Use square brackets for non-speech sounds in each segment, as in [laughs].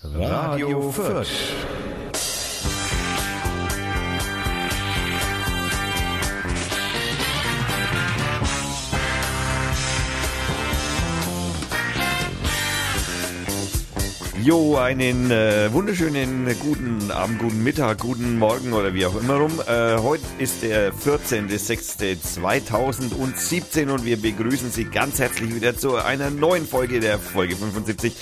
Radio Fürth. Jo, einen äh, wunderschönen guten Abend, guten Mittag, guten Morgen oder wie auch immer rum. Äh, heute ist der 14.06.2017 und wir begrüßen Sie ganz herzlich wieder zu einer neuen Folge der Folge 75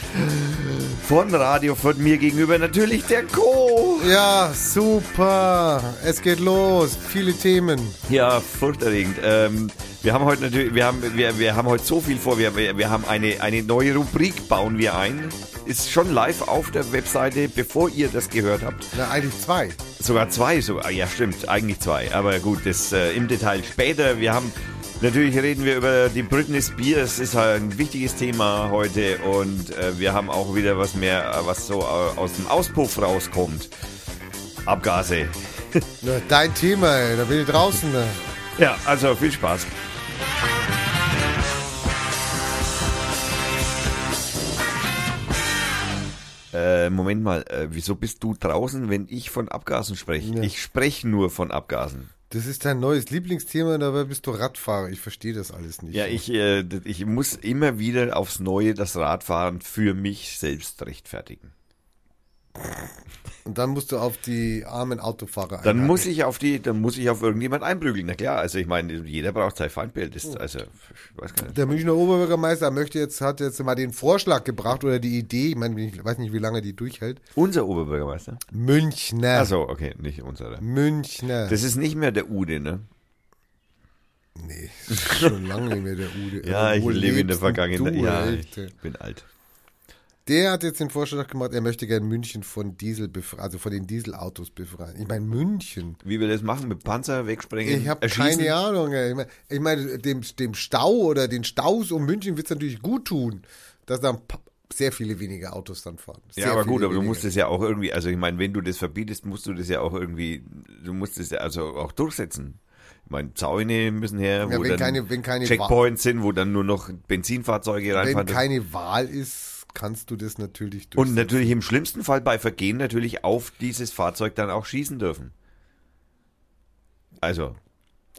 von Radio von mir gegenüber natürlich der Co. Ja, super. Es geht los. Viele Themen. Ja, furchterregend. Ähm, wir haben heute natürlich, wir haben, wir, wir haben heute so viel vor. Wir, wir, wir haben eine, eine neue Rubrik, bauen wir ein. Ist schon live auf der Webseite, bevor ihr das gehört habt. Na, eigentlich zwei. Sogar zwei, sogar. Ja, stimmt, eigentlich zwei. Aber gut, das äh, im Detail später. Wir haben Natürlich reden wir über die Britney Spears, ist halt ein wichtiges Thema heute und äh, wir haben auch wieder was mehr, äh, was so äh, aus dem Auspuff rauskommt. Abgase. [laughs] Dein Thema, ey. da bin ich draußen. Ne? Ja, also viel Spaß. Äh, Moment mal, äh, wieso bist du draußen, wenn ich von Abgasen spreche? Ja. Ich spreche nur von Abgasen. Das ist dein neues Lieblingsthema, dabei bist du Radfahrer. Ich verstehe das alles nicht. Ja, ich, äh, ich muss immer wieder aufs Neue das Radfahren für mich selbst rechtfertigen. Und dann musst du auf die armen Autofahrer Dann einhaken. muss ich auf die, dann muss ich auf irgendjemand einprügeln. Na klar, also ich meine, jeder braucht sein Feindbild. Ist, also, ich weiß gar nicht. Der Münchner Oberbürgermeister möchte jetzt, hat jetzt mal den Vorschlag gebracht oder die Idee, ich meine, ich weiß nicht, wie lange die durchhält. Unser Oberbürgermeister. Münchner. Also okay, nicht unserer. Münchner. Das ist nicht mehr der Ude, ne? nee, ist schon lange nicht mehr der Ude. [laughs] Ja, ich Wo lebe in der Vergangenheit. Du, ja, ich bin alt. Der hat jetzt den Vorschlag gemacht, er möchte gerne München von Diesel befreien, also von den Dieselautos befreien. Ich meine, München. Wie wir das machen, mit Panzer wegsprengen, Ich habe keine Ahnung. ey. Ich meine, ich meine, dem, dem Stau oder den Staus um München wird es natürlich gut tun, dass dann sehr viele weniger Autos dann fahren. Sehr Ja, aber gut, aber du weniger. musst es ja auch irgendwie, also ich meine, wenn du das verbietest, musst du das ja auch irgendwie, du musst es ja also auch durchsetzen. Ich meine, Zäune müssen her, Ja, wo wenn dann keine- wenn keine Checkpoints sind, wo dann nur noch Benzinfahrzeuge Wenn reinfahren. keine Wahl ist, kannst du das natürlich Und durchsetzen. natürlich im schlimmsten Fall bei Vergehen natürlich auf dieses Fahrzeug dann auch schießen dürfen. Also,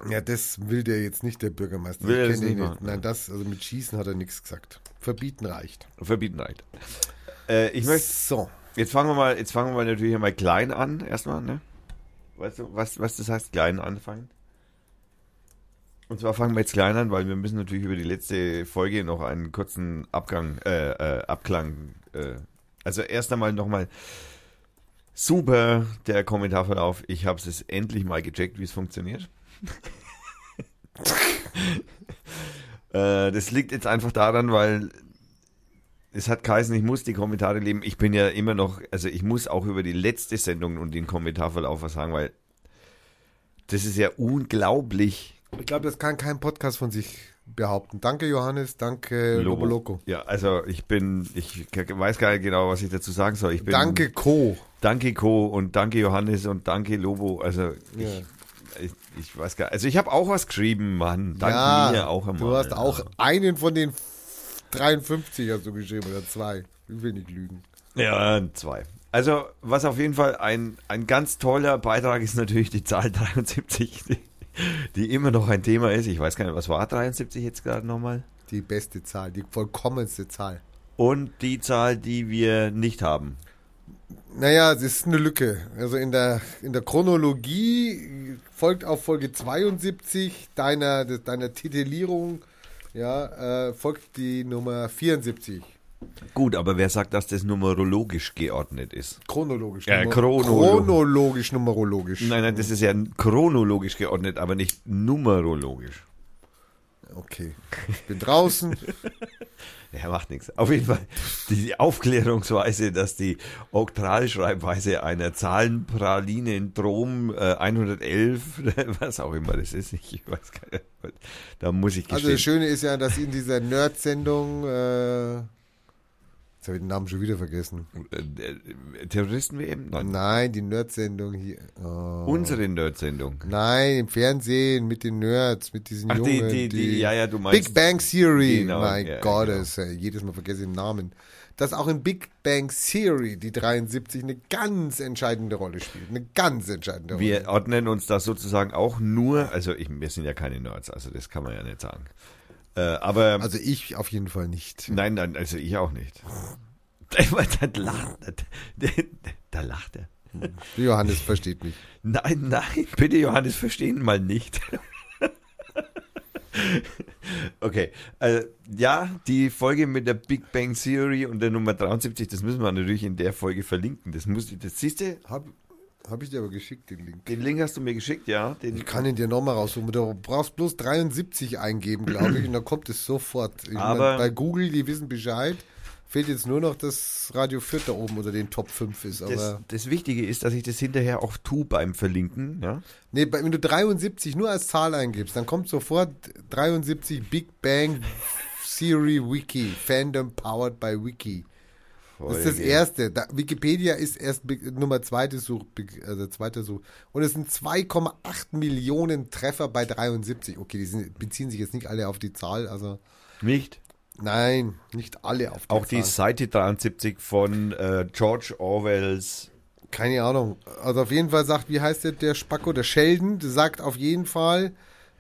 Ja, das will der jetzt nicht, der Bürgermeister. Will Ich das nicht machen, Nein, das, also mit Schießen hat er nichts gesagt. Verbieten reicht. verbieten reicht. Äh, ich möchte, So. jetzt fangen wir mal, jetzt fangen wir mal natürlich einmal klein an, erstmal, ne? Weißt du, was, was das heißt, klein anfangen? Und zwar fangen wir jetzt klein an, weil wir müssen natürlich über die letzte Folge noch einen kurzen Abgang, äh, äh, Abklang, äh, also erst einmal nochmal super der Kommentarverlauf. Ich habe es endlich mal gecheckt, wie es funktioniert. [laughs] äh, das liegt jetzt einfach daran, weil es hat geheißen, ich muss die Kommentare leben. Ich bin ja immer noch, also ich muss auch über die letzte Sendung und den Kommentarverlauf was sagen, weil das ist ja unglaublich. Ich glaube, das kann kein Podcast von sich behaupten. Danke, Johannes. Danke, Lobo Loco. Ja, also ich bin, ich weiß gar nicht genau, was ich dazu sagen soll. Ich bin, Danke, Co. Danke Co. und danke Johannes und danke Lobo. Also ich, Ja. ich, ich weiß gar nicht. Also ich habe auch was geschrieben, Mann. Dank ja, mir auch einmal. du hast auch einen von den 53 hast du geschrieben oder zwei. Ich will nicht lügen. Ja, zwei. Also, was auf jeden Fall ein, ein ganz toller Beitrag ist natürlich die Zahl 73, die, die immer noch ein Thema ist. Ich weiß gar nicht, was war 73 jetzt gerade nochmal? Die beste Zahl, die vollkommenste Zahl. Und die Zahl, die wir nicht haben. Naja, es ist eine Lücke. Also in der, in der Chronologie folgt auf Folge 72 deiner, deiner Titellierung, ja, äh, folgt die Nummer 74. Gut, aber wer sagt, dass das numerologisch geordnet ist? Chronologisch. Ja, Nummer- chronolo- chronologisch, numerologisch. Nein, nein, das ist ja chronologisch geordnet, aber nicht numerologisch. Okay. Ich bin draußen. [laughs] Ja, macht nichts. Auf jeden Fall die Aufklärungsweise, dass die Oktralschreibweise einer Zahlenpralinen-Drom äh, 111, [laughs] was auch immer das ist, ich weiß gar nicht, da muss ich Also gestehen. das Schöne ist ja, dass in dieser Nerd-Sendung, äh, jetzt habe ich den Namen schon wieder vergessen. Äh, äh, Terroristen-WM? Nein. Nein, die Nerd-Sendung hier. Oh. Unsere Nerd-Sendung. Nein, im Fernsehen mit den Nerds, mit diesen Ach, die, Jungen. die, die, ja, ja, du meinst. Big Bang Theory. Genau, mein ja, Gott, genau. das, äh, jedes Mal vergesse ich den Namen. dass auch in Big Bang Theory die 73 eine ganz entscheidende Rolle spielt. Eine ganz entscheidende Rolle. Wir ordnen uns da sozusagen auch nur, also ich, wir sind ja keine Nerds, also das kann man ja nicht sagen. Äh, aber Also ich auf jeden Fall nicht. nein, nein, also ich auch nicht. da, lacht, da, da lacht er. [laughs] Johannes versteht mich. Nein, nein, bitte Johannes, verstehen mal nicht. [laughs] Okay, äh, ja, die Folge mit der Big Bang Theory und der Nummer 73, das müssen wir natürlich in der Folge verlinken. Das muss ich, das siehst du, Hab, hab ich dir aber geschickt, den Link. den Link hast du mir geschickt, ja. Den, Ich kann ihn dir nochmal raussuchen. Du brauchst bloß 73 eingeben, glaube ich, und dann kommt es sofort. Ich Aber- mein, bei Google, die wissen Bescheid. Fehlt jetzt nur noch, dass Radio Fürth da oben unter den Top 5 ist. Aber das, das Wichtige ist, dass ich das hinterher auch tue beim Verlinken, ja. nee, wenn du 73 nur als Zahl eingibst, dann kommt sofort 73 Big Bang Theory Wiki. Fandom powered by Wiki. Das ist das Folge. erste. Da, Wikipedia ist erst Nummer zweite Such, also zweite Such. Und es sind 2,8 Millionen Treffer bei 73. Okay, die sind, beziehen sich jetzt nicht alle auf die Zahl, also Nicht? nein, nicht alle auf die Auch die Zahl. Seite 73 von äh, George Orwells Keine Ahnung. Also auf jeden Fall sagt, wie heißt der, der Spacko, der Sheldon, der sagt auf jeden Fall,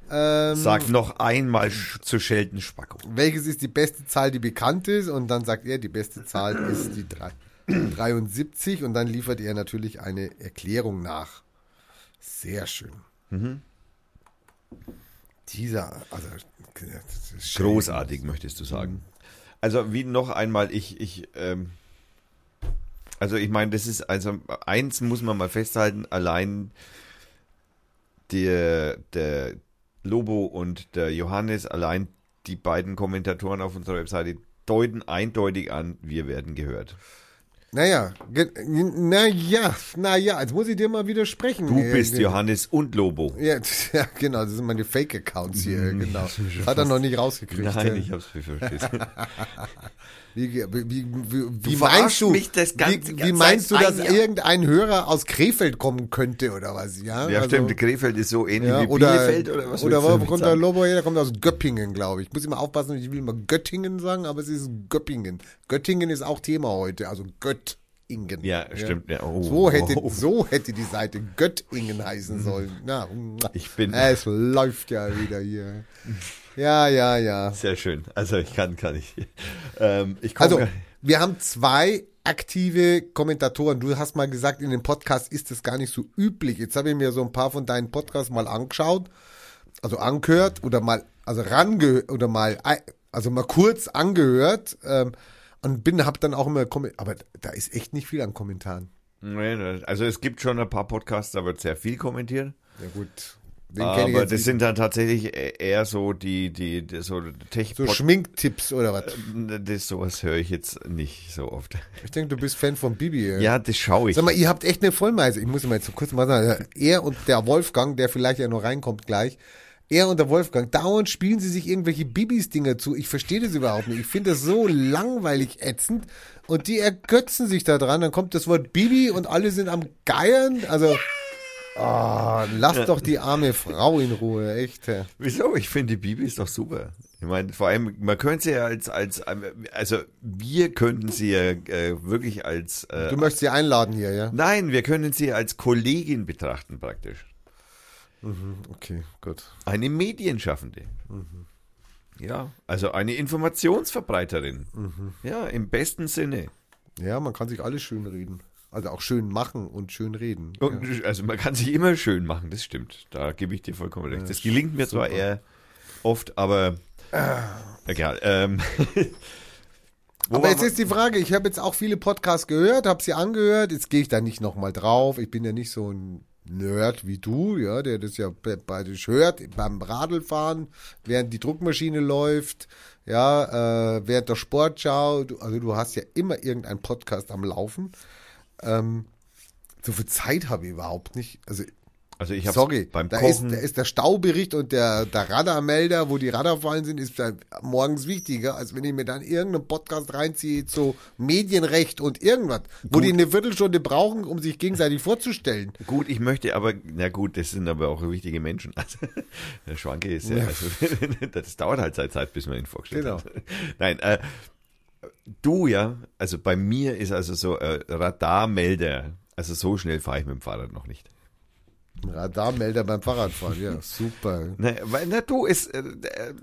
ähm, sagt noch einmal zu Sheldon Spacko. welches ist die beste Zahl, die bekannt ist? Und dann sagt er, die beste Zahl ist die drei- [clears throat] 73 und dann liefert er natürlich eine Erklärung nach. Sehr schön. Mhm. Dieser, also. Großartig, möchtest du sagen. Also wie noch einmal, ich, ich, ähm, also ich meine, das ist, also eins muss man mal festhalten, allein der, der Lobo und der Johannes, allein die beiden Kommentatoren auf unserer Webseite deuten eindeutig an, wir werden gehört. Naja, naja, naja, jetzt muss ich dir mal widersprechen. Du bist äh, Johannes und Lobo. Ja, [laughs] ja, genau, das sind meine Fake-Accounts hier, genau. Das hat er noch nicht rausgekriegt. Nein, ja. ich hab's befürchtet. [laughs] wie, wie, wie, wie meinst du, mich das ganze- wie, wie meinst du, ein dass Jahr. irgendein Hörer aus Krefeld kommen könnte oder was? Ja, Ja, Also, stimmt, Krefeld ist so ähnlich Ja, wie oder, Bielefeld oder was oder wo kommt der? Lobo her? Der kommt aus Göppingen, glaube ich. Ich muss immer aufpassen, ich will immer Göttingen sagen, aber es ist Göppingen. Göttingen ist auch Thema heute, also Göttingen. Ja, stimmt. Ja. Oh, So hätte, oh. so hätte die Seite Göttingen heißen sollen. Na, Ich bin- Es läuft ja wieder hier. Ja, ja, ja. Sehr schön. Also ich kann, kann ich. Ähm, ich. Also, wir haben zwei aktive Kommentatoren. Du hast mal gesagt, in dem Podcast ist das gar nicht so üblich. Jetzt habe ich mir so ein paar von deinen Podcasts mal angeschaut, also angehört oder mal, also rangehört oder mal, also mal kurz angehört ähm, und bin, habe dann auch immer, aber da ist echt nicht viel an Kommentaren. Also es gibt schon ein paar Podcasts, da wird sehr viel kommentiert. Ja gut, den Aber das nicht. sind dann tatsächlich e- eher so die, die, die so tech so Schminktipps oder was. das sowas höre ich jetzt nicht so oft. Ich denke, du bist Fan von Bibi. ja. Ja, das schaue ich. Sag mal, ihr habt echt eine Vollmeise. Ich muss mal jetzt kurz mal sagen, er und der Wolfgang, der vielleicht ja noch reinkommt gleich, er und der Wolfgang, dauernd spielen sie sich irgendwelche Bibis-Dinger zu. Ich verstehe das überhaupt nicht. Ich finde das so langweilig ätzend. Und die ergötzen sich da dran. Dann kommt das Wort Bibi und alle sind am Geiern. Also, ah, lass doch die arme Frau in Ruhe, echt. Wieso? Ich finde die Bibi ist doch super. Ich meine, vor allem, man könnte sie ja als, als, also wir könnten sie ja äh, wirklich als, äh, Du möchtest sie einladen hier, ja? nein, wir können sie als Kollegin betrachten praktisch. Okay, gut. Eine Medienschaffende. Ja, also eine Informationsverbreiterin. Ja, im besten Sinne. Ja, man kann sich alles schön reden. Also auch schön machen und schön reden. Und, Also man kann sich immer schön machen, das stimmt. Da gebe ich dir vollkommen recht. Das gelingt mir zwar eher oft, aber egal. Ähm, [laughs] Aber jetzt ist die Frage, ich habe jetzt auch viele Podcasts gehört, habe sie angehört, jetzt gehe ich da nicht nochmal drauf. Ich bin ja nicht so ein Nerd wie du, ja, der das ja beides hört, beim Radlfahren, während die Druckmaschine läuft, ja, äh, während der Sportschau. Du, also du hast ja immer irgendeinen Podcast am Laufen. Ähm, so viel Zeit habe ich überhaupt nicht. Also also ich habe Sorry, beim da ist, da ist der Staubericht und der, der Radarmelder, wo die Radarfallen sind, ist morgens wichtiger, als wenn ich mir dann irgendeinen Podcast reinziehe zu Medienrecht und irgendwas, wo die eine Viertelstunde brauchen, um sich gegenseitig vorzustellen. gut, ich möchte aber, na gut, das sind aber auch wichtige Menschen. [laughs] Also, der Schwanke ist ja, also, [laughs] das dauert halt seine Zeit, bis man ihn vorgestellt Genau. Nein, äh, Du ja, also bei mir ist also so äh, Radarmelder, also so schnell fahre ich mit dem Fahrrad noch nicht. Radarmelder beim Fahrradfahren, ja, super. Na, weil, na du, ist, äh, äh,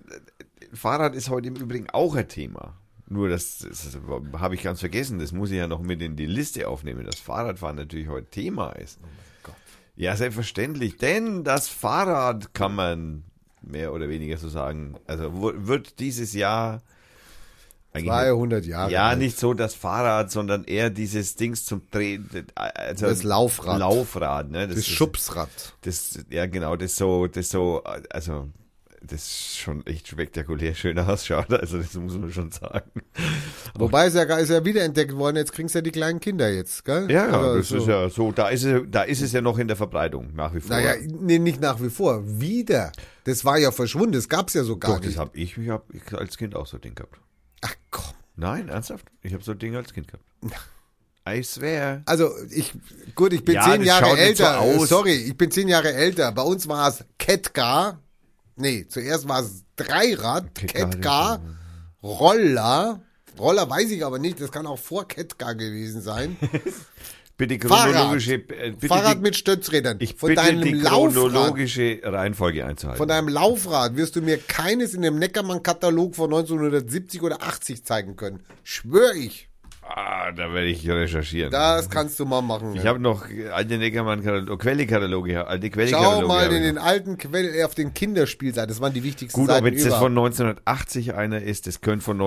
Fahrrad ist heute im Übrigen auch ein Thema. Nur das, das habe ich ganz vergessen, das muss ich ja noch mit in die Liste aufnehmen, dass Fahrradfahren natürlich heute Thema ist. Gott. Ja, selbstverständlich, denn das Fahrrad kann man mehr oder weniger so sagen, also wird dieses Jahr 200 Jahre. ja, alt. nicht so das Fahrrad, sondern eher dieses Dings zum Drehen. Also Das Laufrad. Laufrad, ne? Das Schubsrad. Das, ja, genau, das so, das so, also, das schon echt spektakulär schön [laughs] ausschaut. Also, das muss man schon sagen. Wobei es ja, ist ja wiederentdeckt worden, jetzt kriegen es ja die kleinen Kinder jetzt, gell? Ja, Also das so. ist ja so, da ist es, da ist es ja noch in der Verbreitung, nach wie vor. Naja, nee, nicht nach wie vor. Wieder. Das war ja verschwunden, das gab's ja so gar Doch, das nicht. hab ich, ich hab als Kind auch so ein Ding gehabt. Ach komm. Nein, ernsthaft? Ich habe so ein Ding als Kind gehabt. I swear. Also ich, gut, ich bin Ja, zehn Jahre so älter. aus. Sorry, ich bin zehn Jahre älter. Bei uns war es Ketka. Nee, zuerst war es Dreirad, Ketka, Ketka, Roller. Roller weiß ich aber nicht, das kann auch vor Ketka gewesen sein. [laughs] Bitte Fahrrad. chronologische, äh, bitte Fahrrad die, mit Stützrädern. ich von bitte deinem die Laufrad, chronologische Reihenfolge einzuhalten. von deinem Laufrad wirst du mir keines in dem Neckermann-Katalog von 1970 oder 80 zeigen können. Schwör ich. ah, da werde ich recherchieren. Das kannst du mal machen. Ich habe noch alte Neckermann-Kataloge, Quelle-Kataloge, alte Schau Quelle-Kataloge. mal in den alten Quellen äh, auf den Kinderspielseiten. Das waren die wichtigsten Gut, ob Seiten jetzt das überhaupt. von 1980 einer ist, das könnte von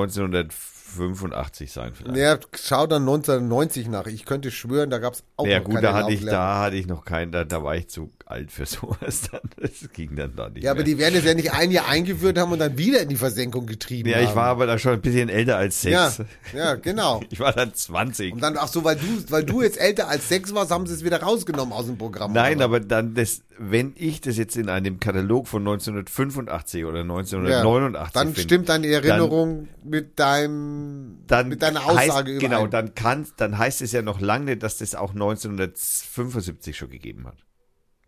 1985 sein vielleicht. Ja, schau dann 1990 nach. Ich könnte schwören, da gab's auch Ja noch gut, keine da hatte ich, da hatte ich noch keinen, da, da war ich zu alt für [laughs] sowas. Dann, das ging dann da nicht Ja, aber mehr. die werden es ja nicht ein Jahr eingeführt haben und dann wieder in die Versenkung getrieben Ja, haben. ich war aber da schon ein bisschen älter als ja, sechs. ja, genau. [laughs] Ich war dann 20. Und dann, ach so, weil du, weil du jetzt älter als sechs warst, haben sie es wieder rausgenommen aus dem Programm. Nein, aber dann das, wenn ich das jetzt in einem Katalog von 1985 oder 1989 Dann finde, stimmt deine Erinnerung mit deinem, dann mit deiner heißt, Aussage überein. Genau, dann kann, dann heißt es ja noch lange nicht, dass das auch 1975 schon gegeben hat.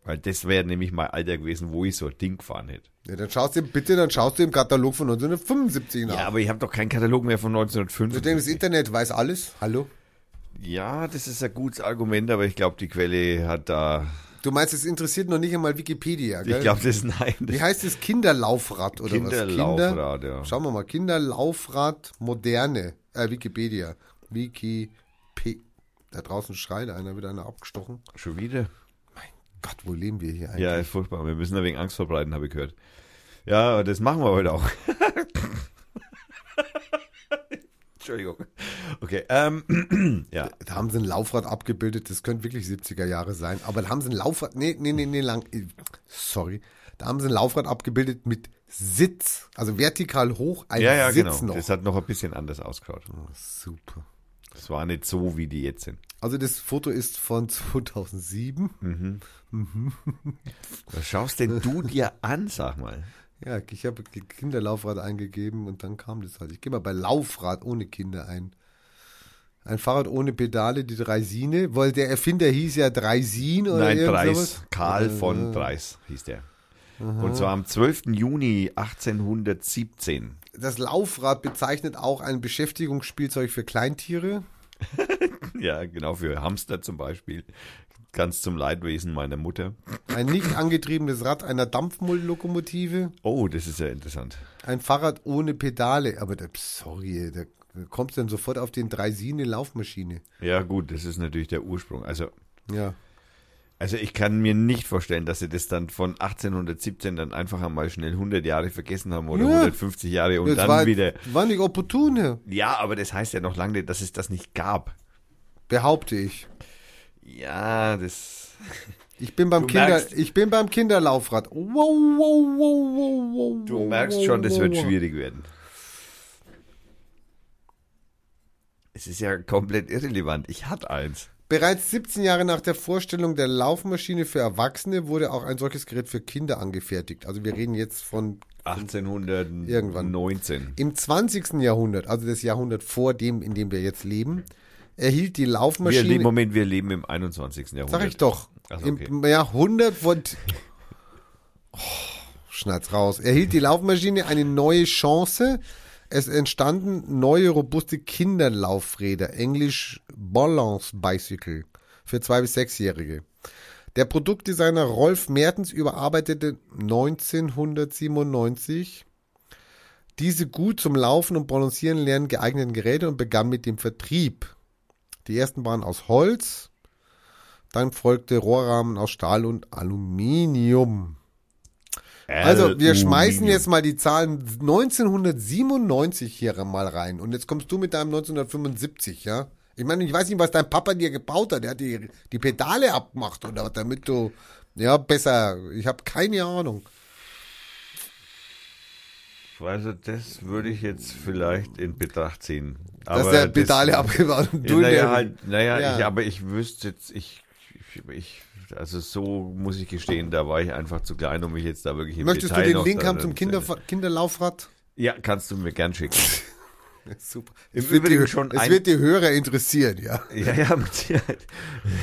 Weil das wäre nämlich mal Alter gewesen, wo ich so ein Ding gefahren hätte. Ja, dann schaust du bitte, dann schaust du im Katalog von 1975 nach. Ja, aber ich habe doch keinen Katalog mehr von du denkst, das 1975. Internet weiß alles. Hallo? Ja, das ist ein gutes Argument, aber ich glaube, die Quelle hat da. Du meinst, es interessiert noch nicht einmal Wikipedia, gell? Ich glaube, das ist nein. Das Wie heißt es? Kinderlaufrad oder was? Kinderlaufrad, Kinder, ja. Schauen wir mal. Kinderlaufrad moderne. Äh, Wikipedia. Wiki. Da draußen schreit einer, wird einer abgestochen. Schon wieder? Gott, wo leben wir hier eigentlich? Ja, ist furchtbar. Wir müssen ein wenig Angst verbreiten, habe ich gehört. Ja, das machen wir heute auch. [laughs] Entschuldigung. Okay, ähm, [clears throat] ja. Da haben sie ein Laufrad abgebildet, das könnte wirklich 70er Jahre sein. Aber da haben sie ein Laufrad, nee, nee, nee, nee, lang, äh, sorry. Da haben sie ein Laufrad abgebildet mit Sitz, also vertikal hoch, ein Ja, ja, Sitz genau. noch. Das hat noch ein bisschen anders ausgeschaut. Oh, super. Das war nicht so, wie die jetzt sind. Also das Foto ist von 2007. Hm. [laughs] Was schaust denn du dir an, sag mal? Ja, ich habe Kinderlaufrad eingegeben und dann kam das halt. Ich gehe mal bei Laufrad ohne Kinder ein. Ein Fahrrad ohne Pedale, die Dreisine, weil der Erfinder hieß ja Dreisin oder Nein, Dreis. Karl Äh, von Dreis hieß der. Und zwar am 12. Juni 1817. Das Laufrad bezeichnet auch ein Beschäftigungsspielzeug für Kleintiere. [laughs] Ja, genau, für Hamster zum Beispiel. Ganz zum Leidwesen meiner Mutter. Ein nicht angetriebenes Rad einer Dampflokomotive. Oh, das ist ja interessant. Ein Fahrrad ohne Pedale. Aber der, sorry, da kommst du dann sofort auf den Dreisine Laufmaschine. Ja, gut, das ist natürlich der Ursprung. Also, Ja. also ich kann mir nicht vorstellen, dass sie das dann von 1817 dann einfach einmal schnell 100 Jahre vergessen haben oder Ja. 150 Jahre und das dann war, wieder. war nicht opportun, Herr. Ja, aber das heißt ja noch lange nicht, dass es das nicht gab. behaupte ich. Ja, das. [laughs] Ich bin beim Kinder, merkst- ich bin beim Kinderlaufrad. Wow, wow, wow, wow, wow. Du merkst schon, das wird schwierig werden. Es ist ja komplett irrelevant. Ich hatte eins. Bereits 17 Jahre nach der Vorstellung der Laufmaschine für Erwachsene wurde auch ein solches Gerät für Kinder angefertigt. Also wir reden jetzt von 1819. im 20. Jahrhundert, also das Jahrhundert vor dem, in dem wir jetzt leben, erhielt die Wir Laufmaschine. leben, Moment, wir leben im 21. Jahrhundert. Sag ich doch. So, okay. Im Jahrhundert von. Oh, schneid's raus. Erhielt die Laufmaschine eine neue Chance. Es entstanden neue robuste Kinderlaufräder, englisch Balance Bicycle, für zwei bis sechsjährige. Der Produktdesigner Rolf Mertens überarbeitete 1997 diese gut zum Laufen und Balancieren lernen geeigneten Geräte und begann mit dem Vertrieb. Die ersten waren aus Holz, dann folgte Rohrrahmen aus Stahl und Aluminium. Also, wir schmeißen jetzt mal die Zahlen 1997 hier mal rein. Und jetzt kommst du mit deinem 1975, ja? Ich meine, ich weiß nicht, was dein Papa dir gebaut hat. Der hat die, die Pedale abgemacht oder was, damit du, ja, besser. Ich habe keine Ahnung. Also das würde ich jetzt vielleicht in Betracht ziehen. Dass der Pedale abgebaut und du naja, halt, naja Ja. ich, aber ich wüsste jetzt, ich, ich, also so muss ich gestehen, da war ich einfach zu klein, um mich jetzt da wirklich im Möchtest Detail du den Link haben zum Kinder, Kinderlaufrad? Ja, kannst du mir gern schicken. [laughs] Super. Im Es wird die, schon es wird die Hörer interessieren, ja. Ja, ja, mit Sicherheit.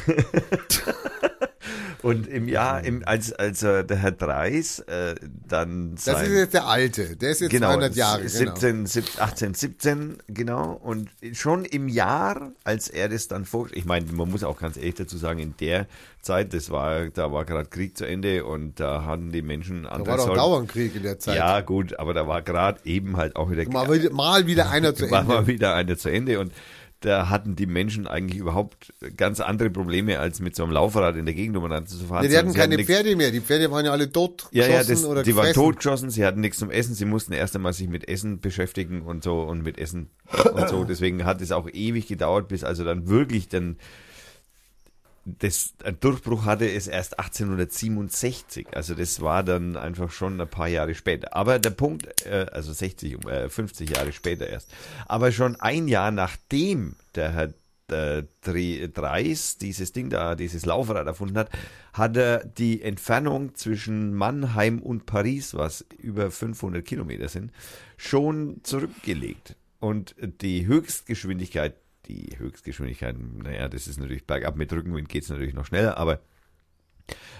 [laughs] Und im Jahr, im, als, als äh, der Herr Dreis äh, dann Das sein, ist jetzt der alte. Der ist jetzt genau, 200 Jahre. Genau. 17, 17, 18, 17, genau. Und schon im Jahr, als er das dann vor, ich meine, man muss auch ganz ehrlich dazu sagen, in der Zeit, das war, da war gerade Krieg zu Ende und da hatten die Menschen Da andere war doch Sorgen. dauernd Krieg in der Zeit. Ja, gut, aber da war gerade eben halt auch wieder Mal, wieder- mal wieder einer zu [laughs] war mal Ende. wieder eine zu Ende und da hatten die Menschen eigentlich überhaupt ganz andere Probleme, als mit so einem Laufrad in der Gegend umeinander zu fahren. Nee, die hatten sie keine nichts- Pferde mehr. Die Pferde waren ja alle tot Ja, ja, das, oder die waren gefressen. totgeschossen, sie hatten nichts zum Essen, sie mussten erst einmal sich mit Essen beschäftigen und so und mit Essen und so. [coughs] Deswegen hat es auch ewig gedauert, bis also dann wirklich dann das ein Durchbruch hatte es erst 1867. Also das war dann einfach schon ein paar Jahre später. Aber der Punkt, äh, also 60, um, äh, 50 Jahre später erst. Aber schon ein Jahr nachdem der Herr äh, Dre- Dreis dieses Ding da, dieses Laufrad erfunden hat, hat er die Entfernung zwischen Mannheim und Paris, was über 500 Kilometer sind, schon zurückgelegt. Und die Höchstgeschwindigkeit, die Höchstgeschwindigkeit, naja, das ist natürlich bergab mit Rückenwind geht es natürlich noch schneller, aber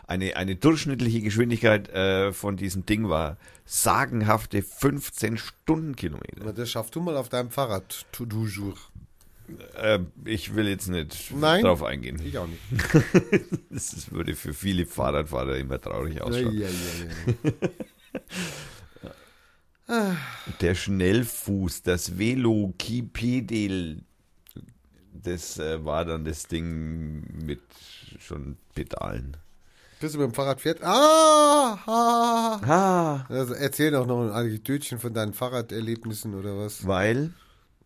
eine, eine durchschnittliche Geschwindigkeit äh, von diesem Ding war sagenhafte 15 Stundenkilometer. Das schaffst du mal auf deinem Fahrrad. Tu du jour. Äh, ich will jetzt nicht Nein. drauf eingehen. Ich auch nicht. [laughs] Das würde für viele Fahrradfahrer immer traurig ausschauen. ja, ja, ja. [laughs] Der Schnellfuß, das Velocipedel, das äh, war dann das Ding mit schon Pedalen. Bist du mit dem Fahrrad fährt? Ah! ah. Ah, Also erzähl doch noch ein Anekdötchen von deinen Fahrraderlebnissen oder was. weil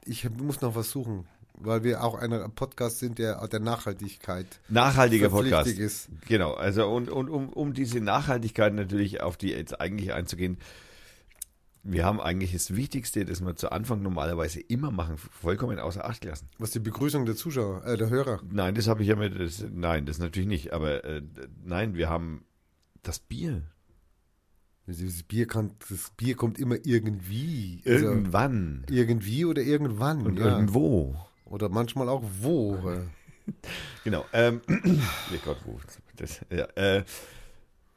Ich muss noch was suchen, weil wir auch ein Podcast sind, der der Nachhaltigkeit nachhaltiger Podcast. ist. Genau, also und, und um, um diese Nachhaltigkeit natürlich auf die jetzt eigentlich einzugehen, wir haben eigentlich das Wichtigste, das wir zu Anfang normalerweise immer machen, vollkommen außer Acht gelassen. Was die Begrüßung der Zuschauer, äh, der Hörer. Nein, das habe ich ja mit, das, nein, das natürlich nicht, aber äh, nein, wir haben das Bier. Das Bier, kann, das Bier kommt immer irgendwie. Also, Irgendwann irgendwie oder irgendwann. und ja. irgendwo. Oder manchmal auch wo. äh. [laughs] Genau. Ähm, [clears throat] oh Gott, wo? Das, ja, äh,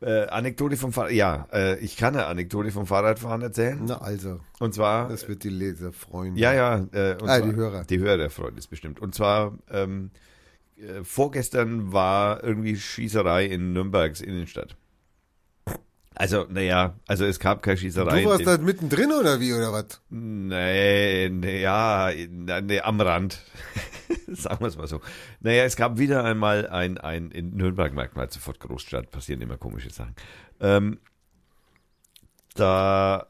äh, Anekdote vom Fahrrad. Ja, äh, ich kann eine Anekdote vom Fahrradfahren erzählen. Na also, Und zwar. das wird die Leser freuen. Ja, ja. Äh, Ah, zwar, die Hörer. Die Hörer freut es bestimmt. Und zwar ähm, äh, vorgestern war irgendwie Schießerei in Nürnbergs Innenstadt. Also, naja, also es gab keine Schießerei. Du warst da mittendrin oder wie, oder was? Nee, nee, ja, nee, nee, am Rand. [laughs] Sagen wir es mal so. Naja, es gab wieder einmal ein, ein in Nürnberg merkt man halt sofort Großstadt, passieren immer komische Sachen. Ähm, da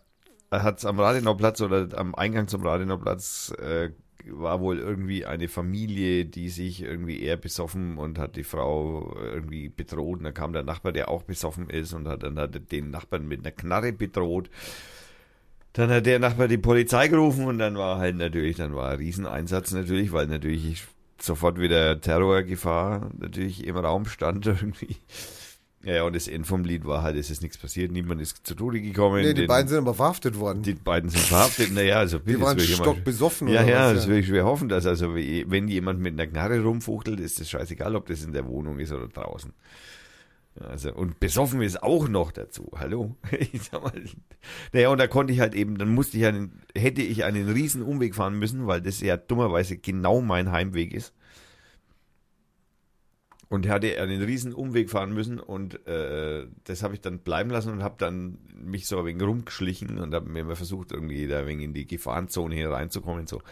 hat es am Radenauplatz oder am Eingang zum Radenauplatz äh, war wohl irgendwie eine Familie, die sich irgendwie eher besoffen und hat die Frau irgendwie bedroht. Und dann kam der Nachbar, der auch besoffen ist und hat dann hat den Nachbarn mit einer Knarre bedroht. Dann hat der Nachbar die Polizei gerufen und dann war halt natürlich, dann war ein Rieseneinsatz natürlich, weil natürlich sofort wieder Terrorgefahr natürlich im Raum stand [laughs] irgendwie. Ja, und das Ende vom Lied war halt, es ist nichts passiert, niemand ist zu Tode gekommen. Nee, die Den- beiden sind aber verhaftet worden. die beiden sind verhaftet. Naja, also bitte, Die waren stockbesoffen Ja, oder ja, was, das ja. will ich schwer hoffen, dass also, wenn jemand mit einer Knarre rumfuchtelt, ist das scheißegal, ob das in der Wohnung ist oder draußen. Also, und besoffen ist auch noch dazu. Hallo? [laughs] Ich sag mal. Naja, und da konnte ich halt eben, dann musste ich einen, hätte ich einen riesen Umweg fahren müssen, weil das ja dummerweise genau mein Heimweg ist. Und hatte einen riesen Umweg fahren müssen und äh, das habe ich dann bleiben lassen und habe dann mich so ein wenig rumgeschlichen und habe mir mal versucht, irgendwie da ein wenig in die Gefahrenzone hier reinzukommen, so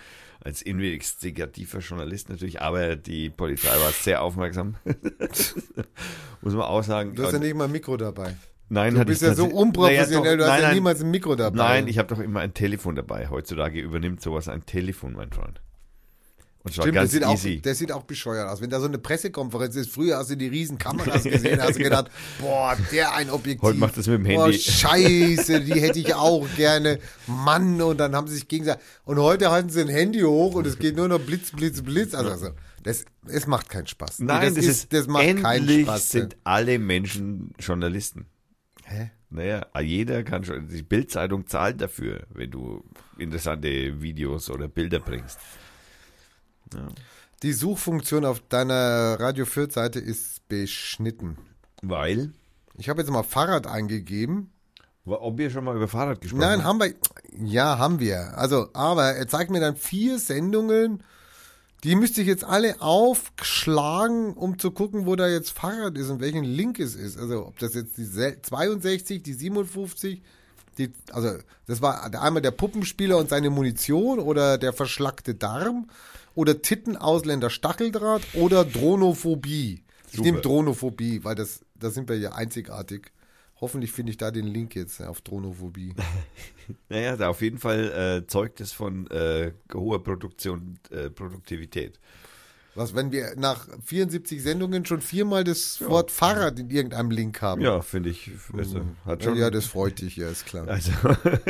als investigativer Journalist natürlich, aber die Polizei war sehr aufmerksam. [laughs] Muss man auch sagen. Du hast ja nicht mal ein Mikro dabei. Nein, Du bist ja so unprofessionell, du hast nein, ja niemals ein Mikro dabei. Nein, ich habe doch immer ein Telefon dabei. Heutzutage übernimmt sowas ein Telefon, mein Freund. Und Stimmt, ganz sieht, auch, easy. der sieht auch bescheuert aus. Wenn da so eine Pressekonferenz ist, früher hast du die riesen Kameras [laughs] gesehen, hast du gedacht, boah, der ein Objektiv. Heute macht das mit dem Boah, Handy. scheiße, die hätte ich [laughs] auch gerne. Mann, und dann haben sie sich gegenseitig. Und heute halten sie ein Handy hoch und es geht nur noch Blitz, Blitz, Blitz. Also, also das, es macht keinen Spaß. Nein, das, ist, das macht keinen endlich Spaß. sind alle Menschen Journalisten. Hä? Naja, jeder kann schon, die Bildzeitung zahlt dafür, wenn du interessante Videos oder Bilder bringst. Ja. Die Suchfunktion auf deiner Radio Fürth Seite ist beschnitten. Weil, Ich habe jetzt mal Fahrrad eingegeben. ob wir schon mal über Fahrrad gesprochen Nein, haben wir. Ja, haben wir. Also, aber er zeigt mir dann vier Sendungen. Die müsste ich jetzt alle aufschlagen, um zu gucken, wo da jetzt Fahrrad ist und welchen Link es ist. Also, ob das jetzt die sel- 62, die 57, die, also, das war einmal der Puppenspieler und seine Munition oder der verschlackte Darm oder Tittenausländer Stacheldraht oder Dronophobie. Ich Super. nehme Dronophobie, weil das, da sind wir ja einzigartig. Hoffentlich finde ich da den Link jetzt auf Dronophobie. [laughs] Naja, da auf jeden Fall äh, zeugt es von äh, hoher Produktion, äh, Produktivität. Was, wenn wir nach 74 Sendungen schon viermal das Wort Fahrrad in irgendeinem Link haben? Ja, finde ich. Also, hat schon, Ja, das freut dich, ja, ist klar. also,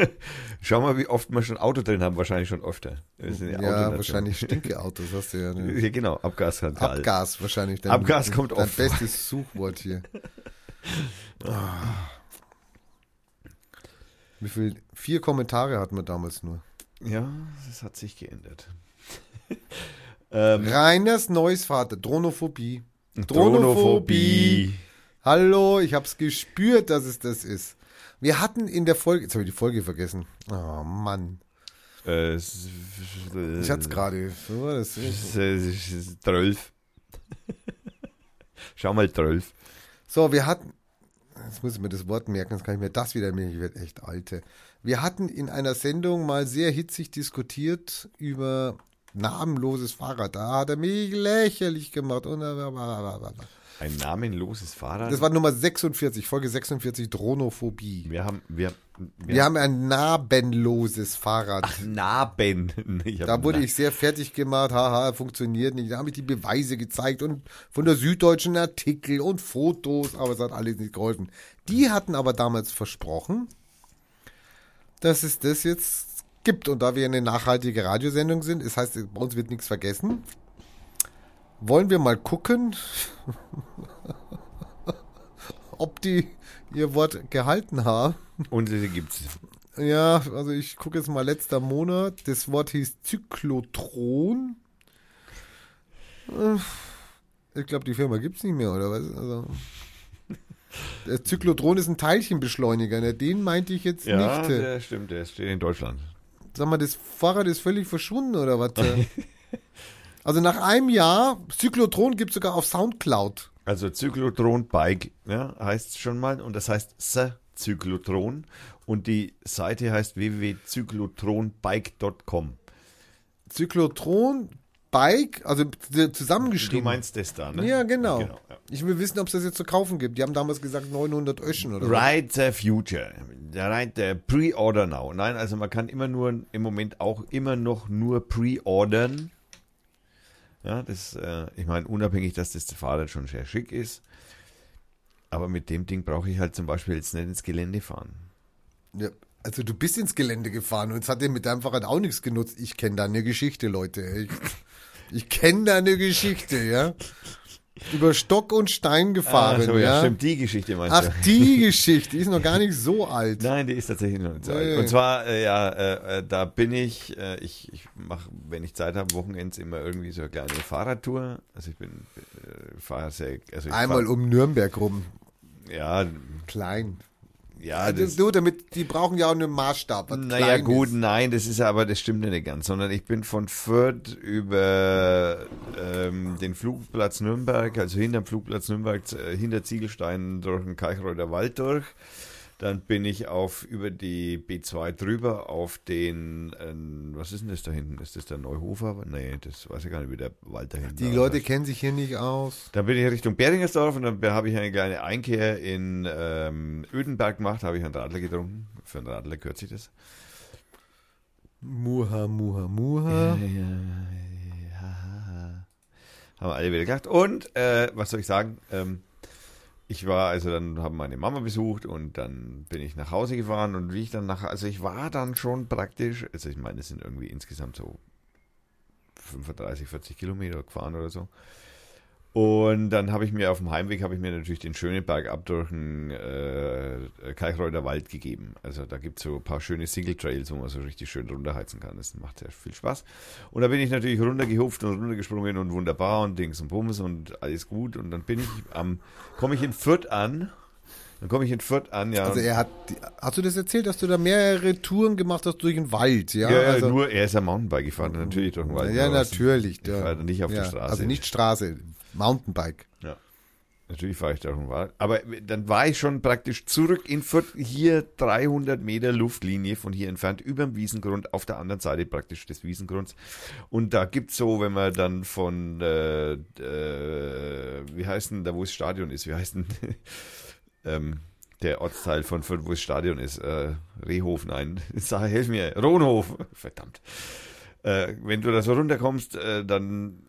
[laughs] schau mal, wie oft wir schon Auto drin haben. Wahrscheinlich schon öfter. Ja, wahrscheinlich Stinkeautos, hast du ja. Ne? [laughs] Ja, genau, Abgasskandal. Abgas wahrscheinlich. Dein, Abgas kommt dein oft. bestes Suchwort hier. [laughs] Ah. Wie viel? Vier Kommentare hatten wir damals nur. Ja, das hat sich geändert. Ähm, Reiners neues Vater, Dronophobie. Dronophobie. Hallo, ich hab's gespürt, dass es das ist. Wir hatten in der Folge, jetzt habe ich die Folge vergessen. Oh Mann, Äh, ich hatte es gerade. Zwölf. [laughs] Schau mal, zwölf. So, wir hatten, jetzt muss ich mir das Wort merken, jetzt kann ich mir das wieder merken, ich werde echt alte. Wir hatten in einer Sendung mal sehr hitzig diskutiert über namenloses Fahrrad. Da hat er mich lächerlich gemacht. Und Ein namenloses Fahrrad. das war Nummer 46, Folge 46, Dronophobie. wir haben, wir, Wir haben ein narbenloses Fahrrad. Ach, Narben. [laughs] Hab Da wurde Na- ich sehr fertig gemacht, haha, funktioniert nicht. Da habe ich die Beweise gezeigt und von der Süddeutschen Artikel und Fotos, aber es hat alles nicht geholfen. Die hatten aber damals versprochen, dass es das jetzt gibt. Und da wir eine nachhaltige Radiosendung sind, das heißt, bei uns wird nichts vergessen, wollen wir mal gucken, [laughs] ob die ihr Wort gehalten haben. Und sie gibt's. Ja, also ich gucke jetzt mal letzter Monat. Das Wort hieß Zyklotron. Äh, Ich glaube, die Firma gibt es nicht mehr, oder was? Also, der Zyklotron ist ein Teilchenbeschleuniger. Ne? Den meinte ich jetzt Ja, nicht. der stimmt, der steht in Deutschland. Sag mal, das Fahrrad ist völlig verschwunden, oder was? [laughs] also nach einem Jahr, Zyklotron gibt es sogar auf Soundcloud. Also Zyklotron Bike, ja, heißt schon mal. Und das heißt S Zyklotron. Und die Seite heißt www.zyklotronbike.com. Zyklotron, Bike, also zusammengeschrieben. Du meinst das da, ne? Ja, genau. ja. Ich will wissen, ob es das jetzt zu kaufen gibt. Die haben damals gesagt 900 Öschen oder so. Ride the Future. Ride the Pre-Order now. Nein, also man kann immer nur im Moment auch immer noch nur pre-ordern. Ja, das, äh, ich meine, unabhängig, dass das Fahrrad schon sehr schick ist. Aber mit dem Ding brauche ich halt zum Beispiel jetzt nicht ins Gelände fahren. Ja, also du bist ins Gelände gefahren und es hat dir mit deinem Fahrrad auch nichts genutzt. Ich kenne da eine Geschichte, Leute. Ich, ich kenne da eine Geschichte, ja. Über Stock und Stein gefahren, Ach so, ja. stimmt, die Geschichte meinst Ach, du? die Geschichte, die ist noch gar nicht so alt. Nein, die ist tatsächlich noch nicht so alt. Und zwar, äh, ja, äh, äh, da bin ich, äh, ich, ich mache, wenn ich Zeit habe, Wochenends immer irgendwie so eine kleine Fahrradtour. Also ich bin, äh, fahre sehr, also ich Einmal fahr, um Nürnberg rum. ja, Klein. Ja, Das, das, du, damit, die brauchen ja auch einen Maßstab. naja gut, ist. nein, das ist aber, das stimmt ja nicht ganz, sondern ich bin von Fürth über ähm, den Flugplatz Nürnberg, also hinterm Flugplatz Nürnberg, äh, hinter Ziegelstein durch den Kalchreuter Wald durch. Dann bin ich auf über die B2 drüber auf den, äh, was ist denn das da hinten? Ist das der Neuhofer? Nee, das weiß ich gar nicht, wie der Wald da hinten Die. Leute kennen sich hier nicht aus. Dann bin ich Richtung Beringersdorf und dann habe ich eine kleine Einkehr in ähm, Ödenberg gemacht, habe ich einen Radler getrunken. Für einen Radler gehört sich das. Muha, muha, muha. Haben alle wieder gelacht. Und äh, was soll ich sagen? Ähm, ich war, also dann haben meine Mama besucht und dann bin ich nach Hause gefahren und wie ich dann nach, also ich war dann schon praktisch, also ich meine, es sind irgendwie insgesamt so 35, 40 Kilometer gefahren oder so. Und dann habe ich mir auf dem Heimweg habe ich mir natürlich den schönen Berg ab durch den äh, Kalchreuter Wald gegeben. Also da gibt es so ein paar schöne Single Trails, wo man so richtig schön runterheizen kann. Das macht sehr viel Spaß. Und da bin ich natürlich runtergehupft und runtergesprungen und wunderbar und Dings und Bums und alles gut. Und dann bin ich am, komme ich in Fürth an. Dann komme ich in Fürth an, ja. Also er hat, hast du das erzählt, dass du da mehrere Touren gemacht hast durch den Wald, ja? ja, ja, also, nur er ist ja Mountainbike gefahren, natürlich durch den Wald. ja natürlich. Ich fahre nicht auf ja, der Straße. Also nicht Straße, Mountainbike. Ja. Natürlich fahre ich da schon Wald. Aber dann war ich schon praktisch zurück in Fürth, hier 300 Meter Luftlinie von hier entfernt, über dem Wiesengrund, auf der anderen Seite praktisch des Wiesengrunds. Und da gibt's so, wenn man dann von, äh, äh, wie heißt denn da, wo das Stadion ist, wie heißt denn [laughs] ähm, der Ortsteil von Fürth, wo das Stadion ist? Äh, Rehhof, nein, [laughs] sag, helf mir, Rohnhof, verdammt. Äh, wenn du da so runterkommst, äh, dann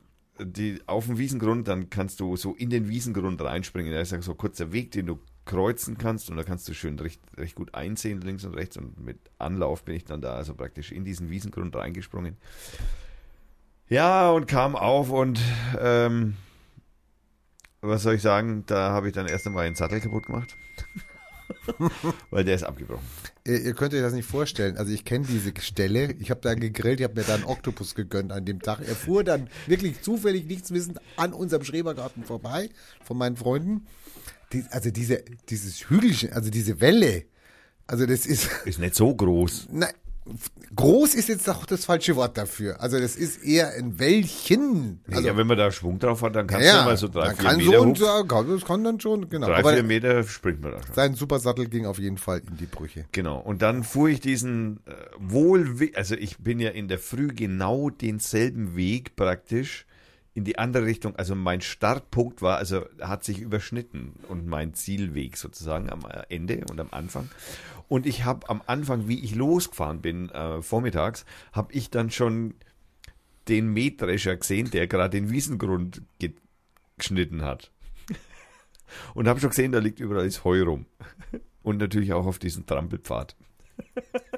die, auf dem Wiesengrund, dann kannst du so in den Wiesengrund reinspringen. Da ist ja so ein kurzer Weg, den du kreuzen kannst und da kannst du schön recht, recht gut einsehen, links und rechts. Und mit Anlauf bin ich dann da also praktisch in diesen Wiesengrund reingesprungen. Ja, und kam auf und ähm, was soll ich sagen, da habe ich dann erst einmal den Sattel kaputt gemacht. [laughs] Weil der ist abgebrochen. Ihr, ihr könnt euch das nicht vorstellen. Also ich kenne diese Stelle. Ich habe da gegrillt, ich habe mir da einen Oktopus gegönnt an dem Tag. Er fuhr dann wirklich zufällig, nichts wissend, an unserem Schrebergarten vorbei von meinen Freunden. Die, also diese, dieses Hügelchen, also diese Welle, also das ist, Ist nicht so groß. nein, groß ist jetzt auch das falsche Wort dafür. Also das ist eher ein Wellchen. Also, ja, wenn man da Schwung drauf hat, dann kannst ja, du mal so drei, vier kann Meter so hoch. und so, kann- das kann dann schon, genau. Drei, Aber vier Meter springt man da schon. sein Supersattel ging auf jeden Fall in die Brüche. Genau. Und dann fuhr ich diesen äh, wohl, also ich bin ja in der Früh genau denselben Weg praktisch in die andere Richtung. Also mein Startpunkt war, also hat sich überschnitten und mein Zielweg sozusagen am Ende und am Anfang. Und ich habe am Anfang, wie ich losgefahren bin, äh, vormittags, habe ich dann schon den Mähdrescher gesehen, der gerade den Wiesengrund ge geschnitten hat. [laughs] Und habe schon gesehen, da liegt überall das Heu rum. [laughs] Und natürlich auch auf diesem Trampelpfad. [laughs]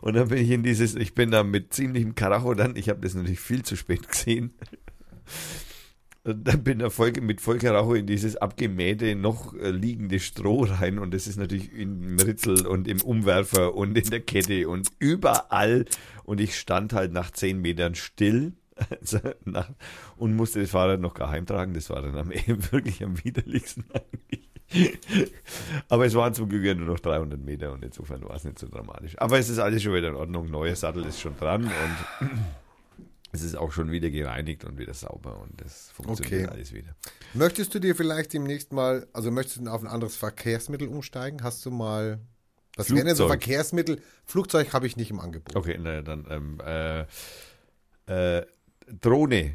Und dann bin ich in dieses, ich bin da mit ziemlichem Karacho dann, ich habe das natürlich viel zu spät [laughs] gesehen. Und dann bin da voll, mit voll Karacho in dieses abgemähte, noch äh, liegende Stroh rein und das ist natürlich im Ritzel und im Umwerfer und in der Kette und überall. Und ich stand halt nach zehn Metern still [laughs] also nach, und musste das Fahrrad noch gar heimtragen. Das war dann am [laughs] wirklich am widerlichsten eigentlich. [laughs] Aber es waren zum Glück ja nur noch 300 Meter und insofern war es nicht so dramatisch. Aber es ist alles schon wieder in Ordnung. Neuer Sattel ist schon dran und [clears throat] es ist auch schon wieder gereinigt und wieder sauber und das funktioniert Okay. alles wieder. Möchtest du dir vielleicht demnächst mal, also möchtest du auf ein anderes Verkehrsmittel umsteigen? Hast du mal, was wären denn so. Verkehrsmittel? Flugzeug habe ich nicht im Angebot. Okay, naja, dann ähm, äh, äh, Drohne.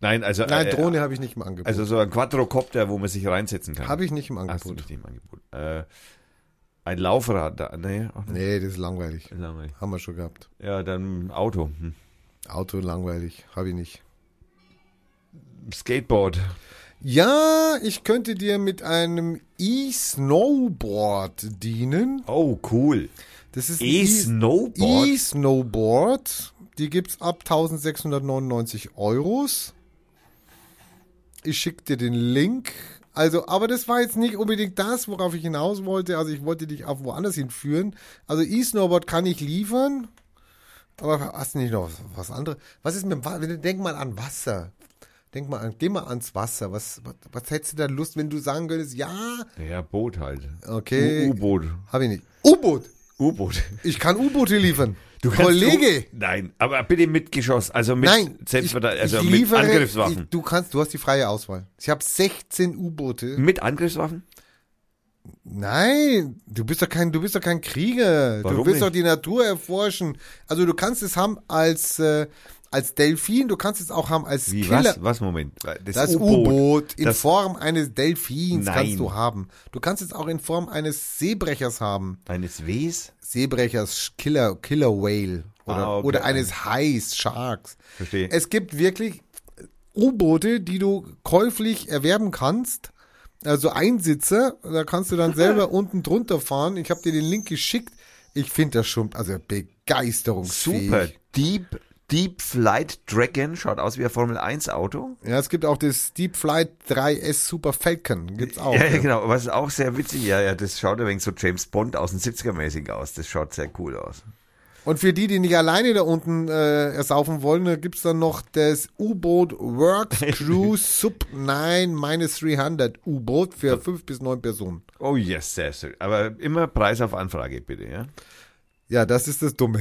Nein, also Nein, äh, Drohne habe ich nicht im Angebot. Also so ein Quadrocopter, wo man sich reinsetzen kann. habe ich nicht im Hast du Angebot. nicht im Angebot. Äh, ein Laufrad da. Nee. Nee, das ist langweilig. Langweilig. Haben wir schon gehabt. Ja, dann Auto. Hm. Auto langweilig, habe ich nicht. Skateboard. Ja, ich könnte dir mit einem E-Snowboard dienen. Oh, cool. Das ist E-Snowboard. E-Snowboard. Die gibt's ab 1699 Euros. Ich schicke dir den Link. Also, aber das war jetzt nicht unbedingt das, worauf ich hinaus wollte. Also, ich wollte dich auch woanders hinführen. Also, E-Snowboard kann ich liefern. Aber hast du nicht noch was, was anderes? Was ist mit dem Wasser? Denk mal an Wasser. Denk mal an, geh mal ans Wasser. Was, was, was hättest du da Lust, wenn du sagen könntest, ja, Ja, Boot halt. okay, U-Boot. habe ich nicht. U-Boot. U-Boot. Ich kann U-Boote liefern. Du Kollege. U- Nein, aber bitte mit Geschoss, also mit Nein, Selbstverteidigung, also ich mit liefere, Angriffswaffen. Ich, du kannst, du hast die freie Auswahl. Ich habe 16 U-Boote. mit Angriffswaffen? Nein, du bist doch kein, du bist doch kein Krieger. du Warum willst nicht? doch die Natur erforschen. Also du kannst es haben als äh, als Delfin, du kannst es auch haben als Wie, Killer. was? Was, Moment? Das U-Boot in Das- Form eines Delfins Nein. kannst du haben. Du kannst es auch in Form eines Seebrechers haben. Eines Ws? Seebrechers, Killer, Killer Whale oder, Ah, okay. oder eines Hais, Sharks. Verstehe. Es gibt wirklich U-Boote, die du käuflich erwerben kannst. Also Einsitzer, da kannst du dann selber [laughs] unten drunter fahren. Ich habe dir den Link geschickt. Ich finde das schon, also begeisterungsfähig. Super. Deep, Deep Flight Dragon schaut aus wie ein Formel 1 Auto. Ja, es gibt auch das Deep Flight 3S Super Falcon. Gibt's auch. Ja, ja, genau. Was auch sehr witzig, ja, ja, das schaut ein wenig so James Bond aus den 70er mäßig aus. Das schaut sehr cool aus. Und für die, die nicht alleine da unten äh, ersaufen wollen, da gibt's dann noch das U-Boot Works [laughs] Cruise Sub 9-300 U-Boot für fünf bis neun Personen. Oh yes, sehr schön. Aber immer Preis auf Anfrage, bitte, ja? Ja, das ist das Dumme.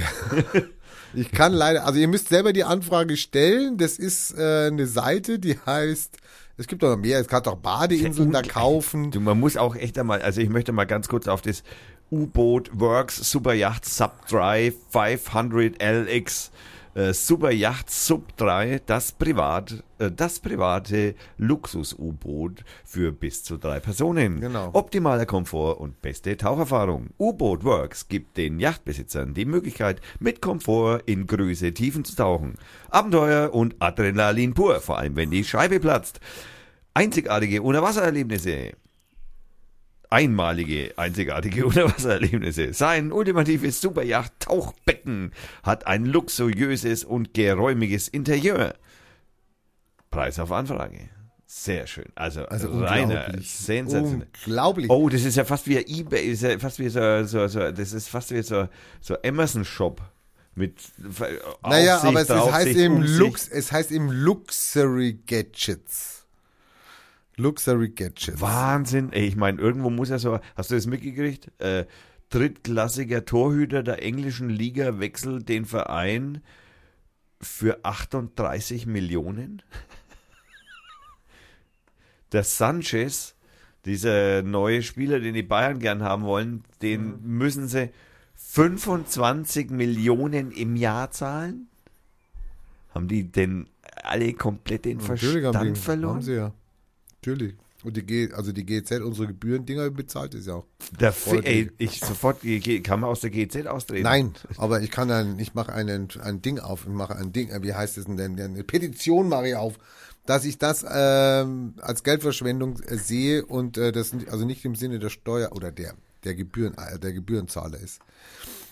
[laughs] Ich kann leider, also ihr müsst selber die Anfrage stellen. Das ist äh, eine Seite, die heißt, es gibt doch noch mehr, es kann doch Badeinseln da kaufen. Du, man muss auch echt einmal, also ich möchte mal ganz kurz auf das U-Boot Works Super Yacht Sub 3 500 LX äh, Super Yacht Sub 3, das privat, äh, das private Luxus-U-Boot für bis zu drei Personen. Genau. Optimaler Komfort und beste Taucherfahrung. U-Boot Works gibt den Yachtbesitzern die Möglichkeit, mit Komfort in Größe Tiefen zu tauchen. Abenteuer und Adrenalin pur, vor allem wenn die Scheibe platzt. Einzigartige Unterwassererlebnisse einmalige, einzigartige [laughs] Unterwassererlebnisse. Sein ultimatives Superjacht-Tauchbecken hat ein luxuriöses und geräumiges Interieur. Preis auf Anfrage. Sehr schön. Also, Also reiner, sensationell. Unglaublich. Oh, das ist ja fast wie ein eBay, ist ja fast wie so, so, so das ist fast wie so, so Amazon Shop mit naja, Aufsicht, aber es ist, heißt eben. Lux, es heißt eben Luxury Gadgets. Luxury Gadgets. Wahnsinn. Ey, ich meine, irgendwo muss ja so, hast du das mitgekriegt? Äh, drittklassiger Torhüter der englischen Liga wechselt den Verein für 38 Millionen. Der Sanchez, dieser neue Spieler, den die Bayern gern haben wollen, den müssen sie 25 Millionen im Jahr zahlen? Haben die denn alle komplett den Verstand verloren? haben sie ja. Natürlich. Und die G, also die GZ, unsere Gebührendinger bezahlt ist ja auch. Der ey, ich sofort, kann man aus der GZ austreten? Nein, aber ich kann dann, ich mache einen, ein Ding auf, ich mache ein Ding, äh, wie heißt es denn, eine Petition mache ich auf, dass ich das ähm, als Geldverschwendung äh, sehe und äh, das nicht- also nicht im Sinne der Steuer oder der der Gebühren äh, der Gebührenzahler ist.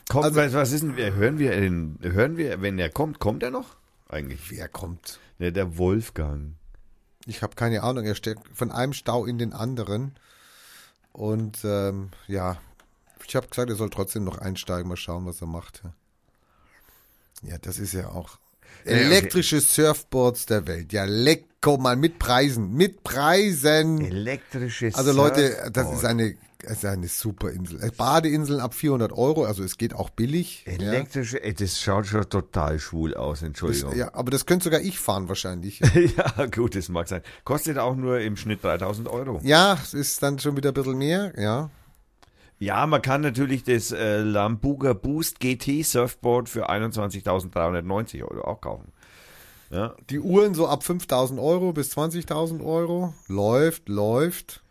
Kommt, Also- was, was ist denn, hören wir den, hören wir, wenn er kommt, kommt er noch? Eigentlich. Wer kommt? Ne, der Wolfgang. Ich habe keine Ahnung. Er steckt von einem Stau in den anderen und ähm, ja, ich habe gesagt, er soll trotzdem noch einsteigen, mal schauen, was er macht. Ja, das ist ja auch elektrische Surfboards der Welt. Ja, lecko mal mit Preisen, mit Preisen. Elektrisches Also Leute, das ist eine, das ist eine super Insel. Äh, Badeinseln ab 400 Euro, also es geht auch billig. Ja. Elektrische, ey, das schaut schon total schwul aus, Entschuldigung. ja, aber das könnte sogar ich fahren wahrscheinlich. [laughs] ja, gut, das mag sein. Kostet auch nur im Schnitt 3000 Euro. Ja, es ist dann schon wieder ein bisschen mehr, ja. Ja, man kann natürlich das äh, Lambuga Boost GT Surfboard für 21.390 Euro auch kaufen. Ja, Die Uhren so ab 5000 Euro bis 20.000 Euro. Läuft, läuft.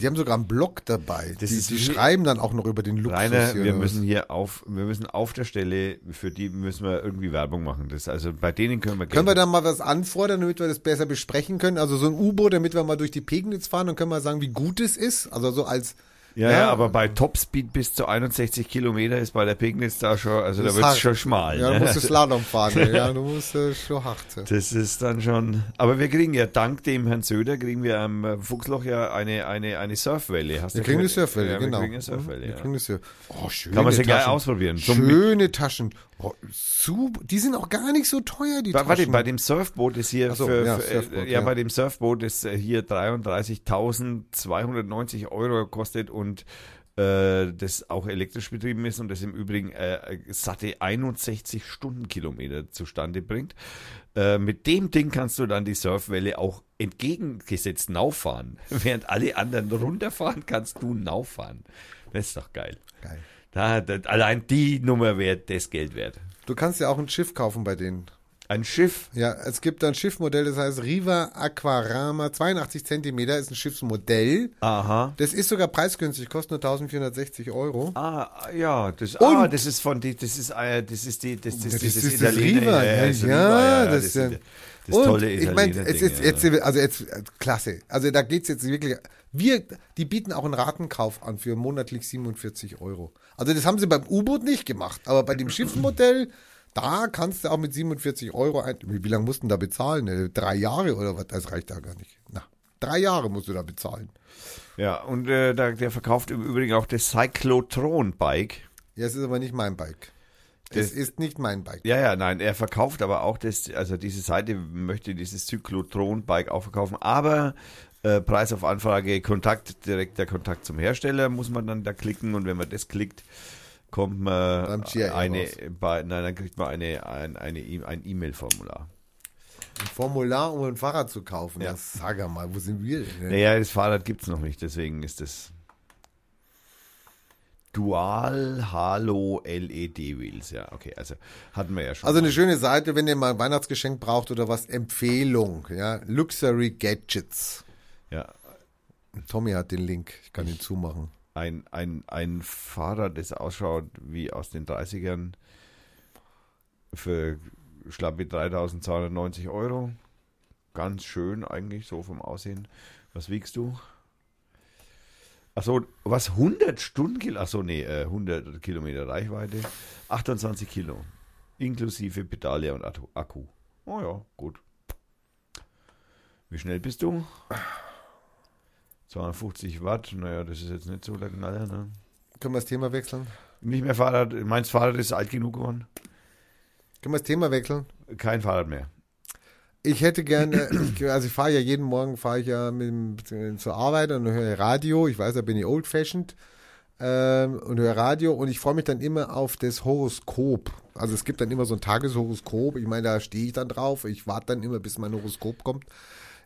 Die haben sogar einen Blog dabei. Das die die schreiben dann auch noch über den Luxus. Rainer, hier wir müssen hier auf, wir müssen auf der Stelle, für die müssen wir irgendwie Werbung machen. Das, also bei denen können wir Können wir Geld- da mal was anfordern, damit wir das besser besprechen können? Also so ein U-Boot, damit wir mal durch die Pegnitz fahren und können wir sagen, wie gut es ist. Also so als Ja, ja, aber bei Topspeed bis zu 61 Kilometer ist bei der Pegnitz da schon, also da wird es schon schmal. Ja, ne? du musst du Slalom fahren. Ja, du [laughs] musst äh, schon hart. Das ist dann schon. Aber wir kriegen ja dank dem Herrn Söder kriegen wir am Fuchsloch ja eine eine eine Surfwelle. Hast Wir du kriegen eine? Surfwelle, ja, genau. Wir kriegen eine Surfwelle. Ja. kriegen eine Surf oh, schöne Kann man sie gleich ausprobieren. Schöne Taschen. Oh, super. Die sind auch gar nicht so teuer, die Bei, warte, Taschen. bei dem Surfboot ist hier so, für, ja, für, äh, ja, ja. bei dem Surfboot ist äh, hier 33.290 Euro gekostet und äh, das auch elektrisch betrieben ist und das im Übrigen äh, satte 61 Stundenkilometer zustande bringt. Äh, mit dem Ding kannst du dann die Surfwelle auch entgegengesetzt nauffahren. [laughs] Während alle anderen runterfahren, kannst du nauffahren. Das ist doch geil. Geil. Da, da, allein die Nummer wäre das Geld wert. Du kannst ja auch ein Schiff kaufen bei denen. Ein Schiff, Ja, es gibt ein Schiffmodell, das heißt Riva Aquarama, 82 Zentimeter, ist ein Schiffsmodell. aha. Das ist sogar preisgünstig, kostet nur 1460 Euro. Ah, ja, das, Und- ah, das ist von die, das ist, äh, das ist die, das, das, Das das, ist das Riva, ja, ja, das ja, das das, ist ja- das, Und tolle ich meine, es ist jetzt, also jetzt, äh, klasse. Also da geht's jetzt wirklich, wir, die bieten auch einen Ratenkauf an für monatlich 47 Euro. Also das haben sie beim U-Boot nicht gemacht, aber bei dem Schiffsmodell, da kannst du auch mit 47 Euro, ein, wie, lange musst du denn da bezahlen? Äh, Drei Jahre oder was? Das reicht da gar nicht. Na, drei Jahre musst du da bezahlen. Ja, und äh, da, der verkauft im Übrigen auch das Cyclotron-Bike. Ja, es ist aber nicht mein Bike. Es Das- ist nicht mein Bike. Ja, ja, nein, er verkauft aber auch das, also diese Seite möchte dieses Cyclotron-Bike auch verkaufen, aber äh, Preis auf Anfrage, Kontakt, direkt der Kontakt zum Hersteller muss man dann da klicken und wenn man das klickt, kommt man eine, bei, nein, dann kriegt man eine, ein, eine, E- ein E-Mail-Formular. Ein Formular, um ein Fahrrad zu kaufen. Ja. Ja. sag mal, wo sind wir denn? Naja, das Fahrrad gibt es noch nicht, deswegen ist das Dual Halo LED Wheels, ja, okay, also hatten wir ja schon. Also eine schöne Seite, wenn ihr mal ein Weihnachtsgeschenk braucht oder was, Empfehlung, ja, Luxury Gadgets. ja, Tommy hat den Link, ich kann ihn zumachen. Ein, ein, ein Fahrrad, das ausschaut wie aus den 30ern für schlappe 3290 Euro. Ganz schön eigentlich, so vom Aussehen. Was wiegst du? Achso, was? 100 Stundenkilometer? Achso, nee, äh, 100 Kilometer Reichweite. 28 Kilo. Inklusive Pedale und Akku. Oh ja, gut. Wie schnell bist du? 250 Watt, naja, das ist jetzt nicht so der Knaller, ne? Können wir das Thema wechseln? Nicht mehr Fahrrad, meins Fahrrad ist alt genug geworden. Können wir das Thema wechseln? Kein Fahrrad mehr. Ich hätte gerne, [clears throat] also ich fahre ja jeden Morgen, fahre ich ja mit, zur Arbeit und höre Radio. Ich weiß, da bin ich old-fashioned ähm, und höre Radio und ich freue mich dann immer auf das Horoskop. Also es gibt dann immer so ein Tageshoroskop. Ich meine, da stehe ich dann drauf. Ich warte dann immer, bis mein Horoskop kommt.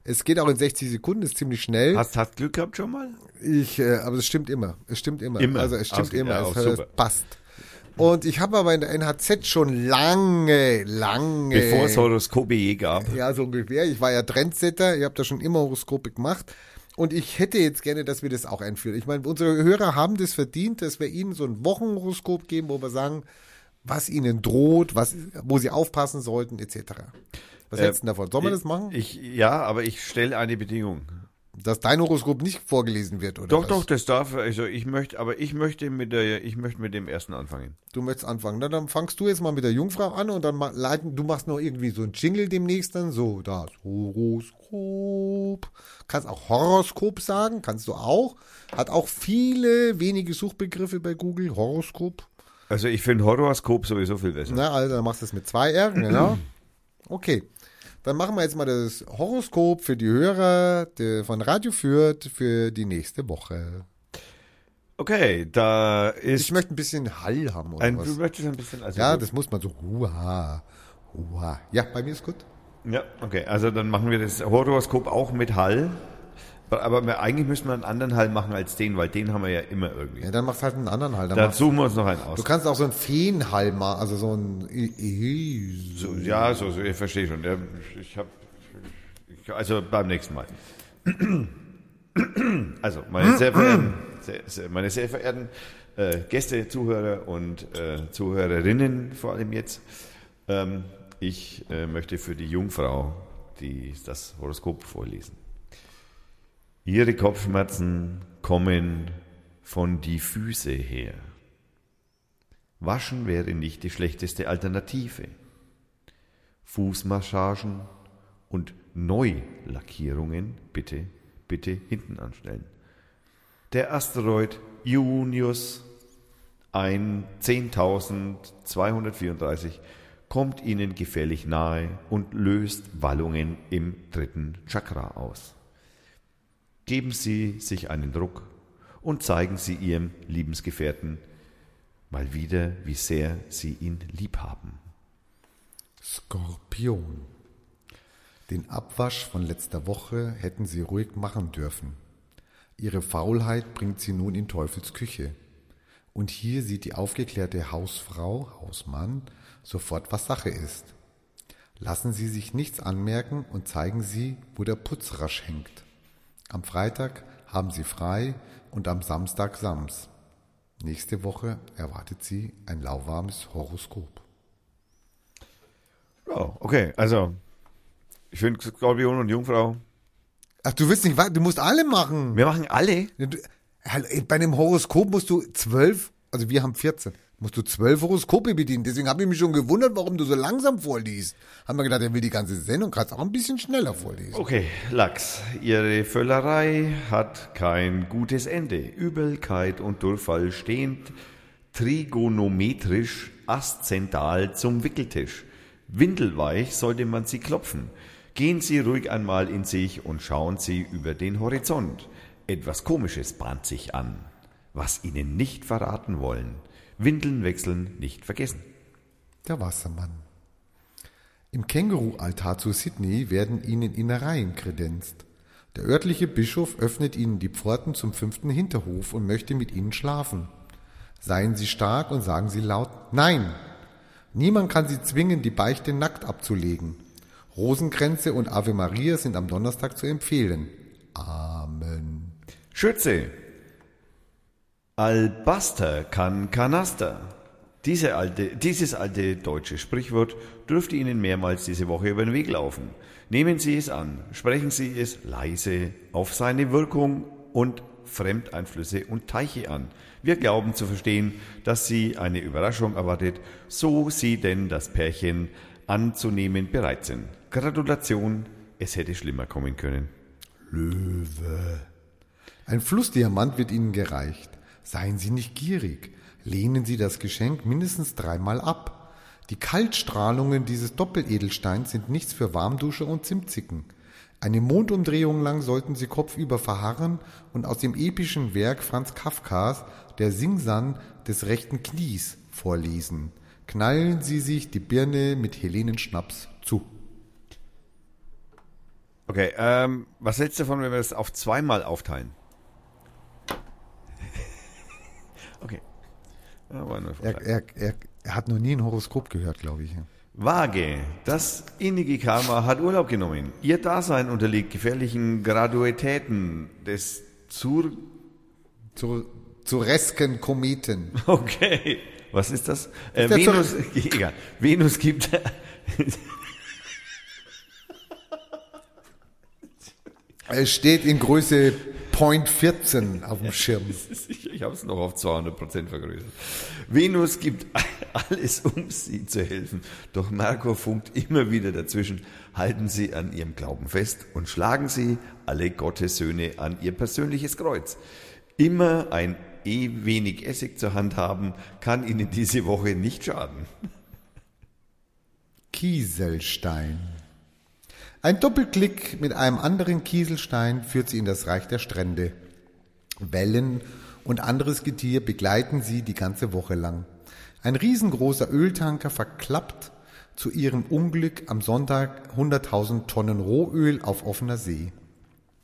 Es geht auch in 60 Sekunden, ist ziemlich schnell. Hast, hast Glück gehabt schon mal? Ich, äh, aber es stimmt immer. Es stimmt immer. Immer. Also es stimmt Ausge- immer. ja, es, es passt. Und ich habe aber in der NHZ schon lange, lange. Bevor es Horoskope je gab. Ja, so ungefähr. Ich war ja Trendsetter. Ich habe da schon immer Horoskope gemacht. Und ich hätte jetzt gerne, dass wir das auch einführen. Ich meine, unsere Hörer haben das verdient, dass wir ihnen so ein Wochenhoroskop geben, wo wir sagen, was ihnen droht, was, wo sie aufpassen sollten, etc. Was Äh, hältst du denn davon? Soll man das machen? Ich, ja, aber ich stelle eine Bedingung. Dass dein Horoskop nicht vorgelesen wird, oder? Doch, was? doch, das darf. Also ich möchte, aber ich möchte mit der, ich möchte mit dem ersten anfangen. Du möchtest anfangen. Na, dann fangst du jetzt mal mit der Jungfrau an und dann ma- leiten, du machst noch irgendwie so ein Jingle demnächst dann. So, das Horoskop. Kannst auch Horoskop sagen, kannst du auch. Hat auch viele wenige Suchbegriffe bei Google. Horoskop. Also ich finde Horoskop sowieso viel besser. Na, also dann machst du es mit zwei R, genau. [clears throat] Okay. Dann machen wir jetzt mal das Horoskop für die Hörer der von Radio Fürth für die nächste Woche. Okay, da ist Ich möchte ein bisschen Hall haben oder ein, was. du möchtest ein bisschen. Also Ja, das muss man so. Hua, hua. Ja, bei mir ist gut. Ja, okay. Also dann machen wir das Horoskop auch mit Hall. Aber eigentlich müssen wir einen anderen Hall machen als den, weil den haben wir ja immer irgendwie. Ja, dann machst halt einen anderen Hall. Dann Da suchen wir uns noch einen aus. du kannst auch so einen Feenhall machen, also so ein. So, ja, so, so, ich verstehe schon. Ich habe, also beim nächsten Mal. Also, meine [clears throat] sehr verehrten, sehr, sehr, meine sehr verehrten äh, Gäste, Zuhörer und äh, Zuhörerinnen, vor allem jetzt, ähm, ich äh, möchte für die Jungfrau die, das Horoskop vorlesen. Ihre Kopfschmerzen kommen von die Füße her. Waschen wäre nicht die schlechteste Alternative. Fußmassagen und Neulackierungen bitte, bitte hinten anstellen. Der Asteroid Junius ein 10.234 kommt ihnen gefährlich nahe und löst Wallungen im dritten Chakra aus. Geben Sie sich einen Druck und zeigen Sie Ihrem Liebensgefährten mal wieder, wie sehr Sie ihn lieb haben. Skorpion. Den Abwasch von letzter Woche hätten Sie ruhig machen dürfen. Ihre Faulheit bringt Sie nun in Teufels Küche. Und hier sieht die aufgeklärte Hausfrau, Hausmann, sofort, was Sache ist. Lassen Sie sich nichts anmerken und zeigen Sie, wo der Putz rasch hängt. Am Freitag haben Sie frei und am Samstag Sams. Nächste Woche erwartet Sie ein lauwarmes Horoskop. Oh, okay, also ich finde Skorpion und Jungfrau. Ach, du willst nicht, du musst alle machen. Wir machen alle. Bei einem Horoskop musst du zwölf, also wir haben 14, musst du zwölf Horoskope bedienen. Deswegen habe ich mich schon gewundert, warum du so langsam vorliest. Haben wir gedacht, er will die ganze Sendung, kannst auch ein bisschen schneller vorlesen. Okay, Lachs, Ihre Völlerei hat kein gutes Ende. Übelkeit und Durchfall stehen trigonometrisch aszental zum Wickeltisch. Windelweich sollte man sie klopfen. Gehen Sie ruhig einmal in sich und schauen Sie über den Horizont. Etwas Komisches bahnt sich an, was Ihnen nicht verraten wollen. Windeln wechseln nicht vergessen. Der Wassermann. Im Känguru-Altar zu Sydney werden ihnen Innereien kredenzt. Der örtliche Bischof öffnet ihnen die Pforten zum fünften Hinterhof und möchte mit ihnen schlafen. Seien Sie stark und sagen Sie laut Nein. Niemand kann Sie zwingen, die Beichte nackt abzulegen. Rosenkränze und Ave Maria sind am Donnerstag zu empfehlen. Amen. Schütze. Albaster kann Kanaster. Diese alte, dieses alte deutsche Sprichwort dürfte Ihnen mehrmals diese Woche über den Weg laufen. Nehmen Sie es an, sprechen Sie es leise auf seine Wirkung und Fremdeinflüsse und Teiche an. Wir glauben zu verstehen, dass Sie eine Überraschung erwartet, so Sie denn das Pärchen anzunehmen bereit sind. Gratulation, es hätte schlimmer kommen können. Löwe. Ein Flussdiamant wird Ihnen gereicht. Seien Sie nicht gierig. Lehnen Sie das Geschenk mindestens dreimal ab. Die Kaltstrahlungen dieses Doppeledelsteins sind nichts für Warmduscher und Zimtzicken. Eine Mondumdrehung lang sollten Sie kopfüber verharren und aus dem epischen Werk Franz Kafkas, der Singsan des rechten Knies, vorlesen. Knallen Sie sich die Birne mit Helenenschnaps zu. Okay, ähm, was hältst du davon, wenn wir das auf zweimal aufteilen? Okay. Ja, er, er, er, er, hat noch nie ein Horoskop gehört, glaube ich. Waage, das innige Karma hat Urlaub genommen. Ihr Dasein unterliegt gefährlichen Graduitäten des Zur... Zur Zuresken Kometen. [laughs] Okay, was ist das? Äh, Venus, [laughs] egal. Venus gibt... [laughs] es steht in Größe Point 14 auf dem Schirm. Ich habe es noch auf 200 Prozent vergrößert. Venus gibt [laughs] alles, um sie zu helfen. Doch Merkur funkt immer wieder dazwischen. Halten Sie an Ihrem Glauben fest und schlagen Sie alle Gottes Söhne an Ihr persönliches Kreuz. Immer ein eh wenig Essig zur Hand haben, kann Ihnen diese Woche nicht schaden. [laughs] Kieselstein. Ein Doppelklick mit einem anderen Kieselstein führt sie in das Reich der Strände. Wellen und anderes Getier begleiten sie die ganze Woche lang. Ein riesengroßer Öltanker verklappt zu ihrem Unglück am Sonntag 100.000 Tonnen Rohöl auf offener See.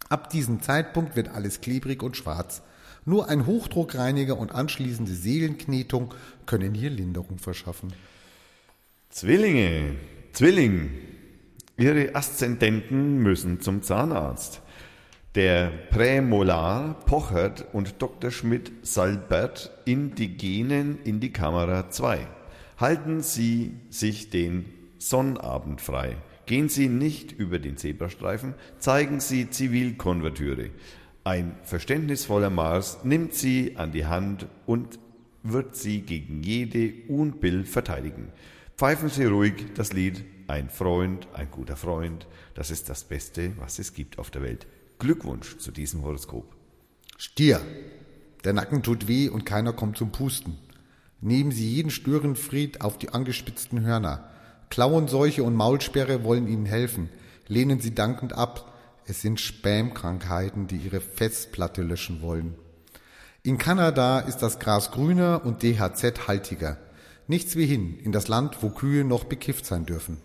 Ab diesem Zeitpunkt wird alles klebrig und schwarz. Nur ein Hochdruckreiniger und anschließende Seelenknetung können hier Linderung verschaffen. Zwillinge, Zwilling, Ihre Aszendenten müssen zum Zahnarzt. Der Prämolar Pochert und Dr. Schmidt Salbert indigenen in die Kamera 2. Halten Sie sich den Sonnabend frei. Gehen Sie nicht über den Zebrastreifen, zeigen Sie Zivilkonvertüre. Ein verständnisvoller Mars nimmt sie an die Hand und wird sie gegen jede Unbill verteidigen. Pfeifen Sie ruhig das Lied Ein Freund, ein guter Freund, das ist das Beste, was es gibt auf der Welt. Glückwunsch zu diesem Horoskop. Stier. Der Nacken tut weh und keiner kommt zum Pusten. Nehmen Sie jeden Störenfried auf die angespitzten Hörner. Klauenseuche und Maulsperre wollen Ihnen helfen. Lehnen Sie dankend ab. Es sind Spam-Krankheiten, die Ihre Festplatte löschen wollen. In Kanada ist das Gras grüner und DHZ haltiger. Nichts wie hin in das Land, wo Kühe noch bekifft sein dürfen.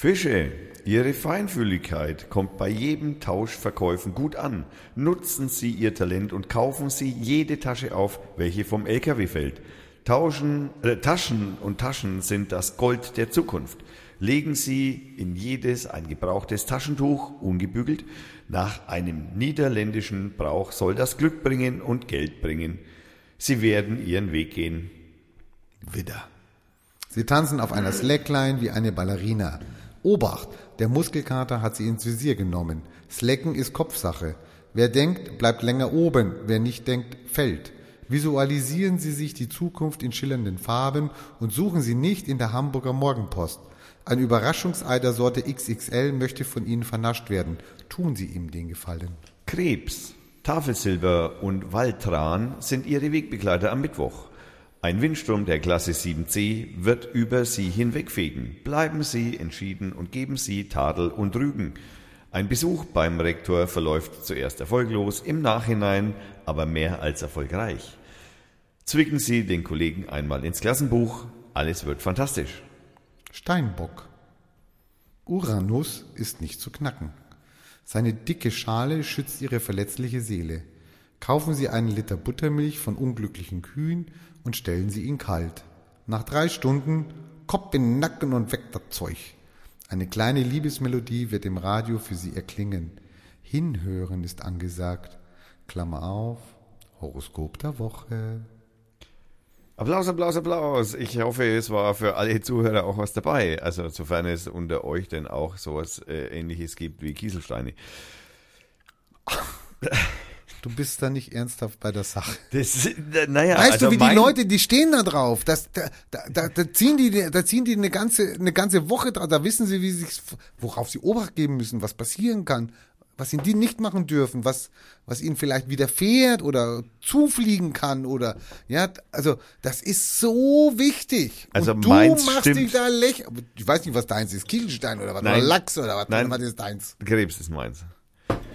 Fische, Ihre Feinfühligkeit kommt bei jedem Tauschverkäufen gut an. Nutzen Sie Ihr Talent und kaufen Sie jede Tasche auf, welche vom LKW fällt. Tauschen, äh, Taschen und Taschen sind das Gold der Zukunft. Legen Sie in jedes ein gebrauchtes Taschentuch, ungebügelt. Nach einem niederländischen Brauch soll das Glück bringen und Geld bringen. Sie werden Ihren Weg gehen. Widder. Sie tanzen auf einer Slackline wie eine Ballerina. Obacht, der Muskelkater hat sie ins Visier genommen. Slacken ist Kopfsache. Wer denkt, bleibt länger oben, wer nicht denkt, fällt. Visualisieren Sie sich die Zukunft in schillernden Farben und suchen Sie nicht in der Hamburger Morgenpost. Ein Überraschungsei der Sorte XXL möchte von Ihnen vernascht werden. Tun Sie ihm den Gefallen. Krebs, Tafelsilber und Waldtran sind Ihre Wegbegleiter am Mittwoch. Ein Windsturm der Klasse 7c wird über Sie hinwegfegen. Bleiben Sie entschieden und geben Sie Tadel und Rügen. Ein Besuch beim Rektor verläuft zuerst erfolglos, im Nachhinein aber mehr als erfolgreich. Zwicken Sie den Kollegen einmal ins Klassenbuch, alles wird fantastisch. Steinbock. Uranus ist nicht zu knacken. Seine dicke Schale schützt ihre verletzliche Seele. Kaufen Sie einen Liter Buttermilch von unglücklichen Kühen und stellen Sie ihn kalt. Nach drei Stunden Kopf in den Nacken und weg das Zeug. Eine kleine Liebesmelodie wird im Radio für Sie erklingen. Hinhören ist angesagt. Klammer auf. Horoskop der Woche. Applaus, Applaus, Applaus. Ich hoffe, es war für alle Zuhörer auch was dabei. Also sofern es unter euch denn auch sowas äh, ähnliches gibt wie Kieselsteine. Du bist da nicht ernsthaft bei der Sache. Das, naja, Weißt also du, wie die Leute, die stehen da drauf, das, da, da, da, ziehen die, da ziehen die eine ganze, eine ganze Woche drauf, da wissen sie, wie sie, worauf sie Obacht geben müssen, was passieren kann, was ihnen die nicht machen dürfen, was, was ihnen vielleicht widerfährt oder zufliegen kann oder, ja, also, das ist so wichtig. Also Und du meins machst stimmt. dich da lächerlich. Ich weiß nicht, was deins ist, Kieselstein oder was, Nein. oder Lachs oder was, Nein. was ist deins? Krebs ist meins.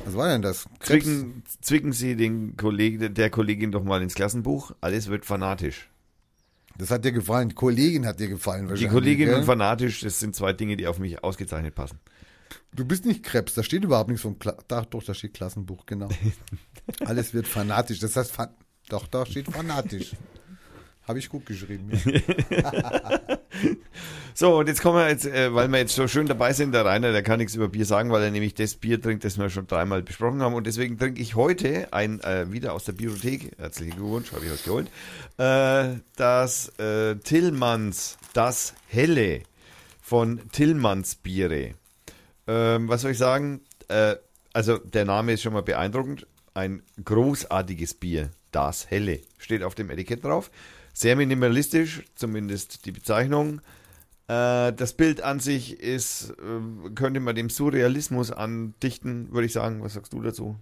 Was war denn das? Krebs? Zwicken, zwicken Sie den Kollegen, der Kollegin doch mal ins Klassenbuch. Alles wird fanatisch. Das hat dir gefallen, die Kollegin hat dir gefallen Die wahrscheinlich. Kollegin gell? und fanatisch, das sind zwei Dinge, die auf mich ausgezeichnet passen. Du bist nicht Krebs, da steht überhaupt nichts vom Kla da, doch, da steht Klassenbuch, genau. [laughs] Alles wird fanatisch. Das heißt, fan doch, da steht fanatisch. Habe ich gut geschrieben. Ja. [laughs] So, und jetzt kommen wir jetzt, äh, weil wir jetzt so schön dabei sind, der Rainer, der kann nichts über Bier sagen, weil er nämlich das Bier trinkt, das wir schon dreimal besprochen haben. Und deswegen trinke ich heute ein, äh, wieder aus der Biothek, herzlichen Glückwunsch, habe ich heute geholt, äh, das äh, Tillmanns, das Helle von Tillmanns Biere. Ähm, was soll ich sagen? Äh, also der Name ist schon mal beeindruckend. Ein großartiges Bier, das Helle, steht auf dem Etikett drauf. Sehr minimalistisch, zumindest die Bezeichnung. Äh, das Bild an sich ist, äh, könnte man dem Surrealismus andichten, würde ich sagen. Was sagst du dazu?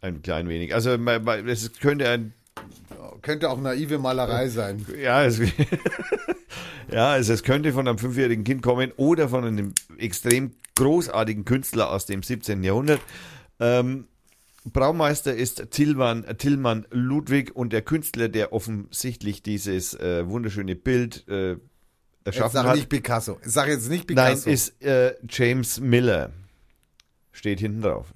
Ein klein wenig. Also es könnte ein Könnte auch naive Malerei sein. ja, es, [laughs] ja also es könnte von einem fünfjährigen Kind kommen oder von einem extrem großartigen Künstler aus dem 17. Jahrhundert. Ähm, Braumeister ist Tilman, Tillmann Ludwig und der Künstler, der offensichtlich dieses äh, wunderschöne Bild äh, erschaffen sag hat. nicht Picasso. Sag jetzt nicht Nein, Picasso. ist äh, James Miller. Steht hinten drauf.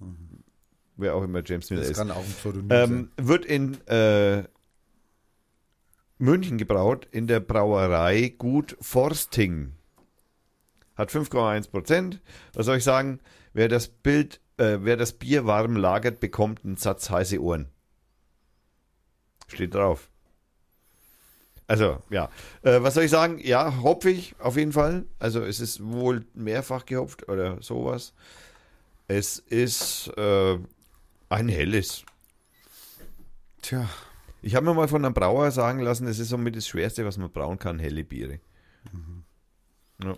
Wer auch immer James Miller das ist. kann auch ein Pseudonym sein. Ähm, wird in äh, München gebraut, in der Brauerei Gut Forsting. Hat 5,1 Prozent. Was soll ich sagen? Wer das Bild, äh, wer das Bier warm lagert, bekommt einen Satz heiße Ohren. Steht drauf. Also, ja. Äh, was soll ich sagen? Ja, hopfig auf jeden Fall. Also, es ist wohl mehrfach gehopft oder sowas. Es ist äh, ein helles. Tja, Ich habe mir mal von einem Brauer sagen lassen, es ist somit das Schwerste, was man brauen kann, helle Biere. Ja.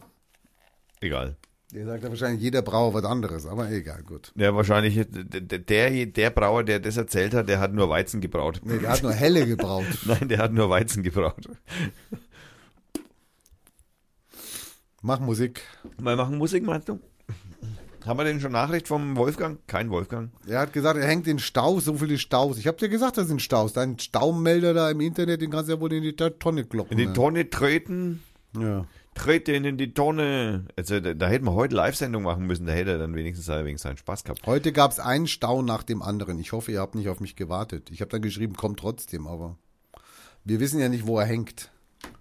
Egal. Der sagt ja wahrscheinlich, jeder Brauer was anderes, aber egal, gut. Ja, wahrscheinlich, der, der, Brauer, der das erzählt hat, der hat nur Weizen gebraut. Nee, der hat nur helle gebraut. [laughs] Nein, der hat nur Weizen gebraut. Mach Musik. Mal machen Musik, meinst du? Haben wir denn schon Nachricht vom Wolfgang? Kein Wolfgang. Er hat gesagt, er hängt in Staus, so viele Staus. Ich habe dir gesagt, das sind Staus. Dein Staumelder da im Internet, den kannst du ja wohl in die Tonne kloppen. In die ne? Tonne treten. Ja. Trete ihn in die Tonne. Also, da, da hätten wir heute Live-Sendung machen müssen. Da hätte er dann wenigstens seinen Spaß gehabt. Heute gab es einen Stau nach dem anderen. Ich hoffe, ihr habt nicht auf mich gewartet. Ich habe dann geschrieben, kommt trotzdem, aber wir wissen ja nicht, wo er hängt.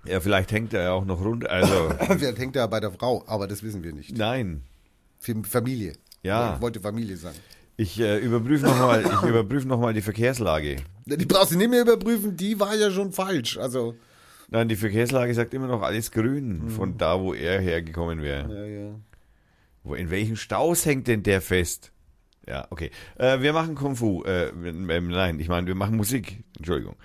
Ja, vielleicht hängt er ja auch noch runter. Also, [laughs] Vielleicht hängt er bei der Frau, aber das wissen wir nicht. nein. Für Familie. Ja. Ich wollte Familie sagen. Ich äh, überprüfe nochmal [laughs] überprüf noch mal die Verkehrslage. Die brauchst du nicht mehr überprüfen, die war ja schon falsch. Also, Nein, die Verkehrslage sagt immer noch alles grün von da, wo er hergekommen wäre. ja, ja. Wo, in welchen Staus hängt denn der fest? Ja, okay. Äh, wir machen Kung Fu. Äh, ähm, nein, ich meine, wir machen Musik. Entschuldigung.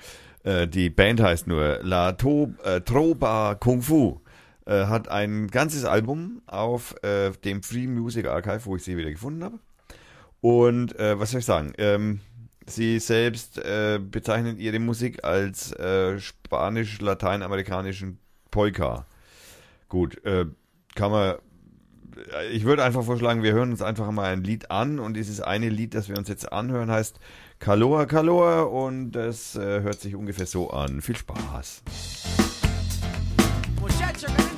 Äh, die Band heißt nur La to äh, Troba Kung Fu. Äh, hat ein ganzes Album auf äh, dem Free Music Archive, wo ich sie wieder gefunden habe. Und äh, was soll ich sagen? Ähm, sie selbst äh, bezeichnen ihre Musik als äh, spanisch-lateinamerikanischen Polka. Gut, äh, kann man ich würde einfach vorschlagen, wir hören uns einfach mal ein Lied an und dieses eine Lied, das wir uns jetzt anhören, heißt Calor Calor und das äh, hört sich ungefähr so an. Viel Spaß. Muchacho,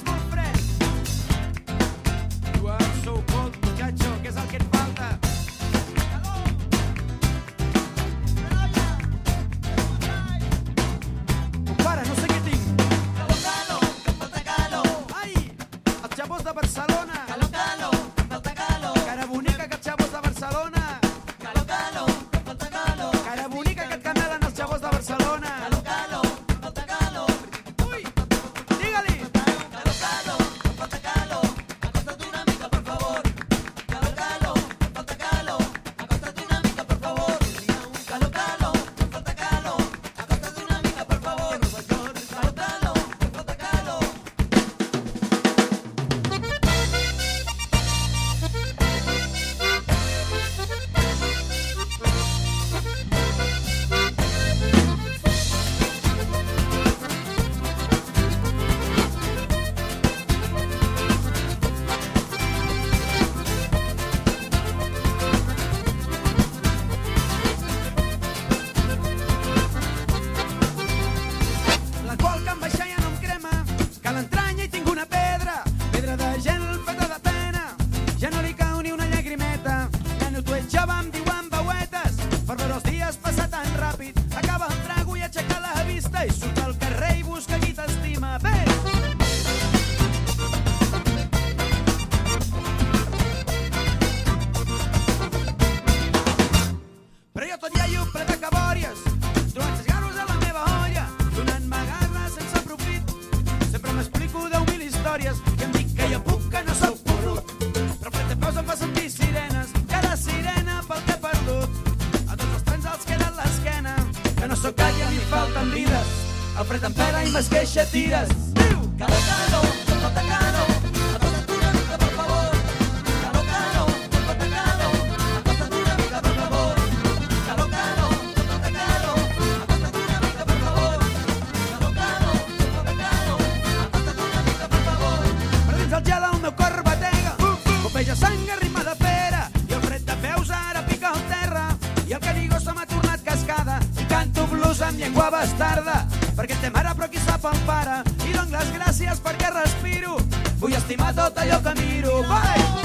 vull estimar tot allò que miro. Vai!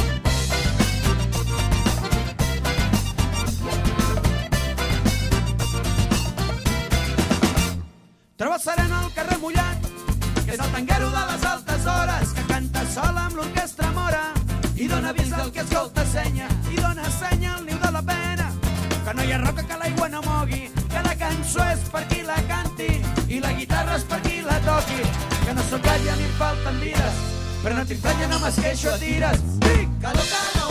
Serena al carrer mullat, que és el tanguero de les altes hores, que canta sola amb l'orquestra mora, i dona avís del que escolta senya, i dona senya al niu de la pena, que no hi ha roca que l'aigua no mogui, que la cançó és per qui la canti, i la guitarra és per qui la toqui, que no sóc gat i em falten vides, Pero no te inflaye nada más que yo tiras. Calo, calo.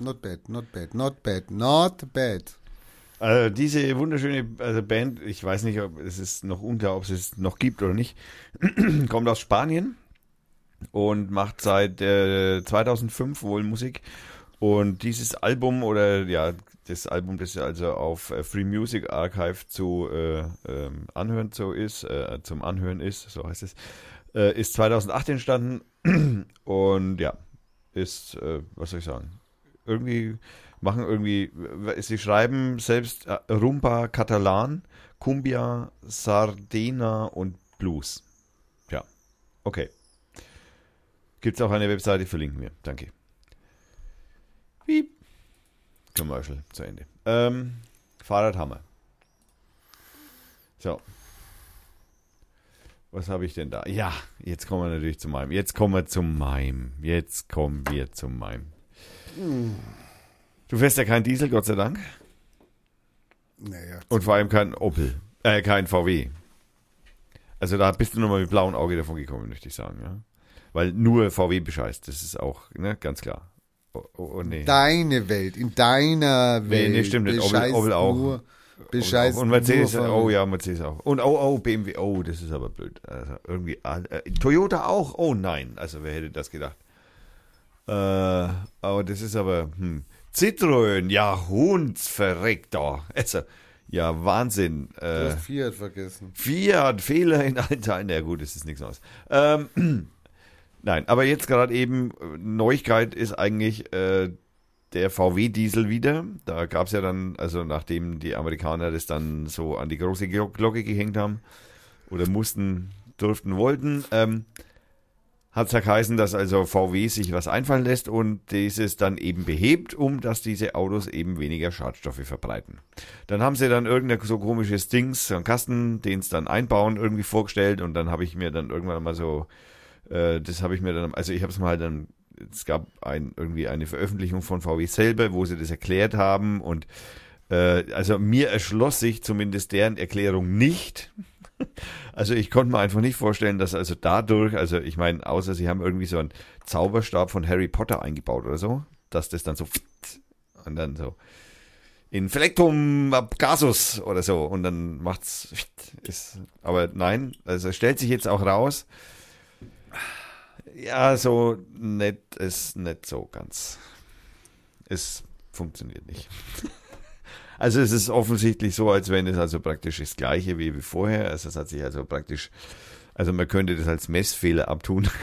Not bad, not bad, not bad, not bad. Also diese wunderschöne also Band, ich weiß nicht, ob es ist noch unklar, ob es es noch gibt oder nicht, [clears throat] kommt aus Spanien und macht seit äh, 2005 wohl Musik. Und dieses Album oder ja, das Album, das also auf äh, Free Music Archive zu äh, ähm, anhören so ist, äh, zum Anhören ist, so heißt es, äh, ist 2008 entstanden [clears throat] und ja, ist, äh, was soll ich sagen, irgendwie machen irgendwie, sie schreiben selbst äh, Rumba Katalan, Cumbia, Sardena und Blues. Ja, okay. Gibt es auch eine Webseite, verlinken wir. Danke. Piep. Commercial zu Ende. Ähm, Fahrradhammer. So. Was habe ich denn da? Ja, jetzt kommen wir natürlich zu meinem. Jetzt kommen wir zum meinem. Jetzt kommen wir zum meinem. Du fährst ja kein Diesel, Gott sei Dank. Naja, Und vor allem kein Opel. Äh, kein VW. Also da bist du nochmal mit blauem Auge davon gekommen, möchte ich sagen, ja. Weil nur VW bescheißt, das ist auch, ne, ganz klar. Oh, oh, oh nee. deine Welt, in deiner Nee, Welt. nee, stimmt nicht. Opel- auch. Nur, bescheißt und Mercedes, nur oh ja, Mercedes auch. Und oh, oh, BMW, oh, das ist aber blöd. Also irgendwie, äh, Toyota auch, oh nein, also wer hätte das gedacht? Äh, aber das ist aber, hm. Citroën, ja, Hundsverreckt da. Also, ja, Wahnsinn. Du Äh, hast Fiat vergessen. Fiat, Fehler in allen Teilen. Ja gut, das ist nichts Neues. Ähm, [clears throat] nein, aber jetzt gerade eben, äh, Neuigkeit ist eigentlich äh, der VW-Diesel wieder. Da gab es ja dann, also nachdem die Amerikaner das dann so an die große Glo- Glocke gehängt haben oder mussten, durften, wollten, ähm, hat es ja geheißen, dass also VW sich was einfallen lässt und dieses dann eben behebt, um dass diese Autos eben weniger Schadstoffe verbreiten. Dann haben sie dann irgendein so komisches Dings, so einen Kasten, den es dann einbauen, irgendwie vorgestellt und dann habe ich mir dann irgendwann mal so, äh, das habe ich mir dann, also ich habe es mal dann, es gab ein, irgendwie eine Veröffentlichung von VW selber, wo sie das erklärt haben und äh, also mir erschloss sich zumindest deren Erklärung nicht. Also ich konnte mir einfach nicht vorstellen, dass also dadurch, also ich meine, außer sie haben irgendwie so einen Zauberstab von Harry Potter eingebaut oder so, dass das dann so [laughs] und dann so Inflectum Gasus oder so und dann macht's [laughs] ist aber nein, also es stellt sich jetzt auch raus. Ja, so nett ist nicht so ganz. Es funktioniert nicht. [laughs] Also es ist offensichtlich so, als wenn es also praktisch das gleiche wie vorher. Also es hat sich also praktisch, also man könnte das als Messfehler abtun. [laughs]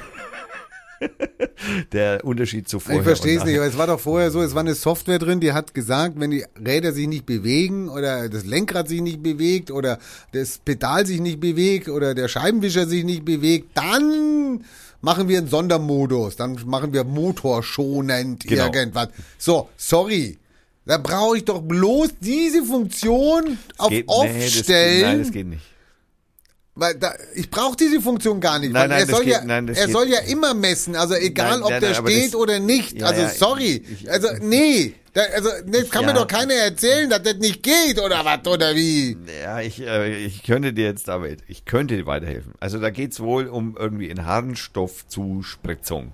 Der Unterschied zu vorher. Ich verstehe es nicht, aber es war doch vorher so, es war eine Software drin, die hat gesagt, wenn die Räder sich nicht bewegen oder das Lenkrad sich nicht bewegt oder das Pedal sich nicht bewegt oder der Scheibenwischer sich nicht bewegt, dann machen wir einen Sondermodus, dann machen wir motorschonend Genau. irgendwas. So, sorry. Da brauche ich doch bloß diese Funktion auf Geht- Off nee, das, stellen. Nein, das geht nicht. Weil da, ich brauche diese Funktion gar nicht. Nein, nein, er das soll geht- ja, nein, das er geht- soll ja immer messen, also egal Nein, ob der steht das- oder nicht. Ja, also ja, sorry. ich- also nee, da, also das kann mir Ja. doch keiner erzählen, dass das nicht geht oder was oder wie. Ja, ich, äh, ich könnte dir jetzt aber, ich könnte dir weiterhelfen. Also da geht's wohl um irgendwie eine Harnstoffzuspritzung.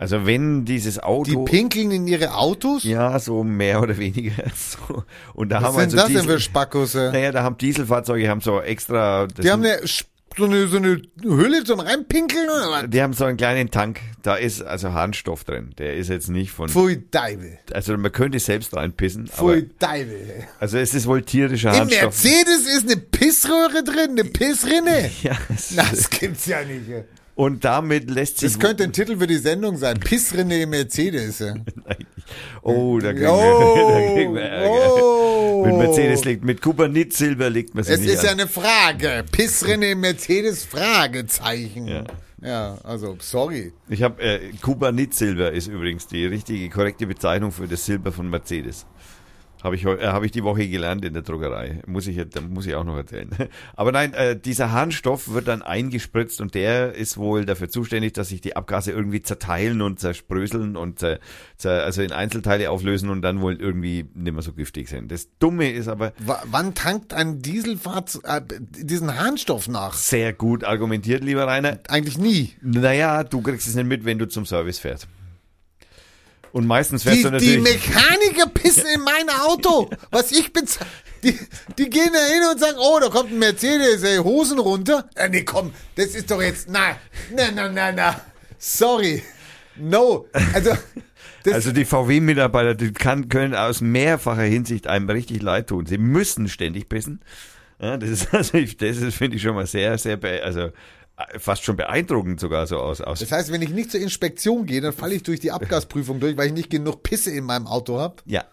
Also wenn dieses Die Auto... pinkeln in ihre Autos? ja, so mehr oder weniger. [laughs] So. Und da Was haben sind also das denn Diesel, für Spackusse? Naja, da haben Dieselfahrzeuge haben so extra... das Die haben eine, so eine, so eine Hülle zum Reinpinkeln oder was? die haben so einen kleinen Tank, da ist also Harnstoff drin. Der ist jetzt nicht von... Pfui Deibel. Also man könnte selbst reinpissen. Pfui Deibel. Also es ist wohl tierischer Im Harnstoff. Mercedes ist eine Pissröhre drin, eine Pissrinne. [laughs] Ja, es- Das gibt's ja nicht. Und damit lässt sich... Das könnte ein Titel für die Sendung sein. Pissrinne im Mercedes. [laughs] Oh, da kriegen, Oh, wir, [laughs] da kriegen wir Ärger. oh. Mit Mercedes liegt, mit Kubanit Silber liegt man sich Es nicht ist ja eine Frage. Pissrinne im Mercedes? Fragezeichen. Ja. Ja, also, sorry. Ich habe äh, Kubanit Silber ist übrigens die richtige, korrekte Bezeichnung für das Silber von Mercedes. Habe ich, äh, hab ich die Woche gelernt in der Druckerei. Muss ich, muss ich auch noch erzählen. [laughs] Aber nein, äh, dieser Harnstoff wird dann eingespritzt und der ist wohl dafür zuständig, dass sich die Abgase irgendwie zerteilen und zerspröseln und zer, also in Einzelteile auflösen und dann wohl irgendwie nicht mehr so giftig sind. Das Dumme ist aber, W wann tankt ein Dieselfahrzeug äh, diesen Harnstoff nach? sehr gut argumentiert, lieber Rainer. Eigentlich nie. Naja, du kriegst es nicht mit, wenn du zum Service fährst. Und meistens fährst Die, du die natürlich. Mechaniker pissen in mein Auto. Was ich bezahle. Die, die gehen da hin und sagen, oh, da kommt ein Mercedes, ey, Hosen runter. Äh, nee, komm, das ist doch jetzt, na, na, na, na, na. Sorry. No. Also, Also die VW-Mitarbeiter, die kann, können aus mehrfacher Hinsicht einem richtig leid tun. Sie müssen ständig pissen. Ja, das ist [laughs] also, ich, das ist, finde ich schon mal sehr, sehr, also fast schon beeindruckend sogar so aus. aus das heißt, wenn ich nicht zur Inspektion gehe, dann falle ich durch die Abgasprüfung durch, weil ich nicht genug Pisse in meinem Auto habe. ja.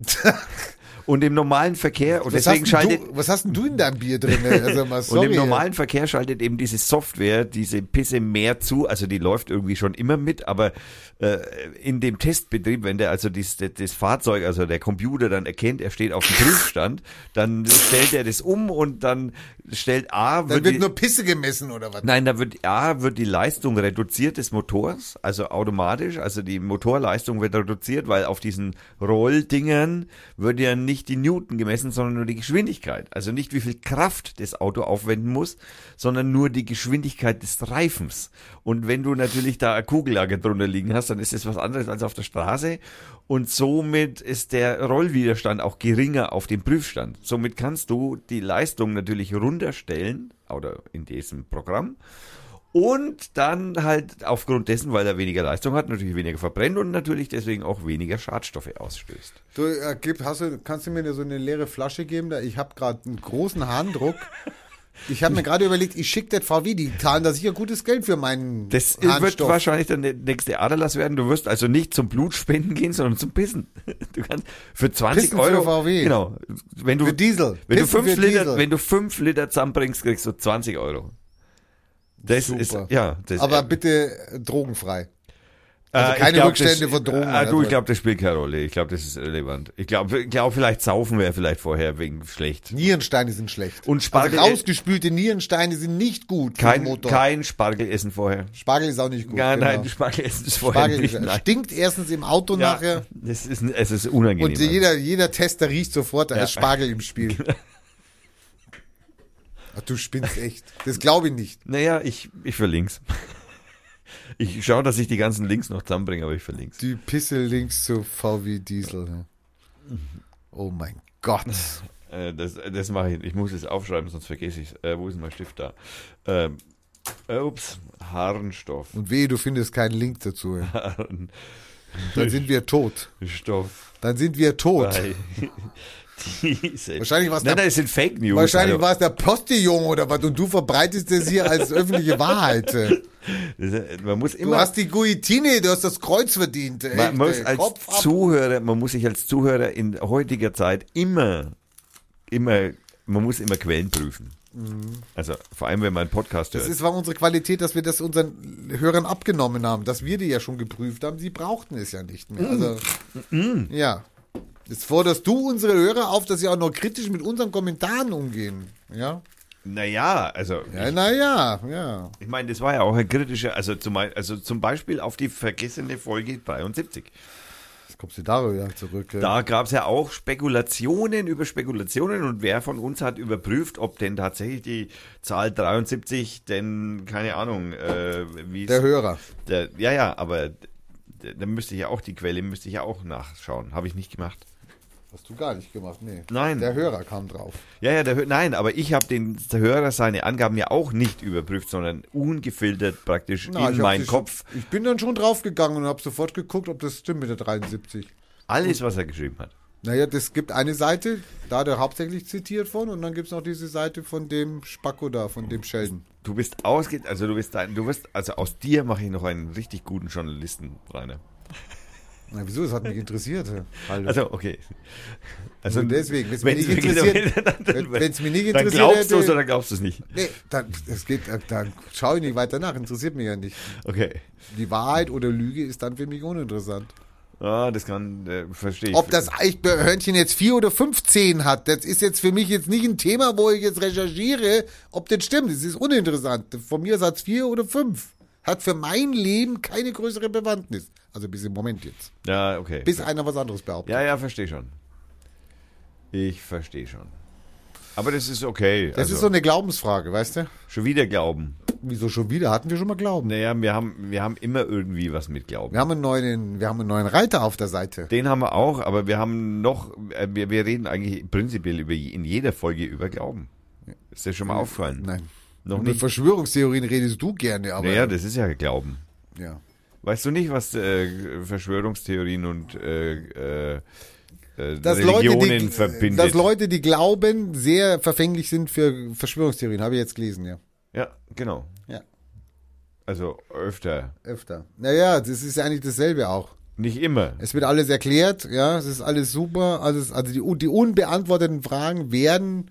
[laughs] Und im normalen Verkehr, und Was deswegen schaltet, du, was hast denn du in deinem Bier drin? Also mal Und sorry. im normalen Verkehr schaltet eben diese Software diese Pisse mehr zu. Also die läuft irgendwie schon immer mit, aber äh, in dem Testbetrieb, wenn der also das, das, das Fahrzeug, also der Computer dann erkennt, er steht auf dem Prüfstand, dann stellt er das um und dann stellt A, dann wird, wird die, nur Pisse gemessen oder was? Nein, da wird A wird die Leistung reduziert des Motors, also automatisch, also die Motorleistung wird reduziert, weil auf diesen Rolldingern wird ja nicht die Newton gemessen, sondern nur die Geschwindigkeit. Also nicht wie viel Kraft das Auto aufwenden muss, sondern nur die Geschwindigkeit des Reifens. Und wenn du natürlich da eine Kugellager drunter liegen hast, dann ist das was anderes als auf der Straße und somit ist der Rollwiderstand auch geringer auf dem Prüfstand. Somit kannst du die Leistung natürlich runterstellen oder in diesem Programm und dann halt aufgrund dessen, weil er weniger Leistung hat, natürlich weniger verbrennt und natürlich deswegen auch weniger Schadstoffe ausstößt. Du, äh, gib, hast du, kannst du mir so eine leere Flasche geben? Da, ich habe gerade einen großen Harndruck. Ich habe mir gerade überlegt, ich schicke das VW, die zahlen da sicher gutes Geld für meinen Das wird Harnstoff. wahrscheinlich dann der nächste Aderlass werden. Du wirst also nicht zum Blutspenden gehen, sondern zum Pissen. [laughs] Du kannst für 20 Pissen für Euro. VW. Genau. Wenn du, Für Diesel. Wenn du fünf für Liter, Diesel. wenn du fünf Liter zusammenbringst, kriegst du 20 Euro. Das Super. ist, ja, das Aber bitte äh, drogenfrei. Äh, Also keine glaub, Rückstände das, von Drogen. Ah, du, also. ich glaube, das spielt keine Rolle. Ich glaube, das ist relevant. Ich glaube, ich glaub, vielleicht saufen wir vielleicht vorher wegen schlecht. Nierensteine sind schlecht. Und Spargel- also rausgespülte Nierensteine sind nicht gut Kein, Motor. kein Spargel essen vorher. Spargel ist auch nicht gut. Ja, genau. Nein, Spargel essen ist vorher Spargel nicht. Nein. stinkt erstens im Auto Ja, nachher. das ist, es ist unangenehm. Und jeder, jeder Tester riecht sofort, da Ja. ist Spargel im Spiel. [laughs] Ach, du spinnst echt. Das glaube ich nicht. Naja, ich, ich verlink's. [laughs] Ich schaue, dass ich die ganzen Links noch zusammenbringe, aber ich verlink's. Die Pisse links zu VW Diesel. ne? Oh mein Gott. [laughs] Äh, das das mache ich. Ich muss es aufschreiben, sonst vergesse ich Äh, wo ist mein Stift da? Ähm, äh, ups, Harnstoff. Und wehe, du findest keinen Link dazu. Dann sind wir tot. Harnstoff. Dann sind wir tot. [laughs] bei Diesel. Wahrscheinlich war's Nein, der- nein, es sind Fake News. Wahrscheinlich also, war es der Postillon oder was und du verbreitest das hier als öffentliche Wahrheit. Du [laughs] das- Man muss immer. hast die Guillotine, du hast das Kreuz verdient. Man echt, muss ey. als Kopf ab. Zuhörer, man muss sich als Zuhörer in heutiger Zeit immer, immer, man muss immer Quellen prüfen. Also vor allem, wenn man einen Podcast Das hört. ist, war unsere Qualität, dass wir das unseren Hörern abgenommen haben, dass wir die ja schon geprüft haben. Sie brauchten es ja nicht mehr. Also, ja. Jetzt forderst du unsere Hörer auf, dass sie auch noch kritisch mit unseren Kommentaren umgehen. Ja. naja, also Ja, naja, ja. ich meine, das war ja auch ein kritischer, also zum, also zum Beispiel auf die vergessene Folge 73. Jetzt kommst du darüber zurück. ja. Da gab es ja auch Spekulationen über Spekulationen und wer von uns hat überprüft, ob denn tatsächlich die Zahl 73 denn, keine Ahnung, äh, wie Der Hörer. Der, ja, ja, aber da müsste ich ja auch die Quelle, müsste ich ja auch nachschauen. Habe ich nicht gemacht. Hast du gar nicht gemacht, nee. Nein. Der Hörer kam drauf. Ja, ja, der, Hö- nein, aber ich habe den der Hörer seine Angaben ja auch nicht überprüft, sondern ungefiltert praktisch Na, in meinen Kopf. Schon, ich bin dann schon draufgegangen und habe sofort geguckt, ob das stimmt mit der 73. Alles, was er geschrieben hat. Naja, das gibt eine Seite, da hat er hauptsächlich zitiert von, und dann gibt es noch diese Seite von dem Spacko da, von dem Sheldon. Du bist ausge, also du bist ein, du wirst, also aus dir mache ich noch einen richtig guten Journalisten, Rainer. Na, wieso? Das hat mich interessiert. Hallo. Also, okay. Also, Nur deswegen, wenn's wenn's mich nicht interessiert- [laughs] wenn- wenn's mich nicht Dann interessiert glaubst du es oder glaubst du es nicht? nee, dann, es geht, dann schaue ich nicht weiter nach, interessiert mich ja nicht. Okay. Die Wahrheit oder Lüge ist dann für mich uninteressant. Ah, das kann, äh, verstehe ich. Ob das Eichhörnchen jetzt vier oder fünf Zehen hat, das ist jetzt für mich jetzt nicht ein Thema, wo ich jetzt recherchiere, ob das stimmt. Das ist uninteressant. Von mir sagt vier oder fünf. Hat für mein Leben keine größere Bewandtnis. Also bis im Moment jetzt. Ja, okay. Bis einer was anderes behauptet. Ja, ja, verstehe schon. Ich verstehe schon. Aber das ist okay. Das also, ist so eine Glaubensfrage, weißt du? schon wieder glauben. Wieso schon wieder? Hatten wir schon mal Glauben. Naja, wir haben, wir haben immer irgendwie was mit Glauben. Wir haben einen neuen, wir haben einen neuen Reiter auf der Seite. Den haben wir auch, aber wir haben noch, äh, wir, wir reden eigentlich prinzipiell über, in jeder Folge über Glauben. Ist dir schon mal auffallen? Nein. Noch Über nicht? Verschwörungstheorien redest du gerne, aber. Naja, das ist ja Glauben. ja. Weißt du nicht, was äh, Verschwörungstheorien und äh, äh, äh, Dass Leute, Religionen die, verbindet? dass Leute, die glauben, sehr verfänglich sind für Verschwörungstheorien, habe ich jetzt gelesen, ja. ja, genau. Ja. Also öfter. Öfter. Naja, das ist ja eigentlich dasselbe auch. Nicht immer. Es wird alles erklärt, ja, es ist alles super, alles, also die, die unbeantworteten Fragen werden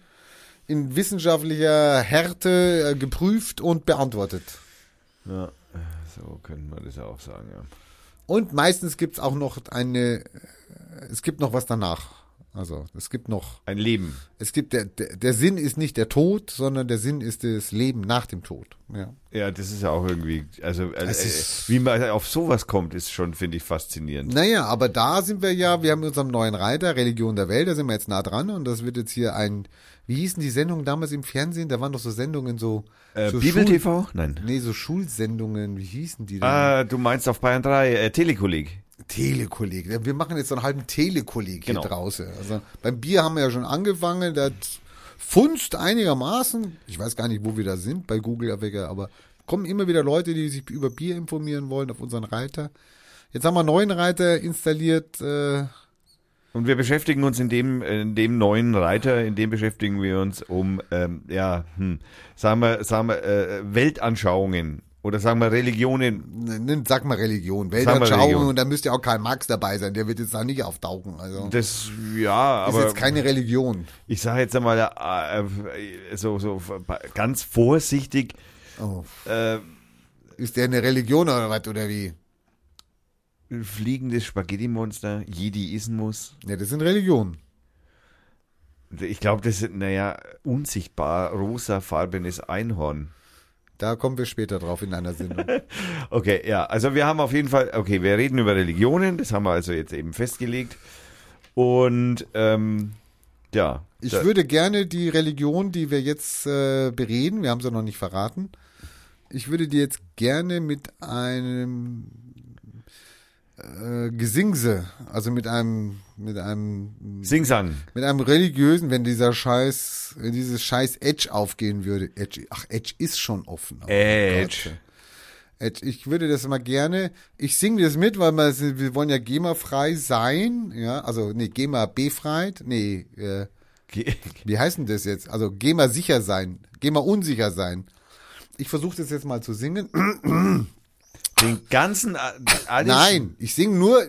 in wissenschaftlicher Härte äh, geprüft und beantwortet. Ja, so könnte man das auch sagen, ja. Und meistens gibt's auch noch eine, es gibt noch was danach. Also es gibt noch, Ein Leben. es gibt der, der, der Sinn ist nicht der Tod, sondern der Sinn ist das Leben nach dem Tod. Ja. Ja, das ist ja auch irgendwie, also äh, Es äh, ist- wie man auf sowas kommt, ist schon, finde ich, faszinierend. Naja, aber da sind wir ja, wir haben mit unserem neuen Reiter, Religion der Welt, da sind wir jetzt nah dran und das wird jetzt hier ein, wie hießen die Sendungen damals im Fernsehen? Da waren doch so Sendungen so, Äh, so Bibel Schul- TV? Nein. Nee, so Schulsendungen, wie hießen die denn? Ah, du meinst auf Bayern 3, äh, Telekolleg. Telekolleg. Wir machen jetzt so einen halben Telekolleg hier Genau. draußen. Also beim Bier haben wir ja schon angefangen, das funzt einigermaßen. Ich weiß gar nicht, wo wir da sind, bei Google, aber kommen immer wieder Leute, die sich über Bier informieren wollen auf unseren Reiter. Jetzt haben wir einen neuen Reiter installiert. Äh, Und wir beschäftigen uns in dem, in dem neuen Reiter, in dem beschäftigen wir uns um, ähm, ja, hm, sagen wir, sagen wir, äh, Weltanschauungen oder sagen wir Religionen. sag mal Religion, Weltanschauung und da müsste ja auch Karl Marx dabei sein, der wird jetzt da nicht auftauchen. Also Das, ja, ist aber jetzt keine Religion. ich sage jetzt einmal äh, äh, so, so ganz vorsichtig, Oh. äh, Ist der eine Religion oder was oder wie? Fliegendes Spaghetti-Monster, Jedi-Ismus. Ja, das sind Religionen. Ich glaube, das sind, naja, unsichtbar rosafarbenes Einhorn. Da kommen wir später drauf in einer Sendung. [laughs] Okay, ja, also wir haben auf jeden Fall, okay, wir reden über Religionen, das haben wir also jetzt eben festgelegt. Und ähm, ja, Ich würde gerne die Religion, die wir jetzt äh, bereden, wir haben sie noch nicht verraten, ich würde die jetzt gerne mit einem äh, Gesingse, also mit einem, mit einem, Sing-Sang. mit einem religiösen, wenn dieser Scheiß, wenn dieses Scheiß Edge aufgehen würde. Edge, ach, Edge ist schon offen. Oh Edge. Edge. Ich würde das mal gerne, ich singe das mit, weil wir, wir wollen ja GEMA-frei sein, ja, also, nee, GEMA-befreit, nee, äh, wie heißt denn das jetzt? Also GEMA sicher sein, GEMA unsicher sein. Ich versuche das jetzt mal zu singen. Den ganzen, äh, alles. Nein, ich singe nur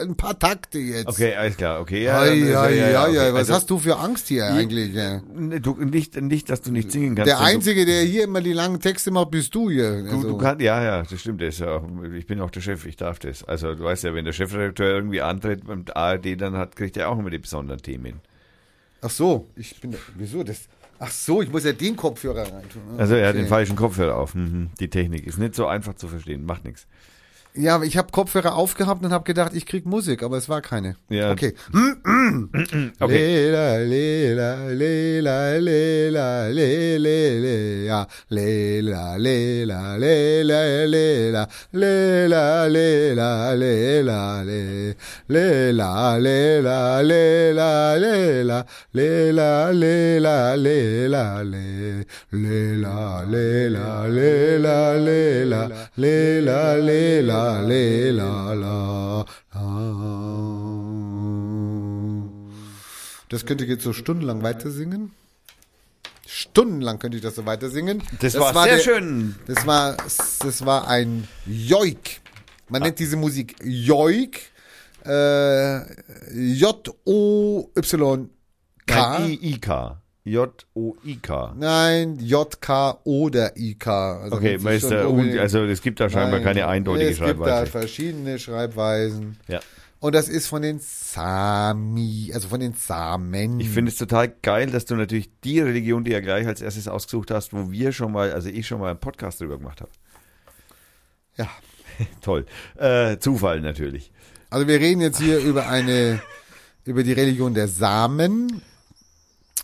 ein paar Takte jetzt. Okay, alles klar, okay. Ja, Ja, ja, ja, ja, Was Also, hast du für Angst hier eigentlich? Ja. ne, Du, nicht, nicht, dass du nicht singen kannst. Der denn Einzige, der hier immer die langen Texte macht, bist du hier. Du, Also, du kannst, ja, ja, das stimmt. Das ja ich bin auch der Chef, ich darf das. Also du weißt ja, wenn der Chefredakteur irgendwie antritt beim ARD, dann hat, kriegt er auch immer die besonderen Themen. ach so, ich bin, wieso das? Ach so, ich muss ja den Kopfhörer reintun. Also er hat Okay. den falschen Kopfhörer auf. Mhm. Die Technik ist nicht so einfach zu verstehen, macht nichts. Ja, ich habe Kopfhörer aufgehabt und habe gedacht, ich krieg Musik, aber es war keine. Ja. Okay. Okay. Lela, lela, lela, lela. Lela, lela, lela, lela, lela, lela, lela, le. Lela, lela, lela, lela, lela, lela, lela, le. Lela, lela, lela, lela, lela, lela, lela, la. la. Das könnte ich jetzt so stundenlang weiter singen. Stundenlang könnte ich das so weiter singen. Das, war, sehr der- schön. Das war, das war ein Joik. Man nennt diese Musik Joik. Äh, J-O-Y-K. I-I-K. J-O-I-K. Nein, J-K oder I-K. Also Okay, un- also es gibt da scheinbar Nein, keine eindeutige Es gibt da Schreibweise. verschiedene Schreibweisen. Ja. Und das ist von den Sami, also von den Samen. Ich finde es total geil, dass du natürlich die Religion, die ja gleich als erstes ausgesucht hast, wo wir schon mal, also ich schon mal einen Podcast drüber gemacht habe. ja. [laughs] Toll. Äh, Zufall natürlich. Also wir reden jetzt hier über eine, über die Religion der Samen.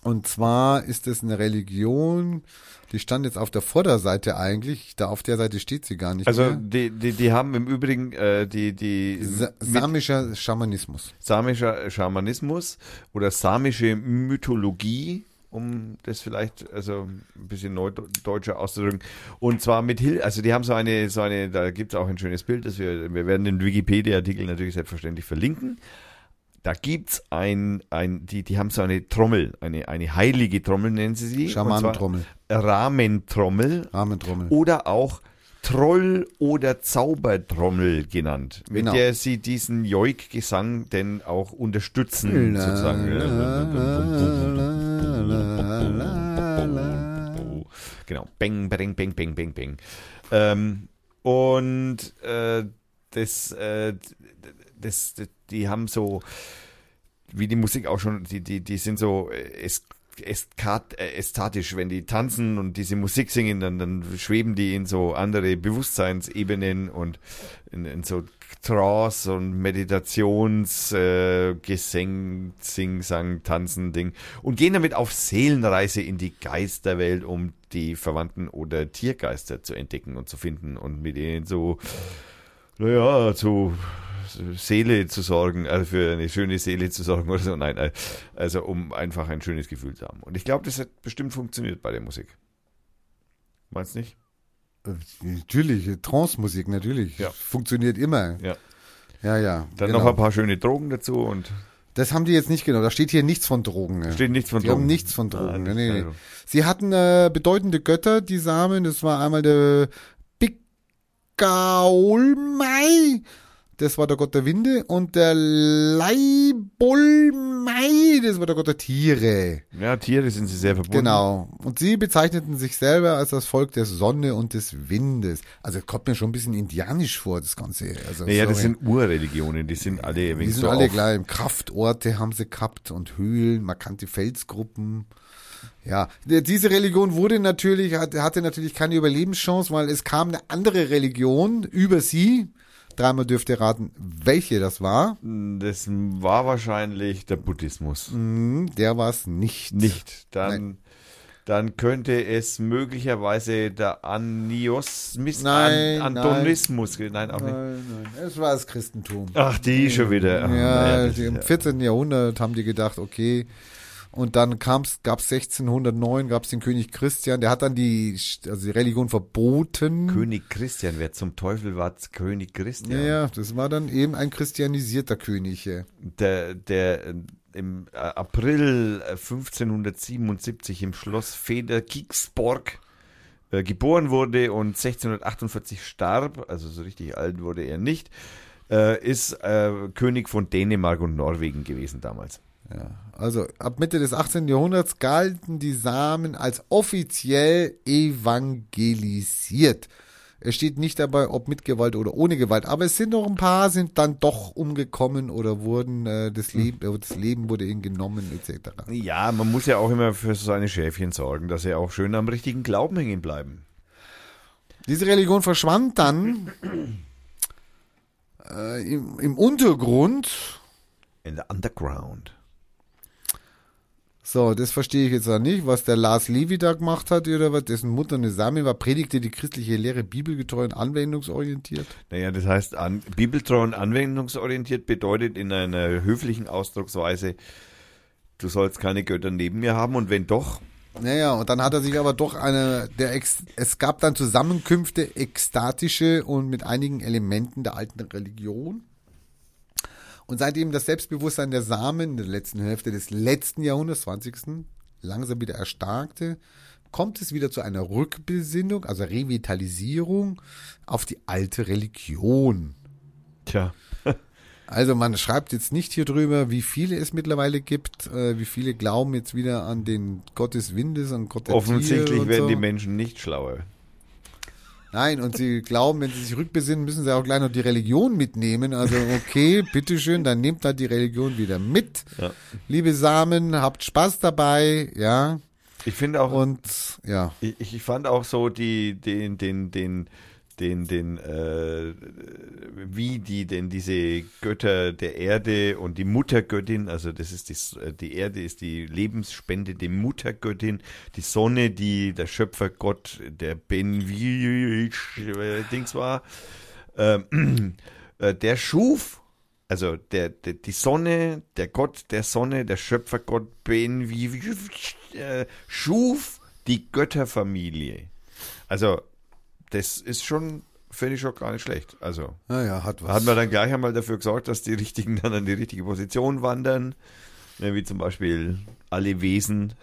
Und zwar ist es eine Religion, die stand jetzt auf der Vorderseite eigentlich, da auf der Seite steht sie gar nicht Also mehr. die, die, die haben im Übrigen äh, die, die Sa samischer Schamanismus. samischer Schamanismus oder samische Mythologie, um das vielleicht also ein bisschen neudeutscher auszudrücken. Und zwar mit Hilfe, also die haben so eine, so eine, da gibt es auch ein schönes Bild, das wir, wir werden den Wikipedia-Artikel natürlich selbstverständlich verlinken. Da gibt's ein, ein, die, die haben so eine Trommel, eine, eine heilige Trommel nennen sie sie. Schamanentrommel, Rahmentrommel Rahmentrommel. oder auch Troll- oder Zaubertrommel genannt, mit Genau. der sie diesen Joik-Gesang denn auch unterstützen, sozusagen. Genau, bang, bang, bang, bang, bang, bang. Ähm, und äh, das, äh, das, das, die haben so, wie die Musik auch schon, die, die, die sind so äh, ästhetisch, wenn die tanzen und diese Musik singen, dann, dann schweben die in so andere Bewusstseinsebenen und in, in so Trance und Meditations, äh, Sing, Sang, Tanzen, Ding und gehen damit auf Seelenreise in die Geisterwelt, um die Verwandten oder Tiergeister zu entdecken und zu finden und mit ihnen so, naja, zu Seele zu sorgen, also für eine schöne Seele zu sorgen oder so. Nein, also um einfach ein schönes Gefühl zu haben. Und ich glaube, das hat bestimmt funktioniert bei der Musik. Meinst nicht? Äh, Natürlich, Trance-Musik, natürlich. Ja. Funktioniert immer. Ja. Ja, ja. Dann genau. noch ein paar schöne Drogen dazu und Das haben die jetzt nicht genau. Da steht hier nichts von Drogen. ne? steht nichts von Die Drogen. haben nichts von Drogen. Ah, nee, nee, also. Sie hatten äh, bedeutende Götter, die Samen. Das war einmal der Bikaulmai, das war der Gott der Winde, und der Leibulmai, das war der Gott der Tiere. Ja, Tiere sind sie sehr verbunden. Genau. Und sie bezeichneten sich selber als das Volk der Sonne und des Windes. Also kommt mir schon ein bisschen indianisch vor, das Ganze. Also, Naja, das sorry. sind Urreligionen, die sind alle Die sind so alle gleich. Kraftorte haben sie gehabt und Höhlen, markante Felsgruppen. Ja, die- diese Religion wurde natürlich, hatte natürlich keine Überlebenschance, weil es kam eine andere Religion über sie. Dreimal dürft ihr raten, welche das war. Das war wahrscheinlich der Buddhismus. Hm, Der war es nicht. Nicht. Dann, dann könnte es möglicherweise der Aniosmis, Nein, An, Antonismus, nein. auch nicht. Nein, nein, es war das Christentum. Ach, die schon wieder. Ja, das die, im ja- 14. Jahrhundert haben die gedacht, okay. Und dann gab's, gab's 1609, gab's den König Christian, der hat dann die, also die Religion verboten. König Christian, wer zum Teufel war König Christian? Ja, ja, das war dann eben ein christianisierter König. ja. Der, der äh, im äh, April äh, 1577 im Schloss Feder-Kingsborg äh, geboren wurde und 1648 starb, also so richtig alt wurde er nicht, äh, ist äh, König von Dänemark und Norwegen gewesen damals. Ja, also ab Mitte des 18. Jahrhunderts galten die Samen als offiziell evangelisiert. Es steht nicht dabei, ob mit Gewalt oder ohne Gewalt, aber es sind noch ein paar, sind dann doch umgekommen oder wurden äh, das Leben, äh, das Leben wurde ihnen genommen etc. Ja, man muss ja auch immer für seine Schäfchen sorgen, dass sie auch schön am richtigen Glauben hängen bleiben. Diese Religion verschwand dann äh, im, im Untergrund. In the underground. So, das verstehe ich jetzt auch nicht, was der Lars Levi da gemacht hat oder was, dessen Mutter eine Same war, predigte die christliche Lehre bibelgetreu und anwendungsorientiert. Naja, das heißt, an, bibeltreu und anwendungsorientiert bedeutet in einer höflichen Ausdrucksweise, du sollst keine Götter neben mir haben und wenn doch, Naja, und dann hat er sich aber doch eine, der Ex, es gab dann Zusammenkünfte, ekstatische und mit einigen Elementen der alten Religion. Und seitdem das Selbstbewusstsein der Samen in der letzten Hälfte des letzten Jahrhunderts, 20. langsam wieder erstarkte, kommt es wieder zu einer Rückbesinnung, also Revitalisierung auf die alte Religion. tja, [laughs] Also man schreibt jetzt nicht hier drüber, wie viele es mittlerweile gibt, äh, wie viele glauben jetzt wieder an den Gott des Windes, an Gott der Tiere offensichtlich und werden so. die Menschen nicht schlauer. Nein, und sie glauben, wenn sie sich rückbesinnen, müssen sie auch gleich noch die Religion mitnehmen. Also okay, bitteschön, dann nehmt halt die Religion wieder mit. Ja. Liebe Samen, habt Spaß dabei, ja. Ich finde auch, Und ja, ich, ich fand auch so die, den, den, den den, den, äh, wie die denn diese Götter der Erde und die Muttergöttin, also das ist die, die Erde ist die Lebensspende, die Muttergöttin, die Sonne, die der Schöpfergott, der Ben äh, Dings war, ähm, äh, der schuf, also der, der, die Sonne, der Gott der Sonne, der Schöpfergott Ben äh, schuf die Götterfamilie. Also das ist schon, finde ich schon gar nicht schlecht. Also Naja, hat was. hat man dann gleich einmal dafür gesorgt, dass die Richtigen [laughs] dann an die richtige Position wandern. Ne, wie zum Beispiel alle Wesen.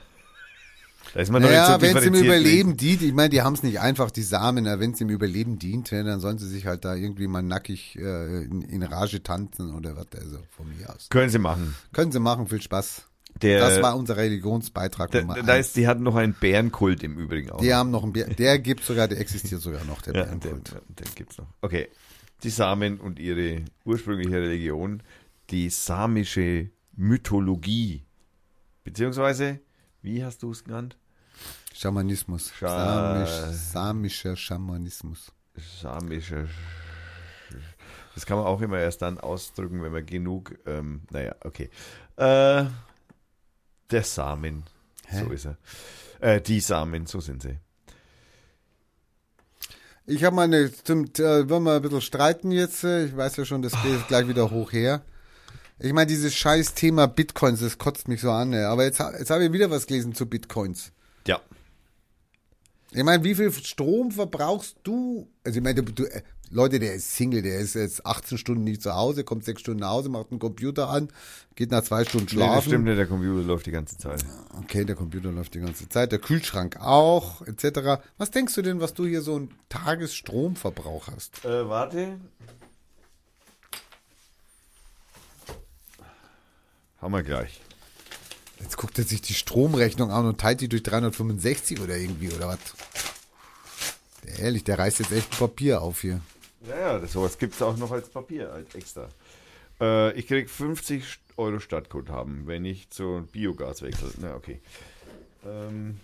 Da ist man noch ja, nicht so wenn es im Überleben dient, ich meine, die haben es nicht einfach, die Samen, wenn es im Überleben dient, dann sollen sie sich halt da irgendwie mal nackig äh, in, in Rage tanzen oder was, also von mir aus. Können sie machen. Können sie machen, viel Spaß. Der, Das war unser Religionsbeitrag da, Nummer da eins. ist, die hatten noch einen Bärenkult im Übrigen auch. Die haben noch einen Bär, der gibt sogar, der existiert sogar noch, der Ja, Bärenkult. den gibt's noch. Okay. Die Samen und ihre ursprüngliche Religion, die samische Mythologie. Beziehungsweise, wie hast du es genannt? Schamanismus. Scha- Samisch, samischer Schamanismus. Samische. Das kann man auch immer erst dann ausdrücken, wenn man genug. Ähm, naja, okay. Äh, der Samen. Hä? So ist er. Äh, die Samen, so sind sie. Ich habe mal eine, zum, äh, wollen wir ein bisschen streiten jetzt. Ich weiß ja schon, das geht gleich wieder hoch her. Ich meine, dieses scheiß Thema Bitcoins, das kotzt mich so an. ey. Aber jetzt, jetzt habe ich wieder was gelesen zu Bitcoins. Ja. Ich meine, wie viel Strom verbrauchst du? Also ich meine, du, du, äh, Leute, der ist Single, der ist jetzt 18 Stunden nicht zu Hause, kommt sechs Stunden nach Hause, macht einen Computer an, geht nach zwei Stunden Nee, das schlafen. stimmt nicht, der Computer läuft die ganze Zeit. Okay, der Computer läuft die ganze Zeit, der Kühlschrank auch, etc. Was denkst du denn, was du hier so einen Tagesstromverbrauch hast? Äh, warte. Haben wir gleich. Jetzt guckt er sich die Stromrechnung an und teilt die durch 365 oder irgendwie, oder was? Ehrlich, der reißt jetzt echt ein Papier auf hier. Ja, ja, sowas gibt es auch noch als Papier, als extra. Äh, ich krieg 50 Euro Stadtguthaben, wenn ich zu Biogas wechsle. Na, okay. Ähm,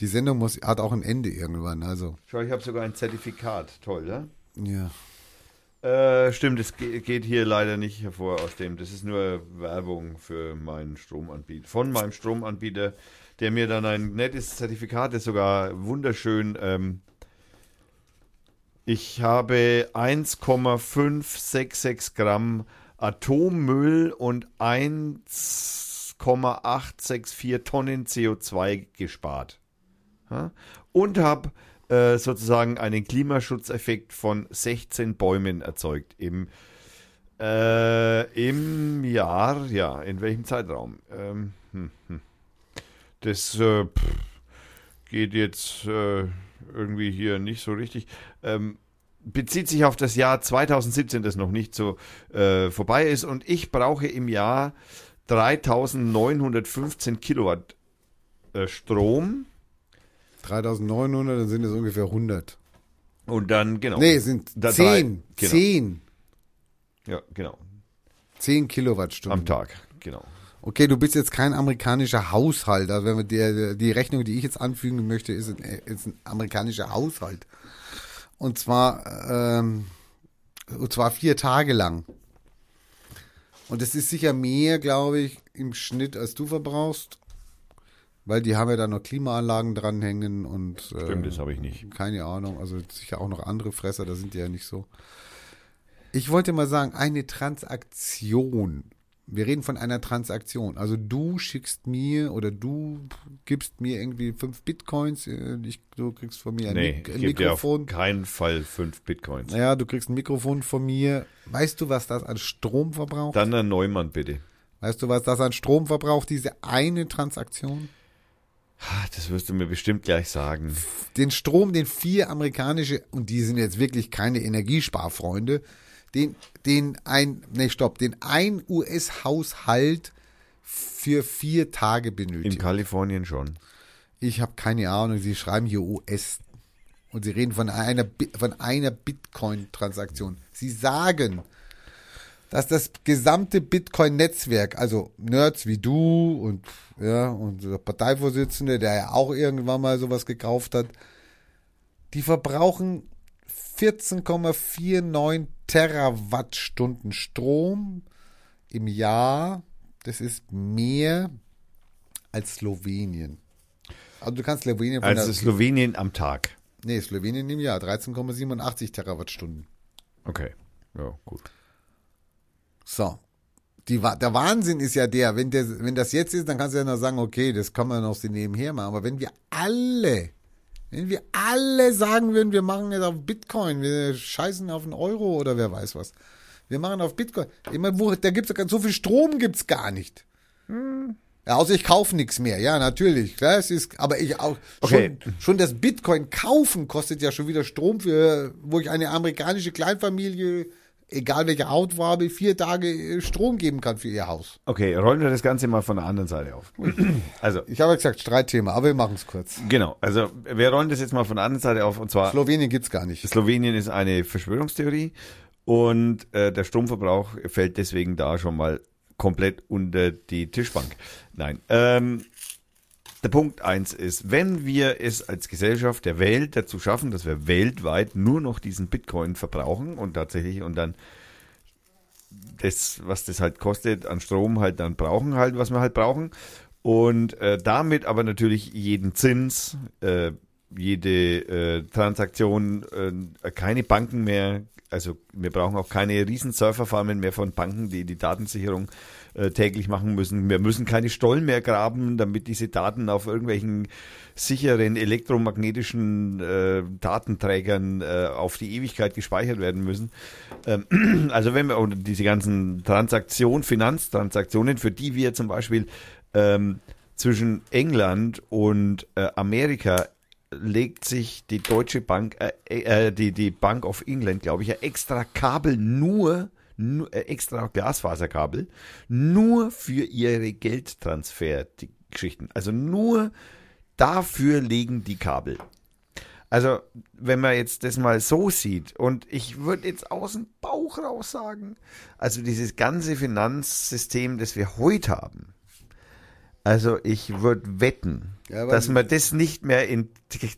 Die Sendung muss, hat auch ein Ende irgendwann, also, schau, ich habe sogar ein Zertifikat. Toll, ne? ja. Äh, stimmt, es ge- geht hier leider nicht hervor aus dem. Das ist nur Werbung für meinen Stromanbieter. Von meinem Stromanbieter, der mir dann ein nettes Zertifikat, das sogar wunderschön. Ähm, ich habe 1,566 Gramm Atommüll und 1,864 Tonnen CO2 gespart. Und habe äh, sozusagen einen Klimaschutzeffekt von 16 Bäumen erzeugt im, äh, im Jahr, ja, in welchem Zeitraum? Ähm, hm, hm. Das äh, pff, geht jetzt äh, irgendwie hier nicht so richtig. Ähm, bezieht sich auf das Jahr 2017, das noch nicht so äh, vorbei ist. Und ich brauche im Jahr 3915 Kilowatt Strom. 3900, dann sind es ungefähr 100. Und dann, genau. Nee, es sind Da 10, drei, genau. 10, Ja, genau. 10 Kilowattstunden. Am Tag, genau. Okay, du bist jetzt kein amerikanischer Haushalt. Also wenn wir die, die Rechnung, die ich jetzt anfügen möchte, ist ein, ist ein amerikanischer Haushalt. Und zwar, ähm, und zwar vier Tage lang. Und das ist sicher mehr, glaube ich, im Schnitt, als du verbrauchst. Weil die haben ja da noch Klimaanlagen dranhängen und äh, Stimmt, das habe ich nicht. keine Ahnung, also sicher auch noch andere Fresser, da sind die ja nicht so. Ich wollte mal sagen, eine Transaktion. Wir reden von einer Transaktion. Also du schickst mir oder du gibst mir irgendwie fünf Bitcoins, äh, ich, du kriegst von mir ein, Nee, Mik ich ein gebe dir auf Mikrofon. keinen Fall fünf Bitcoins. Naja, du kriegst ein Mikrofon von mir. Weißt du, was das an Strom verbraucht? Dann ein Neumann, bitte. weißt du, was das an Strom verbraucht, diese eine Transaktion? Ah, Das wirst du mir bestimmt gleich sagen. den Strom, den vier amerikanische, und die sind jetzt wirklich keine Energiesparfreunde, den, den ein, nee, stopp, den ein US-Haushalt für vier Tage In benötigt. Kalifornien schon. Ich habe keine Ahnung, sie schreiben hier US. Und sie reden von einer, von einer Bitcoin-Transaktion. Sie sagen, dass das gesamte Bitcoin-Netzwerk, also Nerds wie du und, ja, und der Parteivorsitzende, der ja auch irgendwann mal sowas gekauft hat, die verbrauchen 14,49 Terawattstunden Strom im Jahr. Das ist mehr als Slowenien. Also du kannst Slowenien Also Slowenien am Tag. nee, Slowenien im Jahr 13,87 Terawattstunden. Okay. Ja, gut. So. Die, der Wahnsinn ist ja der, wenn, der, wenn das jetzt ist, dann kannst du ja noch sagen, okay, das kann man noch so nebenher machen. Aber wenn wir alle, wenn wir alle sagen würden, wir machen jetzt auf Bitcoin, wir scheißen auf einen Euro oder wer weiß was. Wir machen auf Bitcoin. Meine, wo, da gibt's so viel Strom gibt's gar nicht. Ja, außer ich kaufe nichts mehr. Ja, natürlich. Klar, es ist, aber ich auch Okay. schon, schon das Bitcoin kaufen kostet ja schon wieder Strom für, wo ich eine amerikanische Kleinfamilie, egal welche Hautfarbe, vier Tage äh, Strom geben kann für ihr Haus. Okay, rollen wir das Ganze mal von der anderen Seite auf. [clears throat] Also, Ich habe ja gesagt, Streitthema, aber wir machen es kurz. genau. Also, wir rollen das jetzt mal von der anderen Seite auf. Und zwar, Slowenien gibt's gar nicht. Slowenien ist eine Verschwörungstheorie und äh, der Stromverbrauch fällt deswegen da schon mal komplett unter die Tischbank. Nein. Ähm, der Punkt eins ist, wenn wir es als Gesellschaft der Welt dazu schaffen, dass wir weltweit nur noch diesen Bitcoin verbrauchen und tatsächlich und dann das, was das halt kostet an Strom halt dann brauchen halt, was wir halt brauchen. Und äh, damit aber natürlich jeden Zins, äh, jede äh, Transaktion, äh, keine Banken mehr, also wir brauchen auch keine riesen Serverfarmen mehr von Banken, die die Datensicherung äh, täglich machen müssen. Wir müssen keine Stollen mehr graben, damit diese Daten auf irgendwelchen sicheren elektromagnetischen äh, Datenträgern äh, auf die Ewigkeit gespeichert werden müssen. Ähm, [clears throat] also wenn wir und diese ganzen Transaktionen, Finanztransaktionen, für die wir zum Beispiel ähm, zwischen England und äh, Amerika legt sich die Deutsche Bank, äh, äh, die, die Bank of England, glaube ich, ein extra Kabel nur, äh, extra Glasfaserkabel, nur für ihre Geldtransfer, die Geschichten. Also nur dafür legen die Kabel. Also, wenn man jetzt das mal so sieht, und ich würde jetzt aus dem Bauch raus sagen, also dieses ganze Finanzsystem, das wir heute haben, also ich würde wetten, Ja, dass man das nicht mehr in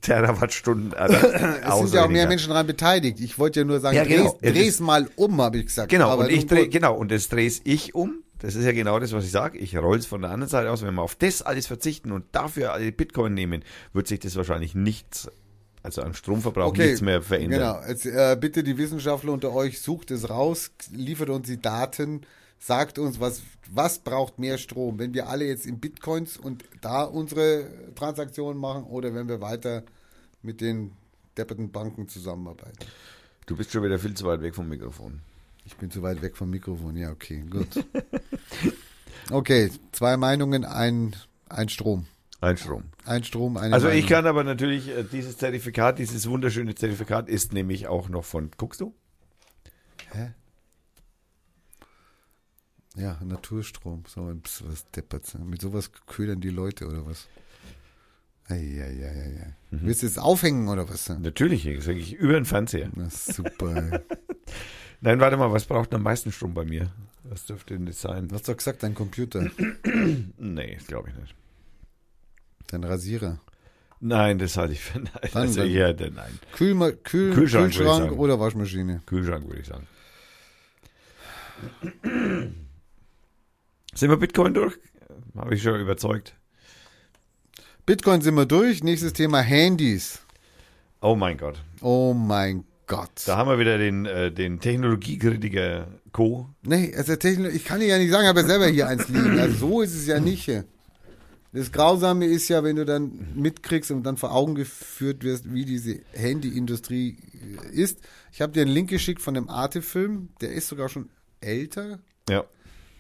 Terawattstunden äh, [laughs] Es sind ja auch mehr. Menschen daran beteiligt. Ich wollte ja nur sagen, Ja, genau. dreh's, dreh's mal um, habe ich gesagt. Genau, aber und ich dreh, genau, und das drehe ich um. Das ist ja genau das, was ich sage. Ich roll es von der anderen Seite aus. Wenn wir auf das alles verzichten und dafür alle Bitcoin nehmen, wird sich das wahrscheinlich nichts, also am Stromverbrauch nichts mehr verändern. Genau. Jetzt, äh, bitte die Wissenschaftler unter euch, sucht es raus, liefert uns die Daten, sagt uns, was, was braucht mehr Strom, wenn wir alle jetzt in Bitcoins und da unsere Transaktionen machen oder wenn wir weiter mit den depperten Banken zusammenarbeiten. Du bist schon wieder viel zu weit weg vom Mikrofon. Ich bin zu weit weg vom Mikrofon. Ja, okay, gut. [laughs] Okay, zwei Meinungen, ein, ein Strom. Ein Strom. Ein Strom, eine Also Meinung. ich kann aber natürlich, äh, dieses Zertifikat, dieses wunderschöne Zertifikat ist nämlich auch noch von, guckst du? Hä? Ja, Naturstrom. So ein bisschen was deppert. Mit sowas ködern die Leute oder was? Eieieiei. Mhm. Willst du es aufhängen oder was? Natürlich, das sage ich über den Fernseher. Na super. [laughs] Nein, warte mal, was braucht am meisten Strom bei mir? Was dürfte denn das sein? du hast doch gesagt, dein Computer, [clears throat] Nee, glaube ich nicht. dein Rasierer. Nein, das halte ich für nein. Dann- Also dann- ja, der- nein. Kühlma Kühl Kühlschrank, Kühlschrank oder Waschmaschine. Kühlschrank, würde ich sagen. [clears throat] [clears throat] Sind wir Bitcoin durch? Habe ich schon überzeugt. Bitcoin sind wir durch. Nächstes Thema Handys. Oh mein Gott. Oh mein Gott. Da haben wir wieder den, äh, den Technologiekritiker Co. Nee, also Techno ich kann dir ja nicht sagen, ja selber hier eins liegen. Also so ist es ja nicht. Das Grausame ist ja, wenn du dann mitkriegst und dann vor Augen geführt wirst, wie diese Handyindustrie äh, ist. Ich habe dir einen Link geschickt von dem Arte-Film, der ist sogar schon älter. Ja.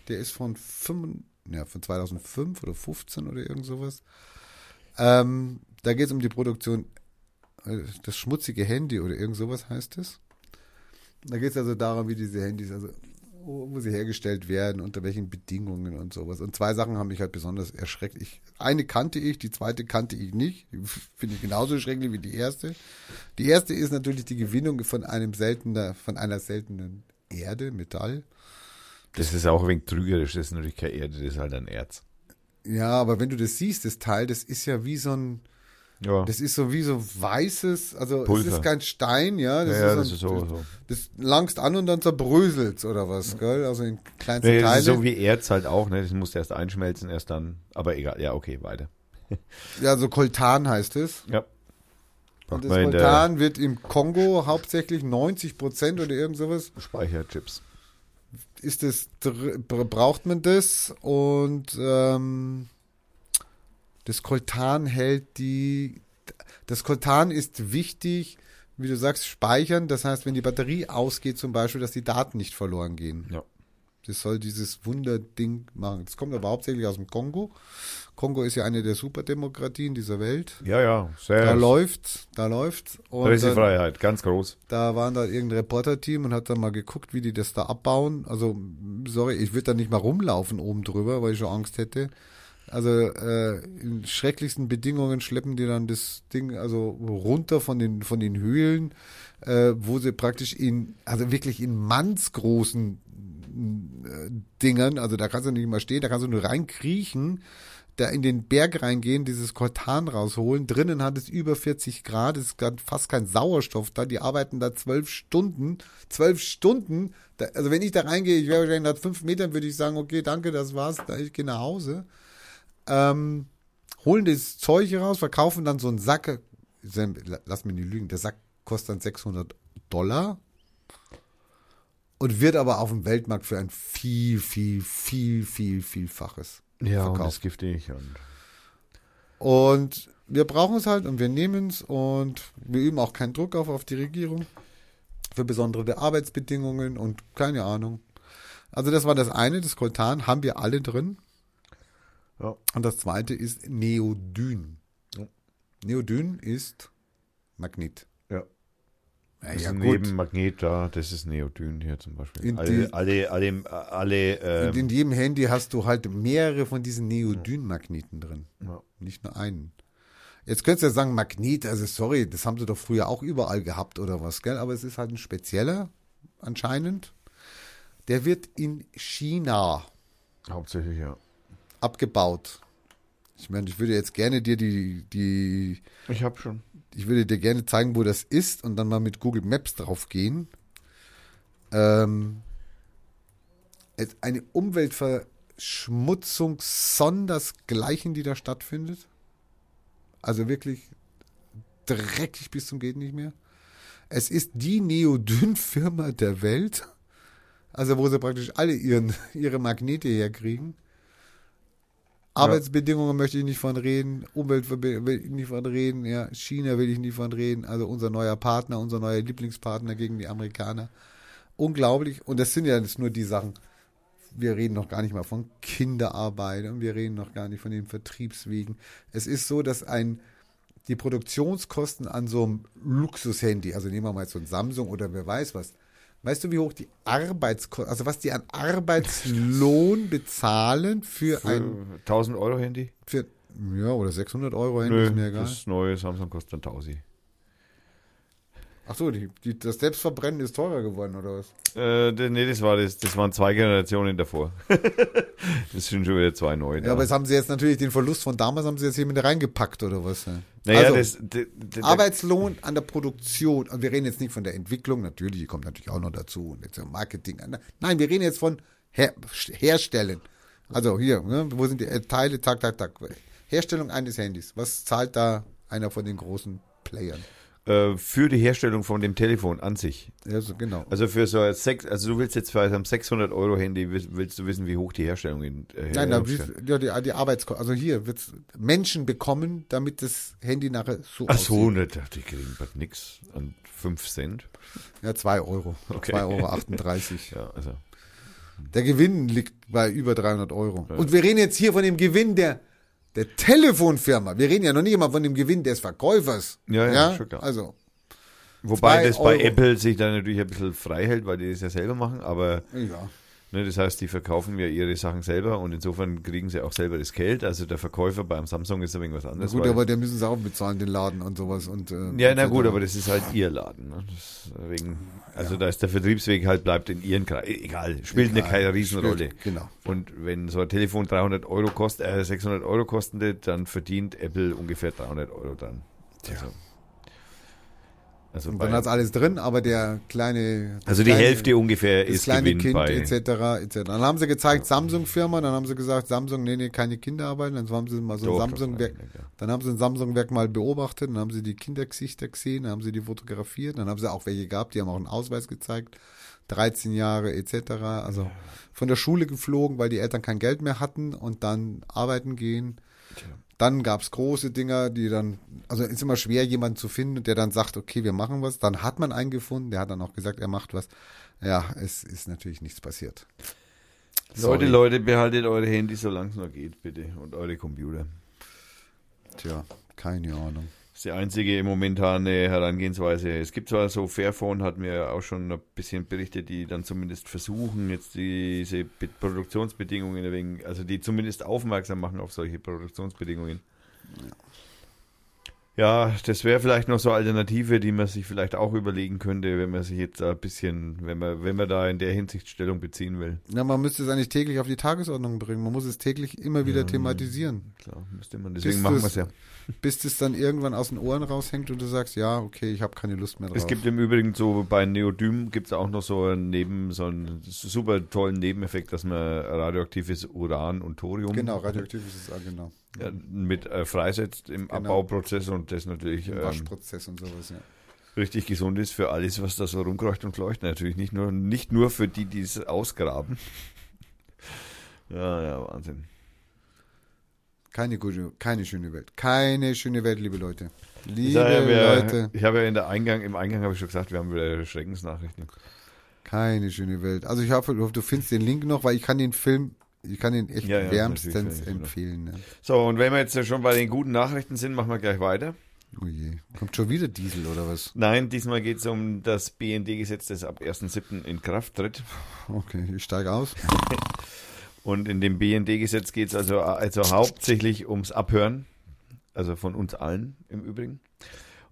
Der ist von, 5, ja, von 2005 oder 15 oder irgend sowas. Ähm, da geht es um die Produktion, äh, das schmutzige Handy oder irgend sowas heißt es. Da geht es also darum, wie diese Handys, also wo, sie hergestellt werden, unter welchen Bedingungen und sowas. Und zwei Sachen haben mich halt besonders erschreckt. Ich, eine kannte ich, die zweite kannte ich nicht. [laughs] Finde ich genauso schrecklich wie die erste. Die erste ist natürlich die Gewinnung von einem seltener, von einer seltenen Erde, Metall. Das ist auch ein wenig trügerisch. Das ist natürlich keine Erde, das ist halt ein Erz. Ja, aber wenn du das siehst, das Teil, das ist ja wie so ein, Ja. Das ist so wie so weißes, also Pulver. es ist kein Stein, ja. Das ja, ja, ist, das so, ist so. so. Das langst an und dann zerbröselt's oder was, gell? Also in kleinste Nee, das Teile. ist so wie Erz halt auch, ne? Das musst du erst einschmelzen, erst dann. Aber egal, ja, okay, weiter. ja, so Koltan heißt es. Ja. Und das Koltan wird im Kongo hauptsächlich 90 Prozent oder irgend sowas Speicherchips. Ist es, braucht man das und ähm, das Koltan hält die, das Koltan ist wichtig, wie du sagst, speichern. Das heißt, wenn die Batterie ausgeht zum Beispiel, dass die Daten nicht verloren gehen. Ja. Das soll dieses Wunderding machen. Das kommt aber hauptsächlich aus dem Kongo. Kongo ist ja eine der Superdemokratien dieser Welt. Ja, ja, sehr. Da läuft's, da läuft's. Und dann- Pressefreiheit, ganz groß. da waren da irgendein Reporter-Team und hat dann mal geguckt, wie die das da abbauen. Also, sorry, ich würde da nicht mal rumlaufen oben drüber, weil ich schon Angst hätte. Also, äh, in schrecklichsten Bedingungen schleppen die dann das Ding also runter von den, von den Höhlen, äh, wo sie praktisch in, also wirklich in mannsgroßen Dingern, also da kannst du nicht mal stehen, da kannst du nur reinkriechen, da in den Berg reingehen, dieses Koltan rausholen. Drinnen hat es über 40 Grad, es ist fast kein Sauerstoff da. Die arbeiten da zwölf Stunden. Zwölf Stunden. Da, also wenn ich da reingehe, ich wäre wahrscheinlich nach fünf Metern, würde ich sagen, okay, danke, das war's, ich gehe nach Hause. Ähm, holen das Zeug raus, verkaufen dann so einen Sack. Lass mich nicht lügen, der Sack kostet dann 600 Dollar und wird aber auf dem Weltmarkt für ein viel, viel, viel, viel, vielfaches Ja, und verkauft. das giftig und Und wir brauchen es halt und wir nehmen es und wir üben auch keinen Druck auf, auf die Regierung für besondere Arbeitsbedingungen und keine Ahnung. Also das war das eine, das Koltan haben wir alle drin. Ja. Und das zweite ist Neodyn. Ja. Neodyn ist Magnet. Ja. Ja, gut. Nebenmagnet da, das ist Neodyn hier zum Beispiel. In alle, die- alle, alle, alle, ähm, in jedem Handy hast du halt mehrere von diesen Neodyn-Magneten drin. ja. Nicht nur einen. Jetzt könntest du ja sagen, Magnet, also sorry, das haben sie doch früher auch überall gehabt oder was, gell? Aber es ist halt ein spezieller, anscheinend. Der wird in China hauptsächlich, ja. abgebaut. Ich meine, ich würde jetzt gerne dir die, die, Ich habe schon. Ich würde dir gerne zeigen, wo das ist und dann mal mit Google Maps drauf gehen. Ähm, eine Umweltverschmutzung sondersgleichen, die da stattfindet. Also wirklich dreckig bis zum geht nicht mehr. Es ist die Neodyn-Firma der Welt. Also wo sie praktisch alle ihren, [laughs] ihre Magnete herkriegen. Arbeitsbedingungen möchte ich nicht von reden, Umwelt will ich nicht von reden, ja, China will ich nicht von reden, also unser neuer Partner, unser neuer Lieblingspartner gegen die Amerikaner. Unglaublich. Und das sind ja jetzt nur die Sachen. Wir reden noch gar nicht mal von Kinderarbeit und wir reden noch gar nicht von den Vertriebswegen. Es ist so, dass ein die Produktionskosten an so einem Luxushandy, also nehmen wir mal so ein Samsung oder wer weiß was. Weißt du, wie hoch die Arbeitskosten, also was die an Arbeitslohn [laughs] bezahlen für ein, Für 1000 Euro Handy? für, ja, oder 600 Euro Handy, Nö, ist mir egal. das neue Samsung kostet dann 1000. Ach so, die, die, das Selbstverbrennen ist teurer geworden, oder was? Äh, nee, das war das, das waren zwei Generationen davor. [laughs] das sind schon wieder zwei neue. Ja, da. aber jetzt haben sie jetzt natürlich den Verlust von damals haben sie jetzt hier mit reingepackt, oder was? Ja. naja, also, das, d- d- d- Arbeitslohn an der Produktion, und wir reden jetzt nicht von der Entwicklung, natürlich, die kommt natürlich auch noch dazu, und jetzt Marketing. Nein, wir reden jetzt von Her Herstellen. Also hier, ne, wo sind die äh, Teile, tak, tak, tak. Herstellung eines Handys. Was zahlt da einer von den großen Playern? Äh, für die Herstellung von dem Telefon an sich. Also, genau. Also für so ein sechs, also du willst jetzt für einem 600 Euro Handy willst du wissen, wie hoch die Herstellung in, äh, Nein, da, Herstellung- ja, die, die Arbeitskosten. Also hier wird's Menschen bekommen, damit das Handy nachher so Ach so, nicht, die kriegen bald nix an 5 Cent. Ja, 2 Euro. Okay. 2,38 Euro. [laughs] 38. Ja, also. Der Gewinn liegt bei über 300 Euro. Und wir reden jetzt hier von dem Gewinn der, der Telefonfirma. Wir reden ja noch nicht immer von dem Gewinn des Verkäufers. Ja, ja, schon klar. Also, Wobei das bei Euro. Apple sich dann natürlich ein bisschen frei hält, weil die das ja selber machen, aber ja. Ne, das heißt, die verkaufen ja ihre Sachen selber und insofern kriegen sie auch selber das Geld. Also der Verkäufer beim Samsung ist ein wenig was Na anderes. gut, aber der müssen sie auch bezahlen, den Laden und sowas. Und, äh, ja, na gut, aber das ist halt ihr Laden. Ne? Deswegen, also da ist der Vertriebsweg halt bleibt in ihren Kreis. Egal, spielt eine Egal, keine Riesenrolle. spielt- genau. Und wenn so ein Telefon 300 Euro kostet, äh, 600 Euro kostet, dann verdient Apple ungefähr 300 Euro dran. Also, also, Und dann hat alles drin, aber der kleine. also die kleine, Hälfte ungefähr das ist kleine Gewinn Kind bei. etc. etc. Dann haben sie gezeigt, Samsung-Firma, dann haben sie gesagt, Samsung, nee, nee, keine Kinderarbeit. Dann haben sie mal so ein Samsung-Werk, dann haben sie ein Samsung-Werk mal beobachtet, dann haben sie die Kindergesichter gesehen, dann haben sie die fotografiert, dann haben sie auch welche gehabt, die haben auch einen Ausweis gezeigt, 13 Jahre etc. Also von der Schule geflogen, weil die Eltern kein Geld mehr hatten und dann arbeiten gehen. Tja. Dann gab's große Dinger, die dann, also ist immer schwer, jemanden zu finden, der dann sagt, okay, wir machen was. Dann hat man einen gefunden, der hat dann auch gesagt, er macht was. Ja, es ist natürlich nichts passiert. Leute, Sorry. Leute, behaltet eure Handys, solange es noch geht, bitte. Und eure Computer. Tja, keine Ahnung. Ist die einzige momentane Herangehensweise. Es gibt zwar so Fairphone, hat mir auch schon ein bisschen berichtet, die dann zumindest versuchen, jetzt diese Be Produktionsbedingungen, also die zumindest aufmerksam machen auf solche Produktionsbedingungen. Ja, das wäre vielleicht noch so eine Alternative, die man sich vielleicht auch überlegen könnte, wenn man sich jetzt ein bisschen, wenn man, wenn man da in der Hinsicht Stellung beziehen will. Ja, man müsste es eigentlich täglich auf die Tagesordnung bringen. Man muss es täglich immer wieder thematisieren. Klar, müsste man. Deswegen Bis machen wir es ja. Bis das dann irgendwann aus den Ohren raushängt und du sagst, ja, okay, ich habe keine Lust mehr drauf. Es gibt im Übrigen so bei Neodym gibt es auch noch so einen Neben, so einen super tollen Nebeneffekt, dass man radioaktives Uran und Thorium genau, radioaktiv ist es, ah, genau. Ja, mit äh, freisetzt im Genau. Abbauprozess und das natürlich Im ähm, Waschprozess und sowas, ja. richtig gesund ist für alles, was da so rumkreucht und fleucht. Natürlich nicht nur, nicht nur für die, die es ausgraben. [laughs] ja, ja, Wahnsinn. Keine gute, keine schöne Welt. Keine schöne Welt, liebe Leute. Liebe ja, Leute, ich habe ja in der Eingang, im Eingang habe ich schon gesagt, wir haben wieder Schreckensnachrichten. keine schöne Welt. Also ich hoffe, du findest den Link noch, weil ich kann den Film, ich kann ihn echt Ja, ja, wärmstens empfehlen. Ne? So, und wenn wir jetzt schon bei den guten Nachrichten sind, machen wir gleich weiter. Oh je. Kommt schon wieder Diesel oder was? Nein, diesmal geht es um das BND-Gesetz, das ab 1.7. in Kraft tritt. Okay, ich steige aus. [laughs] Und in dem BND-Gesetz geht es also, also hauptsächlich ums Abhören. Also von uns allen im Übrigen.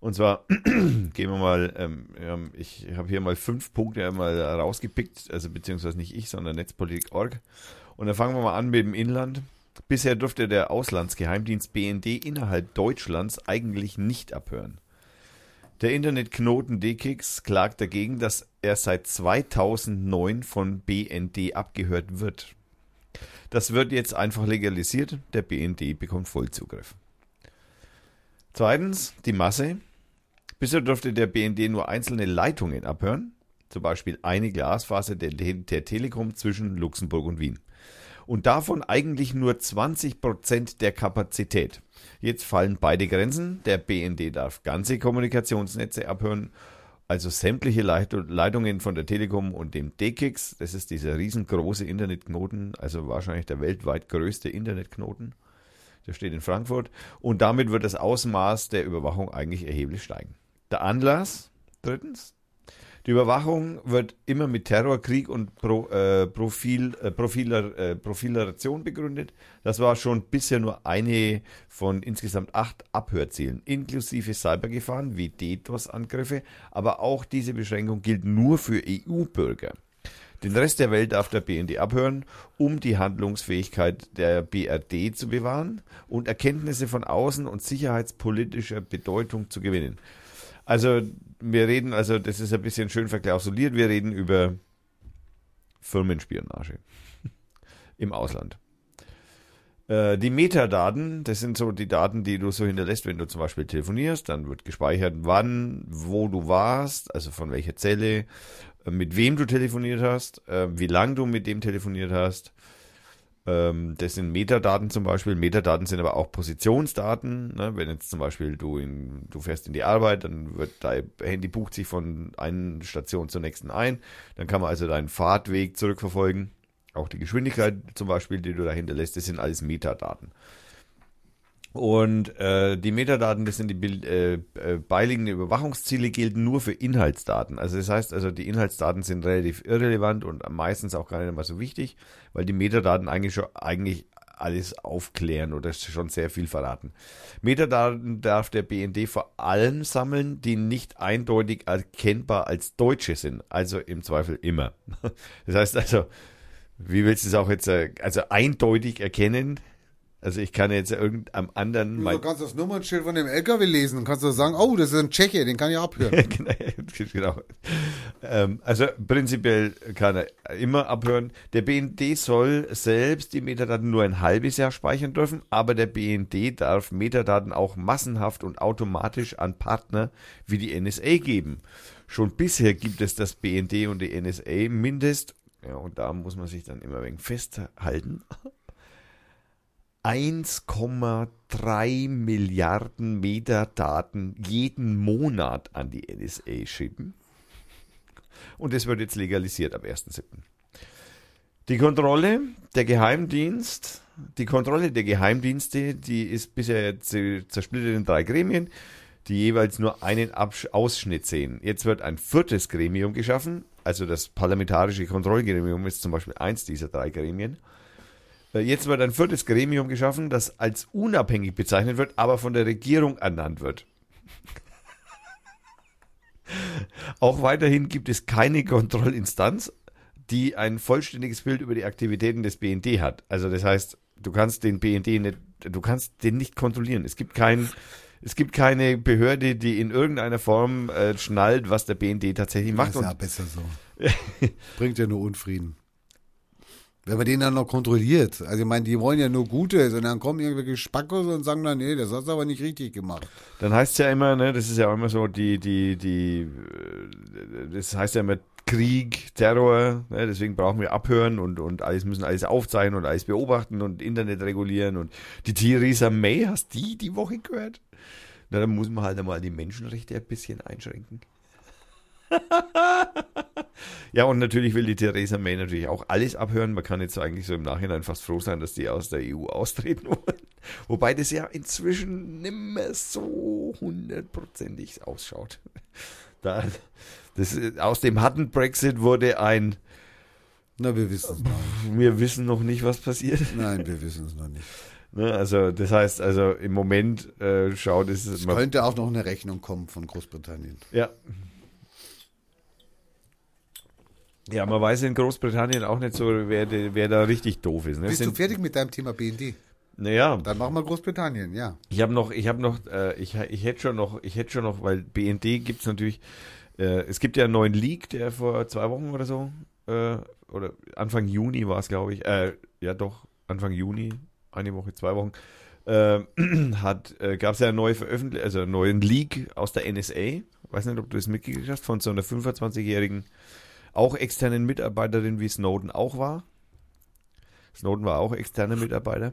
Und zwar [clears throat] gehen wir mal, ähm, ich habe hier mal fünf Punkte mal rausgepickt, also beziehungsweise nicht ich, sondern Netzpolitik.org. Und dann fangen wir mal an mit dem Inland. Bisher durfte der Auslandsgeheimdienst BND innerhalb Deutschlands eigentlich nicht abhören. Der Internetknoten DKIX klagt dagegen, dass er seit 2009 von BND abgehört wird. Das wird jetzt einfach legalisiert. Der BND bekommt Vollzugriff. Zweitens, die Masse. Bisher durfte der BND nur einzelne Leitungen abhören, zum Beispiel eine Glasfaser der, der Telekom zwischen Luxemburg und Wien. Und davon eigentlich nur 20% der Kapazität. Jetzt fallen beide Grenzen. Der BND darf ganze Kommunikationsnetze abhören, also sämtliche Leit Leitungen von der Telekom und dem DKIX. Das ist dieser riesengroße Internetknoten, also wahrscheinlich der weltweit größte Internetknoten. Der steht in Frankfurt. Und damit wird das Ausmaß der Überwachung eigentlich erheblich steigen. Der Anlass, drittens, die Überwachung wird immer mit Terror, Krieg und Pro, äh, Profil, äh, Profiler, äh, Profilation begründet. Das war schon bisher nur eine von insgesamt acht Abhörzielen, inklusive Cybergefahren wie DDoS-Angriffe. Aber auch diese Beschränkung gilt nur für EU-Bürger. Den Rest der Welt darf der BND abhören, um die Handlungsfähigkeit der BRD zu bewahren und Erkenntnisse von außen und sicherheitspolitischer Bedeutung zu gewinnen. Also wir reden, also das ist ein bisschen schön verklausuliert, wir reden über Firmenspionage [laughs] im Ausland. Äh, Die Metadaten, das sind so die Daten, die du so hinterlässt, wenn du zum Beispiel telefonierst. Dann wird gespeichert, wann, wo du warst, also von welcher Zelle, äh, mit wem du telefoniert hast, äh, wie lange du mit dem telefoniert hast. Ähm, Das sind Metadaten zum Beispiel. Metadaten sind aber auch Positionsdaten. ne? Wenn jetzt zum Beispiel du, in, du fährst in die Arbeit, dann wird dein Handy bucht sich von einer Station zur nächsten ein. Dann kann man also deinen Fahrtweg zurückverfolgen. Auch die Geschwindigkeit zum Beispiel, die du da hinterlässt, das sind alles Metadaten. Und äh, die Metadaten, das sind die äh, äh, beiliegenden Überwachungsziele, gelten nur für Inhaltsdaten. Also das heißt, also die Inhaltsdaten sind relativ irrelevant und meistens auch gar nicht mal so wichtig, weil die Metadaten eigentlich schon eigentlich alles aufklären oder schon sehr viel verraten. Metadaten darf der BND vor allem sammeln, die nicht eindeutig erkennbar als Deutsche sind. Also im Zweifel immer. [laughs] Das heißt also, wie willst du es auch jetzt, äh, also eindeutig erkennen? Also ich kann jetzt irgendeinem anderen Du mein, kannst das Nummernschild von dem LKW lesen und kannst du sagen, oh, das ist ein Tscheche, den kann ich abhören. [laughs] genau. [laughs] genau. Ähm, also prinzipiell kann er immer abhören. Der BND soll selbst die Metadaten nur ein halbes Jahr speichern dürfen, aber der BND darf Metadaten auch massenhaft und automatisch an Partner wie die NSA geben. Schon bisher gibt es das BND und die NSA mindest, ja, und da muss man sich dann immer wenig festhalten, 1,3 Milliarden Metadaten jeden Monat an die NSA schicken. Und das wird jetzt legalisiert ab 1.7. Die Kontrolle der Geheimdienst, die Kontrolle der Geheimdienste, die ist bisher zer- zersplittert in drei Gremien, die jeweils nur einen Ausschnitt sehen. Jetzt wird ein viertes Gremium geschaffen, also das Parlamentarische Kontrollgremium ist zum Beispiel eins dieser drei Gremien. Äh, Jetzt wird ein viertes Gremium geschaffen, das als unabhängig bezeichnet wird, aber von der Regierung ernannt wird. [laughs] Auch weiterhin gibt es keine Kontrollinstanz, die ein vollständiges Bild über die Aktivitäten des BND hat. Also das heißt, du kannst den BND nicht, du kannst den nicht kontrollieren. Es gibt kein, es gibt keine Behörde, die in irgendeiner Form äh, schnallt, was der BND tatsächlich macht. ist Und ja besser so. [laughs] Bringt ja nur Unfrieden. Wenn man den dann noch kontrolliert, also ich meine, die wollen ja nur Gutes und dann kommen irgendwelche Spackos und sagen dann, nee, das hast du aber nicht richtig gemacht. Dann heißt es ja immer, ne, das ist ja auch immer so, die, die, die, äh, das heißt ja immer Krieg, Terror, ne, deswegen brauchen wir abhören und, und alles müssen alles aufzeichnen und alles beobachten und Internet regulieren und die Theresa May, hast die die Woche gehört? Na, dann muss man halt einmal die Menschenrechte ein bisschen einschränken. [laughs] ja, und natürlich will die Theresa May natürlich auch alles abhören. Man kann jetzt eigentlich so im Nachhinein fast froh sein, dass die aus der EU austreten wollen. [laughs] Wobei das ja inzwischen nimmer so hundertprozentig ausschaut. [laughs] Da, das, aus dem harten Brexit wurde ein, Na, wir wissen es noch nicht. wir wissen noch nicht, was passiert. Nein, wir wissen es noch nicht. Ne, also das heißt, also im Moment äh, schaut es, Es könnte auch noch eine Rechnung kommen von Großbritannien. ja. Ja, man weiß in Großbritannien auch nicht so, wer, wer da richtig doof ist. Ne? Bist du sind- fertig mit deinem Thema BND? Naja, Dann machen wir Großbritannien, ja. Ich habe noch, ich habe noch, äh, ich, ich hätte schon noch, ich hätte schon noch, weil BND gibt es natürlich, äh, es gibt ja einen neuen Leak, der vor zwei Wochen oder so, äh, oder Anfang Juni war es, glaube ich, äh, ja doch, Anfang Juni, eine Woche, zwei Wochen, äh, [clears throat] hat, äh, gab es ja eine neue Veröffentlichung, also einen neuen Leak aus der NSA, weiß nicht, ob du das mitgekriegt hast, von so einer 25-jährigen, auch externen Mitarbeiterin, wie Snowden auch war. Snowden war auch externer Mitarbeiter.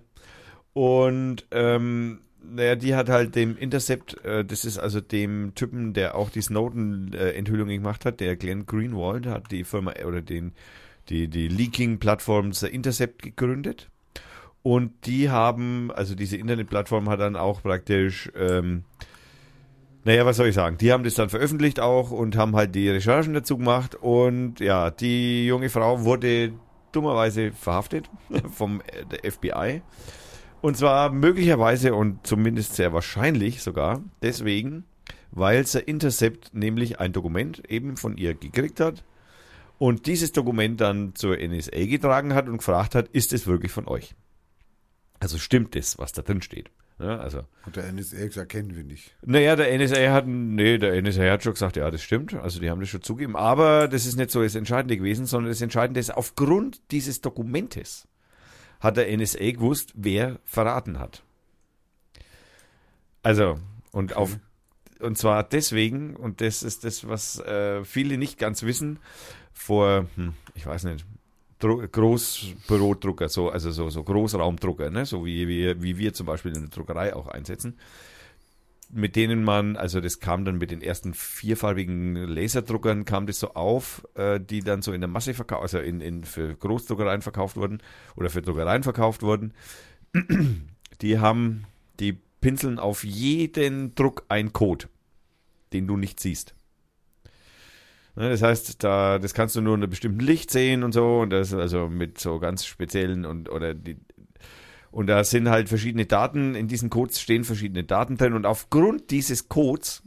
Und ähm, naja, die hat halt dem Intercept, äh, das ist also dem Typen, der auch die Snowden-Enthüllung gemacht hat, der Glenn Greenwald, hat die Firma oder den, die, die Leaking-Plattform der Intercept gegründet. Und die haben, also diese Internetplattform hat dann auch praktisch, ähm, naja, was soll ich sagen? Die haben das dann veröffentlicht auch und haben halt die Recherchen dazu gemacht. Und ja, die junge Frau wurde dummerweise verhaftet [laughs] vom äh, FBI. Und zwar möglicherweise und zumindest sehr wahrscheinlich sogar deswegen, weil der Intercept nämlich ein Dokument eben von ihr gekriegt hat und dieses Dokument dann zur NSA getragen hat und gefragt hat, ist es wirklich von euch? Also stimmt es, was da drin steht? Ja, also Und der NSA gesagt, kennen wir nicht. naja, der NSA hat, nee, der NSA hat schon gesagt, ja, das stimmt. Also die haben das schon zugegeben. Aber das ist nicht so das Entscheidende gewesen, sondern das Entscheidende ist, aufgrund dieses Dokumentes hat der NSA gewusst, wer verraten hat. Also, und auf, und zwar deswegen, und das ist das, was äh, viele nicht ganz wissen, vor, hm, ich weiß nicht, Großbürodrucker, so, also so, so Großraumdrucker, ne? so wie, wie, wie wir zum Beispiel in der Druckerei auch einsetzen mit denen man, also das kam dann mit den ersten vierfarbigen Laserdruckern, kam das so auf, äh, die dann so in der Masse verkauft, also in, in für Großdruckereien verkauft wurden oder für Druckereien verkauft wurden. [clears throat] Die haben, die pinseln auf jeden Druck ein Code, den du nicht siehst. Ne, Das heißt, da, das kannst du nur einem bestimmten Licht sehen und so, und das also mit so ganz speziellen und oder die, und da sind halt verschiedene Daten, in diesen Codes stehen verschiedene Daten drin und aufgrund dieses Codes,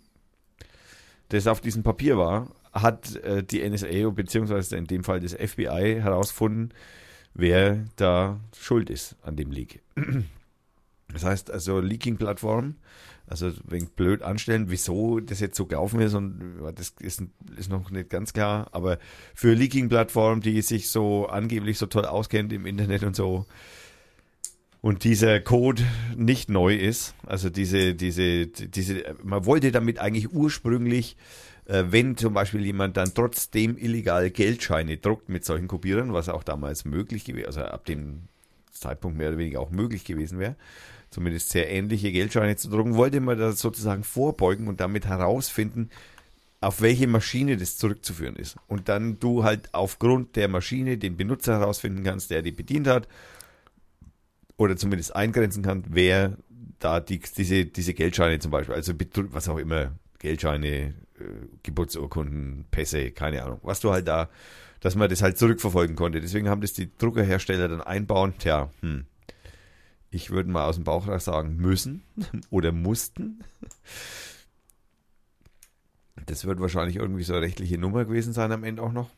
das auf diesem Papier war, hat äh, die NSA beziehungsweise in dem Fall das FBI herausgefunden, wer da schuld ist an dem Leak. [clears throat] Das heißt also Leaking-Plattform, also wegen blöd anstellen, wieso das jetzt so gelaufen ist und das ist, ist noch nicht ganz klar, aber für Leaking-Plattform, die sich so angeblich so toll auskennt im Internet und so, und dieser Code nicht neu ist, also diese, diese, diese, man wollte damit eigentlich ursprünglich, äh, wenn zum Beispiel jemand dann trotzdem illegal Geldscheine druckt mit solchen Kopierern, was auch damals möglich gewesen, also ab dem Zeitpunkt mehr oder weniger auch möglich gewesen wäre, zumindest sehr ähnliche Geldscheine zu drucken, wollte man da sozusagen vorbeugen und damit herausfinden, auf welche Maschine das zurückzuführen ist. Und dann du halt aufgrund der Maschine den Benutzer herausfinden kannst, der die bedient hat oder zumindest eingrenzen kann, wer da die, diese, diese Geldscheine zum Beispiel, also was auch immer, Geldscheine, äh, Geburtsurkunden, Pässe, keine Ahnung, was du halt da, dass man das halt zurückverfolgen konnte. Deswegen haben das die Druckerhersteller dann einbauen. Tja, hm, ich würde mal aus dem Bauch sagen, müssen [laughs] oder mussten. Das wird wahrscheinlich irgendwie so eine rechtliche Nummer gewesen sein am Ende auch noch,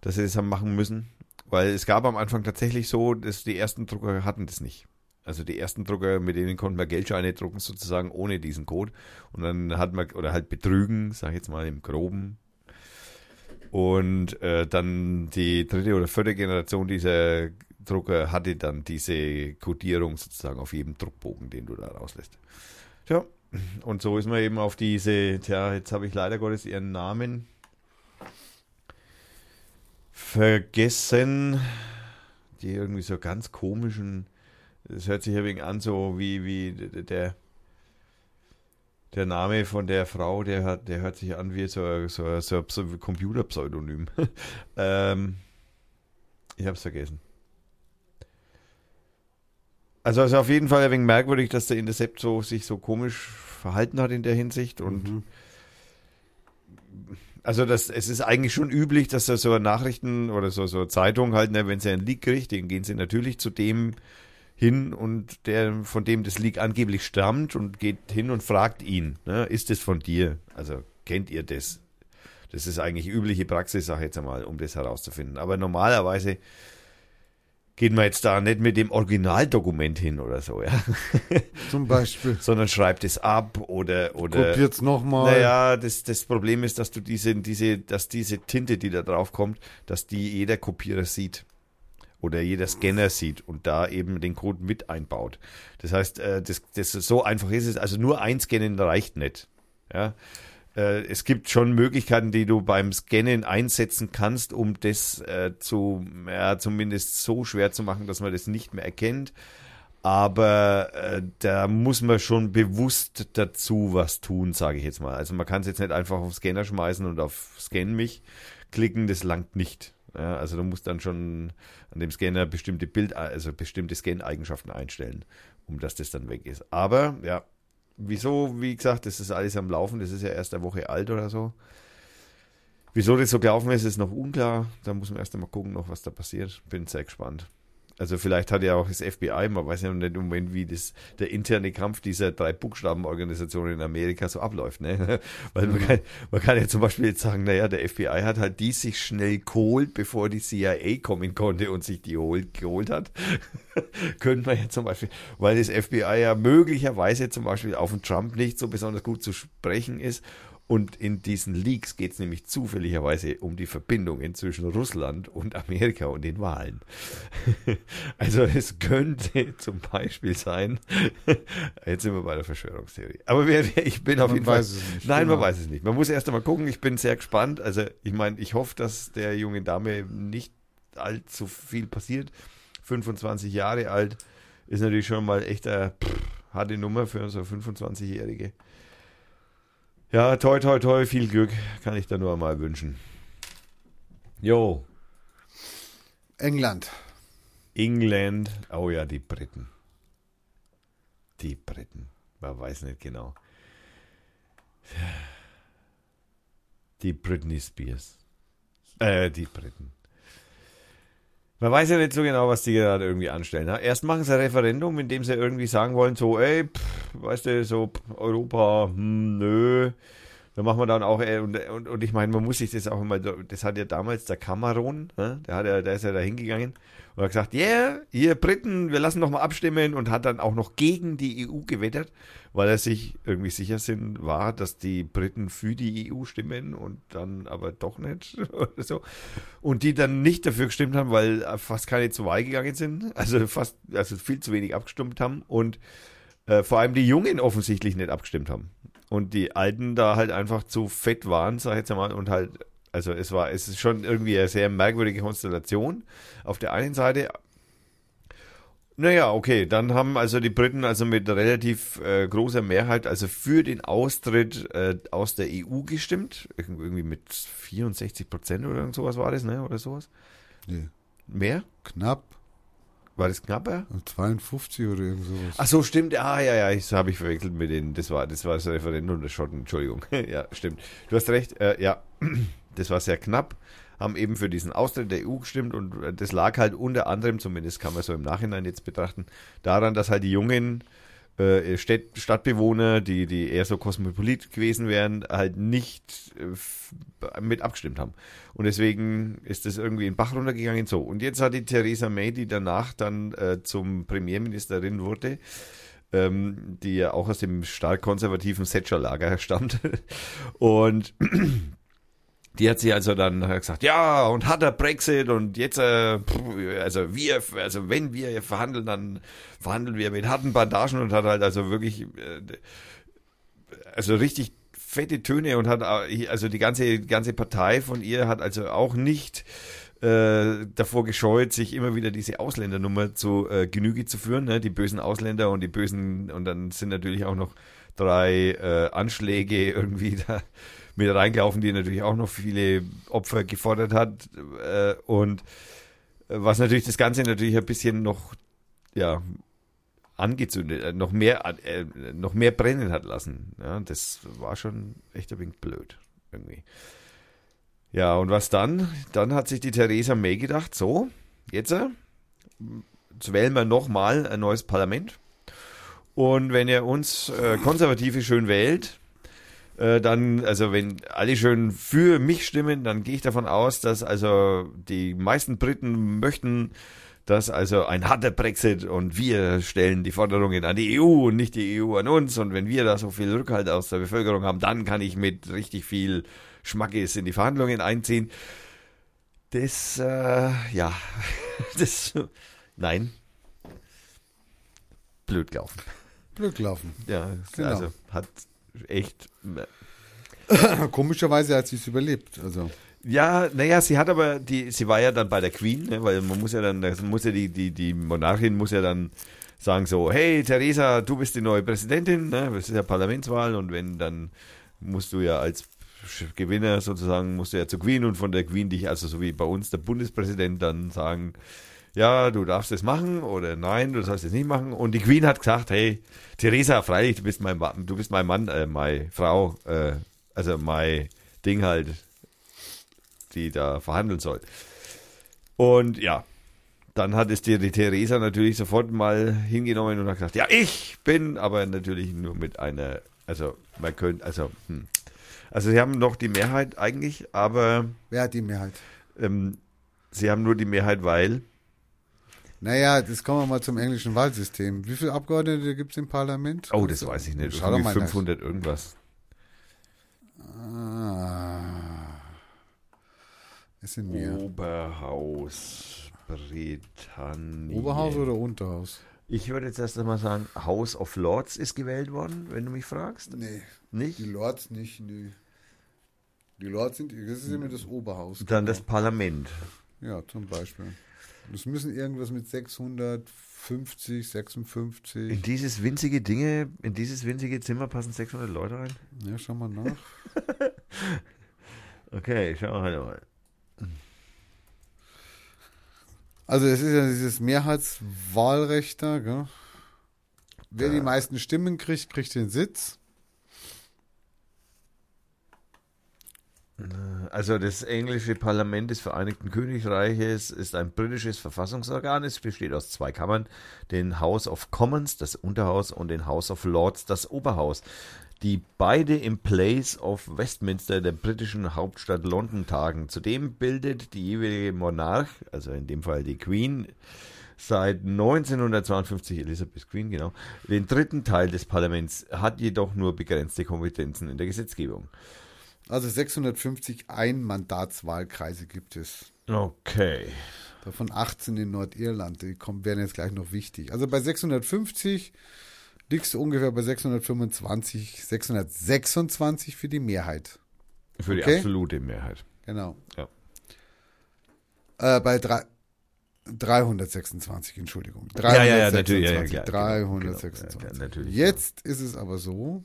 dass sie das haben machen müssen. Weil es gab am Anfang tatsächlich so, dass die ersten Drucker hatten das nicht. Also die ersten Drucker, mit denen konnten wir Geldscheine drucken, sozusagen ohne diesen Code. Und dann hat man, oder halt betrügen, sag ich jetzt mal im Groben. Und äh, dann die dritte oder vierte Generation dieser Drucker hatte dann diese Codierung sozusagen auf jedem Druckbogen, den du da rauslässt. Tja, und so ist man eben auf diese, tja, jetzt habe ich leider Gottes ihren Namen vergessen. Die irgendwie so ganz komischen, das hört sich ja wegen an, so wie, wie der, der Name von der Frau, der hat, der hört sich an wie so, so, so, ein Computerpseudonym. [laughs] ähm, ich habe es vergessen. Also es ist auf jeden Fall ein wenig merkwürdig, dass der Intercept so, sich so komisch verhalten hat in der Hinsicht und mhm. Also das, es ist eigentlich schon üblich, dass da so Nachrichten oder so, so Zeitungen halt, ne, wenn sie einen Leak kriegt, dann gehen sie natürlich zu dem hin und der, von dem das Leak angeblich stammt und geht hin und fragt ihn, ne, ist es von dir? Also kennt ihr das? Das ist eigentlich übliche Praxis, sag ich jetzt einmal, um das herauszufinden. Aber normalerweise geht man jetzt da nicht mit dem Originaldokument hin oder so, ja. [laughs] Zum Beispiel. Sondern schreibt es ab oder oder. Kopiert es nochmal. Naja, das, das Problem ist, dass du diese, diese, dass diese Tinte, die da drauf kommt, dass die jeder Kopierer sieht. Oder jeder Scanner sieht und da eben den Code mit einbaut. Das heißt, äh, das, das so einfach ist es. Also nur einscannen reicht nicht. Ja es gibt schon Möglichkeiten, die du beim Scannen einsetzen kannst, um das äh, zu, ja, zumindest so schwer zu machen, dass man das nicht mehr erkennt. Aber äh, da muss man schon bewusst dazu was tun, sage ich jetzt mal. Also man kann es jetzt nicht einfach auf Scanner schmeißen und auf Scan mich klicken, das langt nicht. Ja, also du musst dann schon an dem Scanner bestimmte Bild, also bestimmte Scan-Eigenschaften einstellen, um dass das dann weg ist. Aber ja, Wieso, wie gesagt, das ist alles am Laufen, das ist ja erst eine Woche alt oder so. Wieso das so gelaufen ist, ist noch unklar. Da muss man erst einmal gucken, noch was da passiert. Bin sehr gespannt. Also vielleicht hat ja auch das FBI, man weiß ja noch nicht im Moment, wie das, der interne Kampf dieser drei Buchstabenorganisationen in Amerika so abläuft, ne? [laughs] Weil man kann, man kann ja zum Beispiel jetzt sagen, naja, der FBI hat halt die sich schnell geholt, bevor die CIA kommen konnte und sich die holt, geholt hat. [laughs] Könnte man ja zum Beispiel, weil das FBI ja möglicherweise zum Beispiel auf den Trump nicht so besonders gut zu sprechen ist und in diesen Leaks geht es nämlich zufälligerweise um die Verbindungen zwischen Russland und Amerika und den Wahlen. [laughs] also es könnte zum Beispiel sein, [laughs] jetzt sind wir bei der Verschwörungstheorie. Aber wer, wer, ich bin man auf jeden Fall. Nicht, nein, genau. man weiß es nicht. Man muss erst einmal gucken. Ich bin sehr gespannt. Also ich meine, ich hoffe, dass der jungen Dame nicht allzu viel passiert. 25 Jahre alt ist natürlich schon mal echt eine harte Nummer für unsere 25-Jährige. Ja, toi, toi, toi, viel Glück kann ich da nur mal wünschen. Jo. England. England. Oh ja, die Briten. Die Briten. Man weiß nicht genau. Die Britney Spears. Äh, die Briten. Man weiß ja nicht so genau, was die gerade irgendwie anstellen. Erst machen sie ein Referendum, in dem sie irgendwie sagen wollen, so, ey, pff, weißt du, so Europa, hm, nö, Da machen wir dann auch, äh, und, und, und ich meine, man muss sich das auch immer, das hat ja damals der Cameron, ne? der, hat ja, der ist ja da hingegangen und hat gesagt, yeah, ihr Briten, wir lassen noch mal abstimmen und hat dann auch noch gegen die EU gewettert, weil er sich irgendwie sicher sind war, dass die Briten für die EU stimmen und dann aber doch nicht [laughs] oder so. Und die dann nicht dafür gestimmt haben, weil fast keine zur Wahl gegangen sind, also fast, also viel zu wenig abgestimmt haben und äh, vor allem die Jungen offensichtlich nicht abgestimmt haben und die Alten da halt einfach zu fett waren, sag ich jetzt mal, und halt, also es war, es ist schon irgendwie eine sehr merkwürdige Konstellation auf der einen Seite. Naja, okay, dann haben also die Briten also mit relativ äh, großer Mehrheit also für den Austritt äh, aus der EU gestimmt, irgendwie mit 64 Prozent oder sowas war das, ne, oder sowas. Nee. Mehr? Knapp. War das knapper? 52 oder irgend sowas. Ach so, stimmt. Ah, ja, ja, das habe ich verwechselt mit den, das war, das war das Referendum der Schotten, Entschuldigung. [laughs] ja, stimmt. Du hast recht, äh, ja, [clears throat] das war sehr knapp, haben eben für diesen Austritt der EU gestimmt und äh, das lag halt unter anderem, zumindest kann man so im Nachhinein jetzt betrachten, daran, dass halt die jungen äh, Stadtbewohner, die, die eher so kosmopolit gewesen wären, halt nicht äh, mit abgestimmt haben. Und deswegen ist das irgendwie in den Bach runtergegangen. So, und jetzt hat die Theresa May, die danach dann äh, zum Premierministerin wurde, ähm, die ja auch aus dem stark konservativen Thatcher-Lager stammt. [laughs] und die hat sie also dann gesagt, ja, und hat der Brexit und jetzt, äh, also wir, also wenn wir verhandeln, dann verhandeln wir mit harten Bandagen und hat halt also wirklich, äh, also richtig fette Töne und hat, also die ganze, ganze Partei von ihr hat also auch nicht äh, davor gescheut, sich immer wieder diese Ausländernummer zu äh, Genüge zu führen, ne? die bösen Ausländer und die bösen, und dann sind natürlich auch noch drei äh, Anschläge irgendwie [laughs] da mit reingelaufen, die natürlich auch noch viele Opfer gefordert hat. Äh, und was natürlich das Ganze natürlich ein bisschen noch, ja, angezündet, äh, noch mehr, äh, noch mehr brennen hat lassen. Ja, das war schon echt ein wenig blöd, irgendwie. Ja, und was dann? Dann hat sich die Theresa May gedacht, so, jetzt, äh, jetzt wählen wir nochmal ein neues Parlament. Und wenn ihr uns äh, Konservative schön wählt, äh, dann, also wenn alle schön für mich stimmen, dann gehe ich davon aus, dass also die meisten Briten möchten, dass also ein harter Brexit und wir stellen die Forderungen an die EU und nicht die EU an uns. Und wenn wir da so viel Rückhalt aus der Bevölkerung haben, dann kann ich mit richtig viel Schmackes in die Verhandlungen einziehen. Das, äh, ja, [laughs] das, nein. Blöd gelaufen. Blöd gelaufen. Ja, Genau. also hat echt [coughs] Komischerweise hat sie es überlebt. Also, Ja, naja, sie hat aber die, sie war ja dann bei der Queen, ne, weil man muss ja dann, muss ja die, die, die Monarchin muss ja dann sagen so, hey Theresa, du bist die neue Präsidentin, ne, das ist ja Parlamentswahl und wenn, dann musst du ja als Gewinner sozusagen, musst du ja zur Queen und von der Queen dich, also so wie bei uns der Bundespräsident dann sagen, ja, du darfst es machen oder nein, du sollst es nicht machen. Und die Queen hat gesagt, hey, Theresa, freilich, du bist mein Mann, du bist mein Mann, äh, meine Frau, äh, also mein Ding halt, die da verhandeln soll. Und ja, dann hat es die, die Theresa natürlich sofort mal hingenommen und hat gesagt, ja, ich bin, aber natürlich nur mit einer, also man könnte, also, hm. also sie haben noch die Mehrheit eigentlich, aber wer hat die Mehrheit? ähm, sie haben nur die Mehrheit, weil Naja, das kommen wir mal zum englischen Wahlsystem. Wie viele Abgeordnete gibt es im Parlament? Oh, das weiß ich nicht. Schau doch mal nach. 500 irgendwas. Ah. Es sind mehr. Oberhaus Britannien. Oberhaus oder Unterhaus? Ich würde jetzt erst einmal sagen, House of Lords ist gewählt worden, wenn du mich fragst. Nee, Nicht? die Lords nicht. Nee. Die Lords sind, das ist immer das Oberhaus. Dann genau. das Parlament. Ja, zum Beispiel. Das müssen irgendwas mit 650, 56. In dieses winzige Dinge, in dieses winzige Zimmer passen 600 Leute rein? Ja, schau mal nach. [laughs] Okay, schau mal mal. Also es ist ja dieses Mehrheitswahlrecht da, gell? Wer die Da. meisten Stimmen kriegt, kriegt den Sitz. Also das englische Parlament des Vereinigten Königreiches ist ein britisches Verfassungsorgan. Es besteht aus zwei Kammern, den House of Commons, das Unterhaus, und den House of Lords, das Oberhaus. die beide im Place of Westminster, der britischen Hauptstadt London, tagen. Zudem bildet die jeweilige Monarch, also in dem Fall die Queen, seit 1952, Elizabeth Queen, genau, den dritten Teil des Parlaments, hat jedoch nur begrenzte Kompetenzen in der Gesetzgebung. Also 650 Einmandatswahlkreise gibt es. Okay. Davon 18 in Nordirland. Die kommen, werden jetzt gleich noch wichtig. Also bei 650 liegst du ungefähr bei 625, 626 für die Mehrheit. Für die Okay. absolute Mehrheit. Genau. Ja. Äh, bei drei, 326, Entschuldigung. Ja, ja, ja, natürlich, ja, ja, 326, klar, genau, 326. genau, ja, natürlich, Jetzt ist es aber so,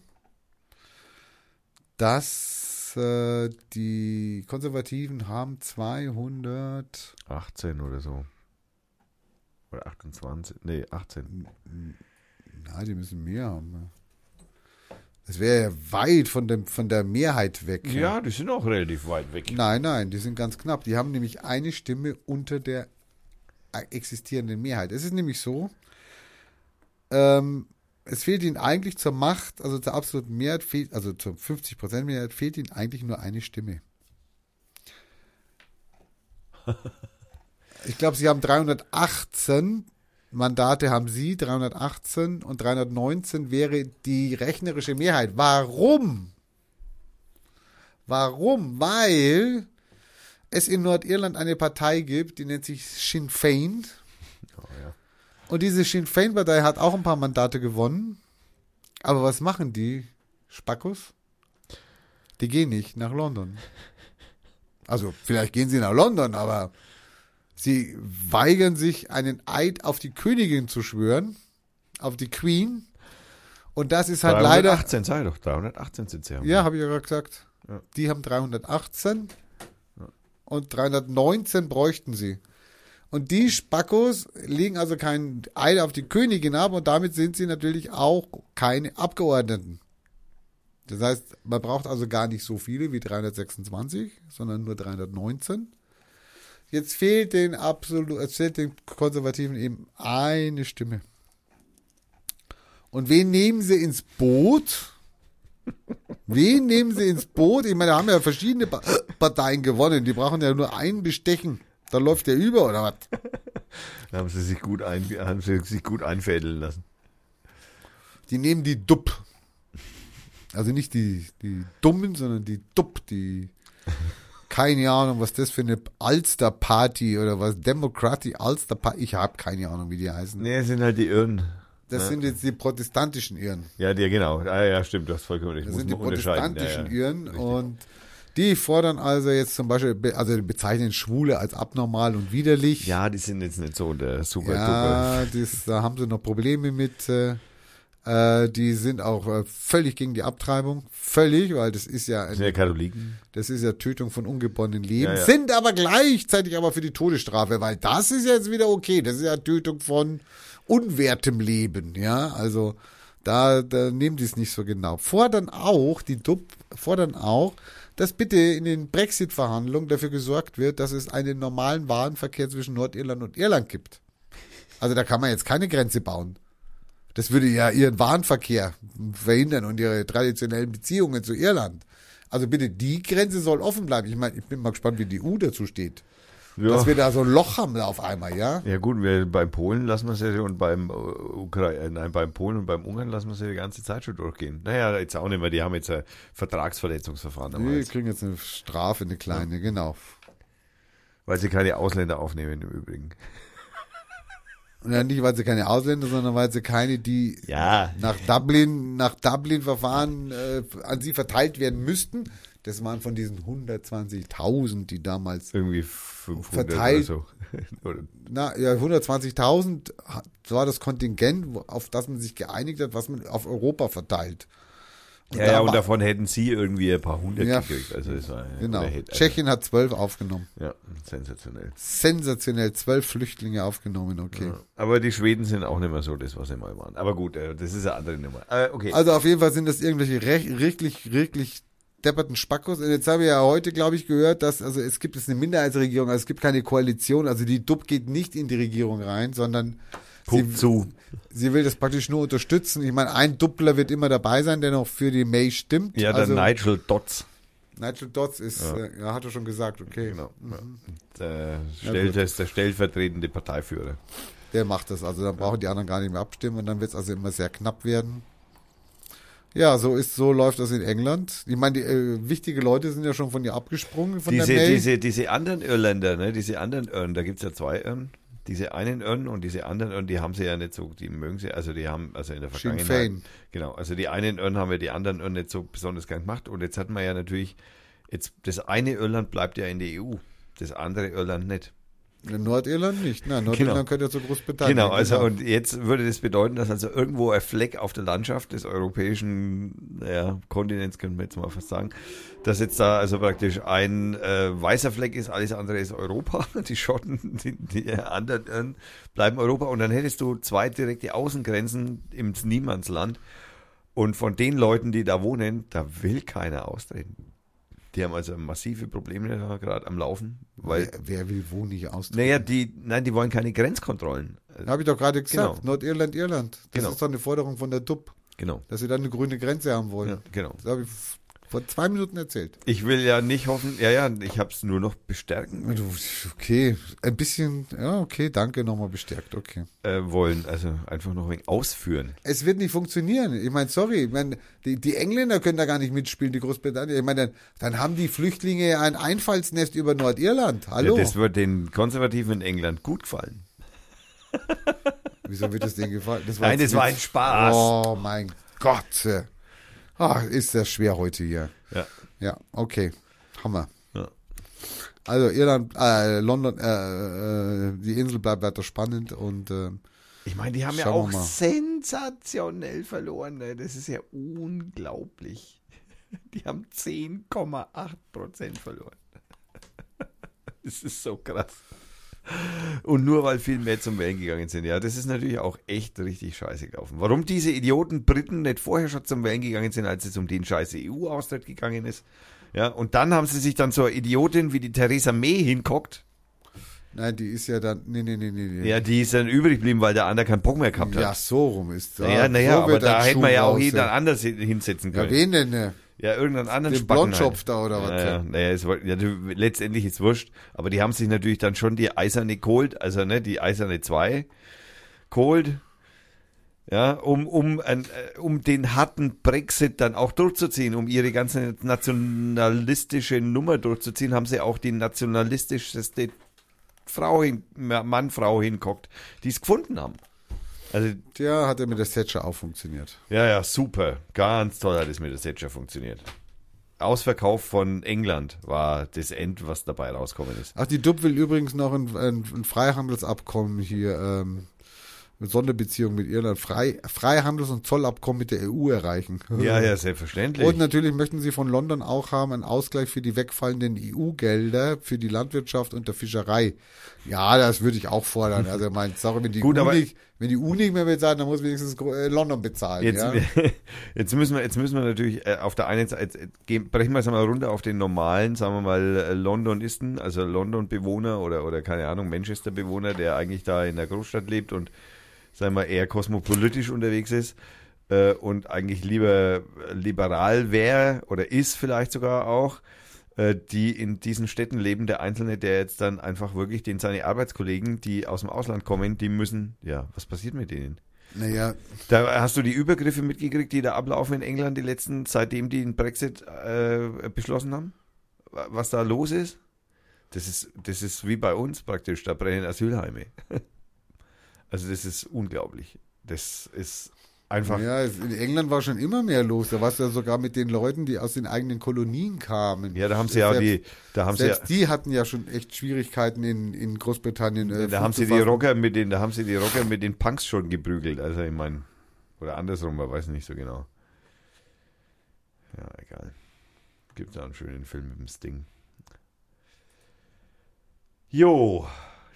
dass äh, die Konservativen haben 200, 18 oder so. Oder 28. Nee, 18. na, die müssen mehr haben. Das wäre ja weit von, dem, von der Mehrheit weg. Ja, die sind auch relativ weit weg. Nein, nein, die sind ganz knapp. Die haben nämlich eine Stimme unter der existierenden Mehrheit. Es ist nämlich so, ähm, es fehlt ihnen eigentlich zur Macht, also zur absoluten Mehrheit, fehlt, also zur 50% Mehrheit, fehlt ihnen eigentlich nur eine Stimme. [laughs] Ich glaube, sie haben 318 Mandate, haben sie, 318 und 319 wäre die rechnerische Mehrheit. Warum? Warum? Weil es in Nordirland eine Partei gibt, die nennt sich Sinn Fein. Oh, ja. Und diese Sinn Fein Partei hat auch ein paar Mandate gewonnen. Aber was machen die Spackos? Die gehen nicht nach London. Also vielleicht gehen sie nach London, aber sie weigern sich, einen Eid auf die Königin zu schwören, auf die Queen. Und das ist halt leider 318, sag ich doch, 318 sind sie. ja, habe ich ja gerade gesagt. Ja. Die haben 318 und 319 bräuchten sie. Und die Spackos legen also keinen Eid auf die Königin ab und damit sind sie natürlich auch keine Abgeordneten. Das heißt, man braucht also gar nicht so viele wie 326, sondern nur 319. Jetzt fehlt den absolut, es fehlt den Konservativen eben eine Stimme. Und wen nehmen sie ins Boot? Wen nehmen sie ins Boot? Ich meine, da haben ja verschiedene Pa- Parteien gewonnen. Die brauchen ja nur einen bestechen. Da läuft der über, oder was? [laughs] Da haben sie sich gut, ein, haben sie sich gut einfädeln lassen. Die nehmen die DUP. Also nicht die, die Dummen, sondern die DUP, die [laughs] keine Ahnung, was das für eine Ulster-Party oder was, Democratic Ulster-Party, ich habe keine Ahnung, wie die heißen. Nee, sind halt die Irren. Das Ja. sind jetzt die protestantischen Irren. Ja, die, genau. Ah, ja, stimmt, du hast vollkommen recht. Das Muss sind die protestantischen ja, ja. Irren Richtig. und die fordern also jetzt zum Beispiel, be- also bezeichnen Schwule als abnormal und widerlich. Ja, die sind jetzt nicht so der super. Ja, das, da haben sie noch Probleme mit. Äh, äh, die sind auch äh, völlig gegen die Abtreibung. Völlig, weil das ist ja, Das sind ja ein, Katholiken. das ist ja Tötung von ungeborenen Leben. Ja, ja. Sind aber gleichzeitig aber für die Todesstrafe, weil das ist jetzt wieder okay. Das ist ja Tötung von unwertem Leben. Ja, also da, da nehmen die es nicht so genau. Fordern auch, die DUP fordern auch, dass bitte in den Brexit-Verhandlungen dafür gesorgt wird, dass es einen normalen Warenverkehr zwischen Nordirland und Irland gibt. Also da kann man jetzt keine Grenze bauen. Das würde ja ihren Warenverkehr verhindern und ihre traditionellen Beziehungen zu Irland. Also bitte, die Grenze soll offen bleiben. Ich meine, ich bin mal gespannt, wie die EU dazu steht. Ja. Dass wir da so ein Loch haben auf einmal, ja? Ja gut, wir, beim Polen lassen wir es ja und beim äh, Ukraine, nein, beim Polen und beim Ungarn lassen wir es ja die ganze Zeit schon durchgehen. Naja, jetzt auch nicht mehr, die haben jetzt ein Vertragsverletzungsverfahren, Wir jetzt, kriegen jetzt eine Strafe, eine kleine, genau. weil sie keine Ausländer aufnehmen im Übrigen. Und ja, nicht, weil sie keine Ausländer, sondern weil sie keine, die Ja, nach Dublin, nach Dublin-Verfahren äh, an sie verteilt werden müssten. Das waren von diesen 120.000, die damals irgendwie 500 Verteilt. oder so. [laughs] Oder, na ja, 120.000 hat- war das Kontingent, auf das man sich geeinigt hat, was man auf Europa verteilt. Und ja, ja, und davon hätten sie irgendwie ein paar hundert Ja. gekriegt. Also das war, Genau. oder hätte- Tschechien hat zwölf aufgenommen. Ja, sensationell. Sensationell, zwölf Flüchtlinge aufgenommen, okay. Ja. Aber die Schweden sind auch nicht mehr so das, was sie mal waren. Aber gut, äh, das ist eine andere Nummer. Äh, okay. Also auf jeden Fall sind das irgendwelche recht, wirklich, wirklich depperten Spackos. Und jetzt haben wir ja heute, glaube ich, gehört, dass, also es gibt jetzt eine Minderheitsregierung, also es gibt keine Koalition, also die DUP geht nicht in die Regierung rein, sondern Punkt sie, zu. sie will das praktisch nur unterstützen. Ich meine, ein Doppler wird immer dabei sein, der noch für die May stimmt. Ja, der also, Nigel Dodds. Nigel Dodds ist, Ja. Äh, hat er schon gesagt, okay. Genau. Mhm. Der, Stell, der der stellvertretende Parteiführer. Der macht das, also dann brauchen die anderen gar nicht mehr abstimmen und dann wird es also immer sehr knapp werden. Ja, so ist, so läuft das in England. Ich meine, die äh, wichtige Leute sind ja schon von ihr abgesprungen von Diese, diese, diese anderen Irländer, ne, diese anderen Irren, da gibt's ja zwei Irren. Diese einen Irren und diese anderen Irren, die haben sie ja nicht so, die mögen sie, also die haben, also in der Vergangenheit. Fein. Genau, also die einen Irren haben ja die anderen Irren nicht so besonders gern gemacht und jetzt hat man ja natürlich, jetzt das eine Irland bleibt ja in der EU, das andere Irland nicht. In Nordirland nicht. Na, Nordirland Genau. gehört ja zu Großbritannien. Genau, also und jetzt würde das bedeuten, dass also irgendwo ein Fleck auf der Landschaft des europäischen naja, Kontinents, können wir jetzt mal fast sagen, dass jetzt da also praktisch ein äh, weißer Fleck ist, alles andere ist Europa. [laughs] Die Schotten, die, die anderen äh, bleiben Europa und dann hättest du zwei direkte Außengrenzen im Niemandsland und von den Leuten, die da wohnen, da will keiner austreten. Die haben also massive Probleme da gerade am Laufen, weil wer, wer will wo nicht austreten? naja, die, nein, die wollen keine Grenzkontrollen. Habe ich doch gerade gesagt. Genau. Nordirland, Irland. Das Genau. ist doch eine Forderung von der DUP, Genau. dass sie dann eine grüne Grenze haben wollen. Ja, genau. Das habe ich vor zwei Minuten erzählt. Ich will ja nicht hoffen, ja, ja, ich habe es nur noch bestärken Okay, ein bisschen, ja, okay, danke, nochmal bestärkt, okay. äh, wollen. Also einfach noch ein wenig ausführen. Es wird nicht funktionieren. Ich meine, sorry, ich meine, die, die Engländer können da gar nicht mitspielen, die Großbritannien. Ich meine, dann, dann haben die Flüchtlinge ein Einfallsnest über Nordirland. Hallo? Ja, das wird den Konservativen in England gut gefallen. Wieso wird das denen gefallen? Das Nein, das war ein. Spaß. Oh mein Gott. Ah, ist das schwer heute hier. Ja. Ja, okay. Hammer. Ja. Also Irland, äh, London, äh, äh, die Insel bleibt weiter spannend und äh, Ich meine, die haben ja auch sensationell verloren. Ne? Das ist ja unglaublich. [laughs] Die haben 10,8 Prozent verloren. [laughs] Das ist so krass. Und nur weil viel mehr zum Wählen gegangen sind. Ja, das ist natürlich auch echt richtig scheiße gelaufen. Warum diese Idioten Briten nicht vorher schon zum Wählen gegangen sind, als es um den scheiße EU-Austritt gegangen ist. Ja, und dann haben sie sich dann so eine Idiotin wie die Theresa May hinkockt. nein, die ist ja dann, nee, nee, nee, nee. nee. Ja, die ist dann übrig geblieben, weil der andere keinen Bock mehr gehabt hat. Ja, so rum ist es. Naja, naja, so aber da hätte man ja auch jeden ja. anders hin- hinsetzen Ja, können. wen denn? ne? Ja, irgendeinen anderen Den Spacken Blondschopf halt. da oder was? Naja, naja, es ja, du, letztendlich ist wurscht. Aber die haben sich natürlich dann schon die eiserne geholt, also ne, die eiserne 2 geholt. Ja, um, um, ein, äh, um den harten Brexit dann auch durchzuziehen, um ihre ganze nationalistische Nummer durchzuziehen, haben sie auch die nationalistischste Frau hin, Mann, Frau hinguckt, die es gefunden haben. Also Der hat ja mit der Thatcher auch funktioniert. ja, ja, super. Ganz toll hat es mit der Thatcher funktioniert. Ausverkauf von England war das End, was dabei rauskommen ist. Ach, die DUP will übrigens noch ein, ein, ein Freihandelsabkommen hier, ähm, eine Sonderbeziehung mit Irland, Frei, Freihandels- und Zollabkommen mit der EU erreichen. [laughs] Ja, ja, selbstverständlich. Und natürlich möchten sie von London auch haben einen Ausgleich für die wegfallenden EU-Gelder für die Landwirtschaft und der Fischerei. Ja, das würde ich auch fordern. Also mein, sorry, wenn die, Gut, EU, aber- nicht, wenn die EU nicht mehr bezahlt, dann muss wenigstens äh, London bezahlen. Jetzt, ja? [laughs] jetzt, müssen wir, jetzt müssen wir natürlich äh, auf der einen Seite, äh, gehen, brechen wir es mal runter auf den normalen, sagen wir mal, Londonisten, also London-Bewohner oder, oder keine Ahnung, Manchester-Bewohner, der eigentlich da in der Großstadt lebt und, sagen wir, eher kosmopolitisch unterwegs ist äh, und eigentlich lieber liberal wäre oder ist vielleicht sogar auch, die in diesen Städten leben, der Einzelne, der jetzt dann einfach wirklich den seine Arbeitskollegen, die aus dem Ausland kommen, die müssen, ja, was passiert mit denen? Naja, Da hast du die Übergriffe mitgekriegt, die da ablaufen in England die letzten, seitdem die den Brexit äh, beschlossen haben? Wa- Was da los ist? Das ist, das ist wie bei uns praktisch, da brennen Asylheime. [laughs] Also das ist unglaublich. Das ist einfach. Ja, ja, in England war schon immer mehr los. Da war es ja sogar mit den Leuten, die aus den eigenen Kolonien kamen. da haben sie ja Selbst- die, da haben sie ja, Selbst die hatten ja schon echt Schwierigkeiten in, in Großbritannien. Äh, da haben sie die. Rocker mit den, da haben sie die Rocker mit den Punks schon geprügelt. Also ich meine, oder andersrum, man weiß nicht so genau. Ja, egal. Gibt da einen schönen Film mit dem Sting. Jo,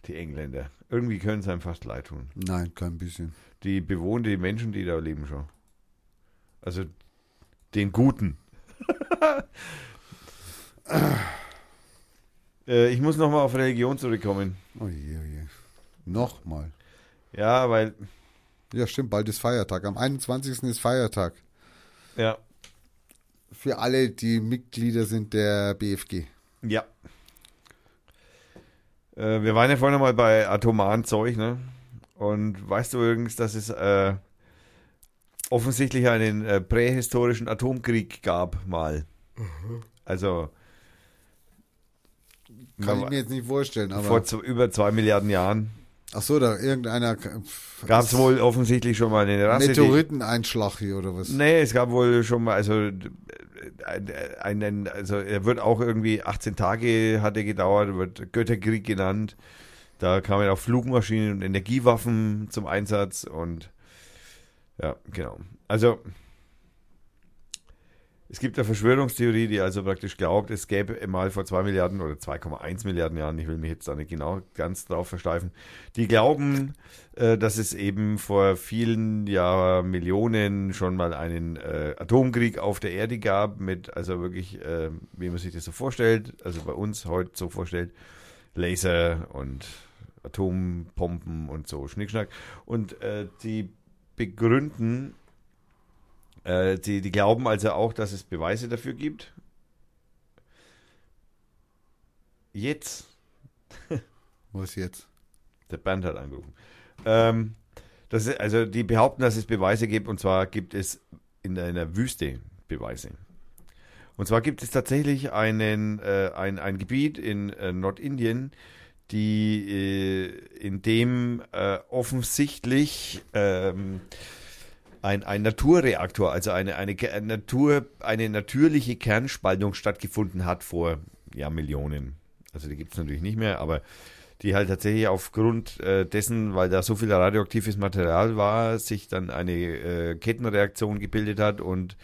die Engländer. Irgendwie können es einem fast leid tun. Nein, kein bisschen. Die Bewohner, die Menschen, die da leben schon. Also den Guten. [laughs] äh, ich muss nochmal auf Religion zurückkommen. Oh je, oh je. Nochmal. Ja, weil, Ja, stimmt, bald ist Feiertag. Am 21. ist Feiertag. ja, Für alle, die Mitglieder sind der BFG. ja. Äh, wir waren ja vorhin noch mal bei atomaren Zeug, ne? Und weißt du übrigens, dass es äh, offensichtlich einen äh, prähistorischen Atomkrieg gab, mal. Also. Kann ich mir jetzt nicht vorstellen, aber. vor z- über zwei Milliarden Jahren ach so, da irgendeiner. gab es wohl offensichtlich schon mal eine Rasse. Meteoriteneinschlag hier oder was? Nee, es gab wohl schon mal, also ein- einen, also er wird auch irgendwie 18 Tage hat er gedauert, wird Götterkrieg genannt. Da kamen auch Flugmaschinen und Energiewaffen zum Einsatz und ja, genau. Also es gibt eine Verschwörungstheorie, die also praktisch glaubt, es gäbe mal vor 2 Milliarden oder 2,1 Milliarden Jahren, ich will mich jetzt da nicht genau ganz drauf versteifen, die glauben, äh, dass es eben vor vielen Jahr Millionen schon mal einen äh, Atomkrieg auf der Erde gab, mit also wirklich, äh, wie man sich das so vorstellt, also bei uns heute so vorstellt, Laser und Atompompen und so, Schnickschnack. Und äh, die begründen, äh, die, die glauben also auch, dass es Beweise dafür gibt. Jetzt [laughs] Was jetzt? Der Bernd hat angerufen. Ähm, das ist, also die behaupten, dass es Beweise gibt und zwar gibt es in einer Wüste Beweise. Und zwar gibt es tatsächlich einen, äh, ein, ein Gebiet in äh, Nordindien, die, äh, in dem äh, offensichtlich ähm, ein, ein Naturreaktor, also eine, eine, Ke- Natur, eine natürliche Kernspaltung stattgefunden hat vor ja, Millionen. Also die gibt es natürlich nicht mehr, aber die halt tatsächlich aufgrund äh, dessen, weil da so viel radioaktives Material war, sich dann eine äh, Kettenreaktion gebildet hat und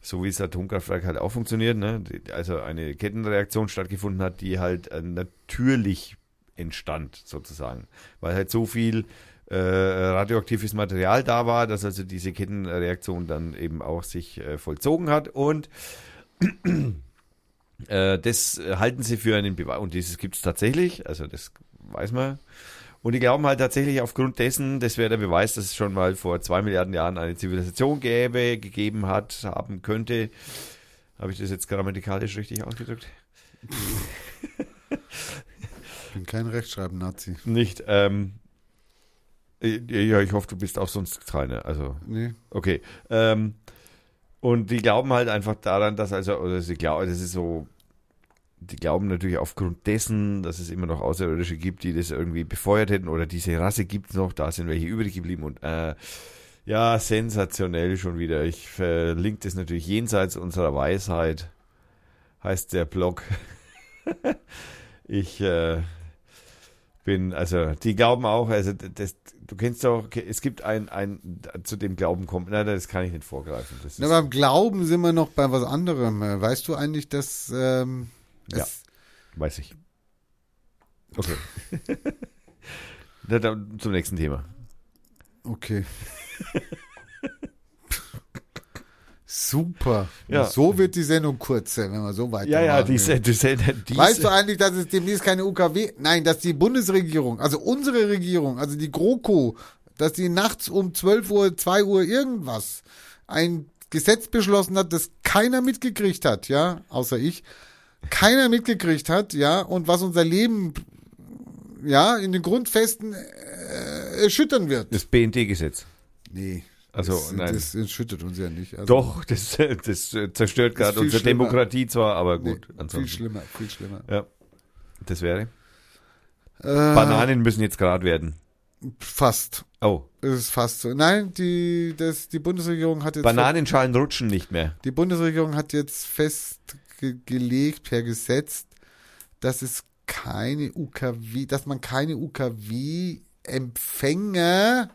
so wie das Atomkraftwerk halt auch funktioniert, ne? also eine Kettenreaktion stattgefunden hat, die halt äh, natürlich entstand, sozusagen. Weil halt so viel äh, radioaktives Material da war, dass also diese Kettenreaktion dann eben auch sich äh, vollzogen hat und [clears throat] äh, das halten sie für einen Beweis und dieses gibt es tatsächlich, also das weiß man. Und die glauben halt tatsächlich aufgrund dessen, das wäre der Beweis, dass es schon mal vor zwei Milliarden Jahren eine Zivilisation gäbe, gegeben hat, haben könnte. Habe ich das jetzt grammatikalisch richtig ausgedrückt? Ich bin kein Rechtschreiben-Nazi. Nicht. Ähm, äh, ja, ich hoffe, du bist auch sonst keiner. Also Nee. Okay. Ähm, und die glauben halt einfach daran, dass also, oder sie glauben, das ist so, die glauben natürlich aufgrund dessen, dass es immer noch Außerirdische gibt, die das irgendwie befeuert hätten oder diese Rasse gibt es noch, da sind welche übrig geblieben und äh, ja, sensationell schon wieder. Ich verlinke das natürlich jenseits unserer Weisheit, heißt der Blog. [laughs] ich äh, bin, also die glauben auch, also das, du kennst doch, es gibt ein, ein, zu dem Glauben kommt, nein, das kann ich nicht vorgreifen. Das Na, beim Glauben sind wir noch bei was anderem. Äh, Weißt du eigentlich, dass ähm, Ja. weiß ich. Okay. [laughs] Dann zum nächsten Thema. Okay. [laughs] Super. Ja. So wird die Sendung kurzer, wenn wir so weitermachen. Ja, ja, diese, diese Weißt du eigentlich, dass es demnächst keine UKW, nein, dass die Bundesregierung, also unsere Regierung, also die GroKo, dass die nachts um 12 Uhr, 2 Uhr irgendwas ein Gesetz beschlossen hat, das keiner mitgekriegt hat, ja, außer ich, keiner mitgekriegt hat, ja, und was unser Leben, ja, in den Grundfesten äh, erschüttern wird. das BND-Gesetz. Nee. Also, das, nein. das erschüttert uns ja nicht. Also, Doch, das, das zerstört gerade viel unsere schlimmer. Demokratie zwar, aber nee, gut. viel ansonsten. schlimmer, viel schlimmer. Ja, das wäre. Äh, Bananen müssen jetzt gerade werden. Fast. Oh, Es ist fast so. Nein, die, das, die Bundesregierung hat jetzt Bananenschalen rutschen nicht mehr. Die Bundesregierung hat jetzt festgelegt per Gesetz, dass es keine UKW, dass man keine UKW-Empfänger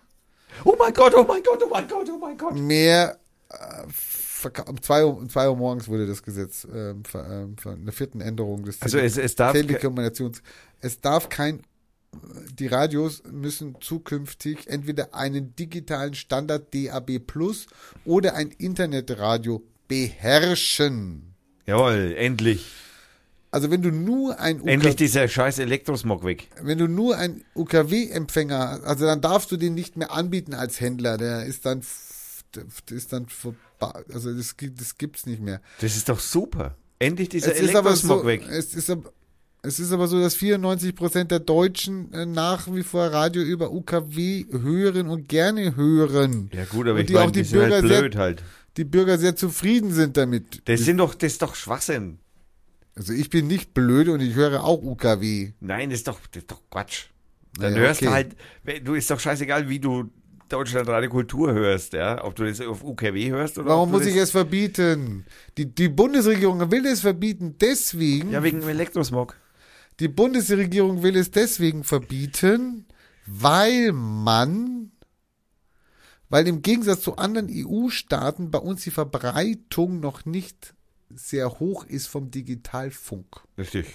Oh mein Gott, oh mein Gott, oh mein Gott, oh mein Gott. mehr äh, um zwei Uhr, um zwei Uhr morgens wurde das Gesetz ähm, ver, ähm, ver, eine vierten Änderung des Also es, es darf Telekommunikations. Es darf kein die Radios müssen zukünftig entweder einen digitalen Standard DAB Plus oder ein Internetradio beherrschen. Jawohl, endlich. Also wenn du nur ein Endlich UKW, dieser scheiß Elektrosmog weg. wenn du nur ein UKW-Empfänger, hast, also dann darfst du den nicht mehr anbieten als Händler. Der ist dann, der ist dann vorbei. Also das, gibt- das gibt's nicht mehr. Das ist doch super. Endlich dieser Es ist aber Elektrosmog so, weg. es ist aber, es ist aber so, dass 94 Prozent der Deutschen äh, nach wie vor Radio über UKW hören und gerne hören. Ja gut, aber Und ich die meine, auch die die sind halt Bürger sehr- blöd halt. Die Bürger sehr zufrieden sind damit. Das sind doch, das ist doch Schwachsinn. Also ich bin nicht blöd und ich höre auch UKW. Nein, das ist doch, das ist doch Quatsch. Dann Naja, hörst du okay. halt, du ist doch scheißegal, wie du Deutschland Radio Kultur hörst, ja, ob du das auf UKW hörst oder Warum du muss ich es verbieten? Die, die Bundesregierung will es verbieten deswegen, Ja, wegen dem Elektrosmog. die Bundesregierung will es deswegen verbieten, weil man, weil im Gegensatz zu anderen EU-Staaten bei uns die Verbreitung noch nicht sehr hoch ist vom Digitalfunk. Richtig.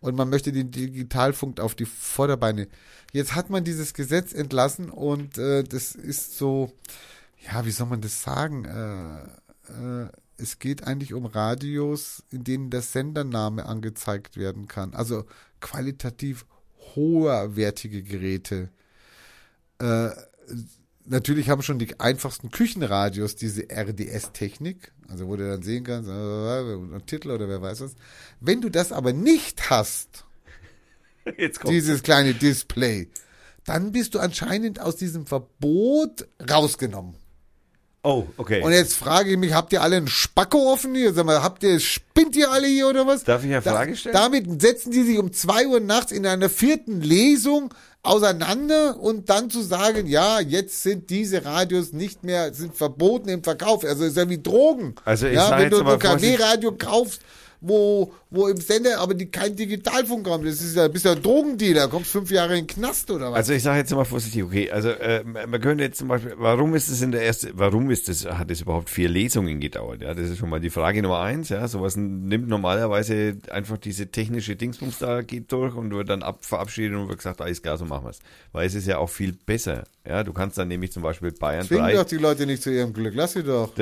Und man möchte den Digitalfunk auf die Vorderbeine. Jetzt hat man dieses Gesetz entlassen und äh, das ist so, ja, wie soll man das sagen? Äh, äh, es geht eigentlich um Radios, in denen der Sendername angezeigt werden kann. Also qualitativ hoherwertige Geräte. Äh, natürlich haben schon die einfachsten Küchenradios diese RDS-Technik, also wo du dann sehen kannst, äh, ein Titel oder wer weiß was. Wenn du das aber nicht hast, [laughs] dieses kleine Display, dann bist du anscheinend aus diesem Verbot rausgenommen. Oh, okay. Und jetzt frage ich mich, habt ihr alle einen Spacko offen hier? Sag mal, habt ihr, spinnt ihr alle hier oder was? Darf ich eine Frage stellen? Damit setzen die sich um zwei Uhr nachts in einer vierten Lesung auseinander und dann zu sagen, ja, jetzt sind diese Radios nicht mehr, sind verboten im Verkauf. Also ist ja wie Drogen. Also ich ja, wenn du ein UKW-Radio kaufst, wo, wo im Sender aber die kein Digitalfunk haben, das ist ja, bist ja ein Drogendealer, kommst fünf Jahre in den Knast oder was? Also ich sage jetzt mal vorsichtig, okay, also äh, man könnte jetzt zum Beispiel, warum ist es in der erste, warum ist das, hat es überhaupt vier Lesungen gedauert? Ja, das ist schon mal die Frage Nummer eins, ja, sowas nimmt normalerweise einfach diese technische Dingsbums da, geht durch und wird dann ab, verabschiedet und wird gesagt, alles klar, so machen wir es. Weil es ist ja auch viel besser, ja, du kannst dann nämlich zum Beispiel Bayern Zwingen 3, doch die Leute nicht zu ihrem Glück, lass sie doch.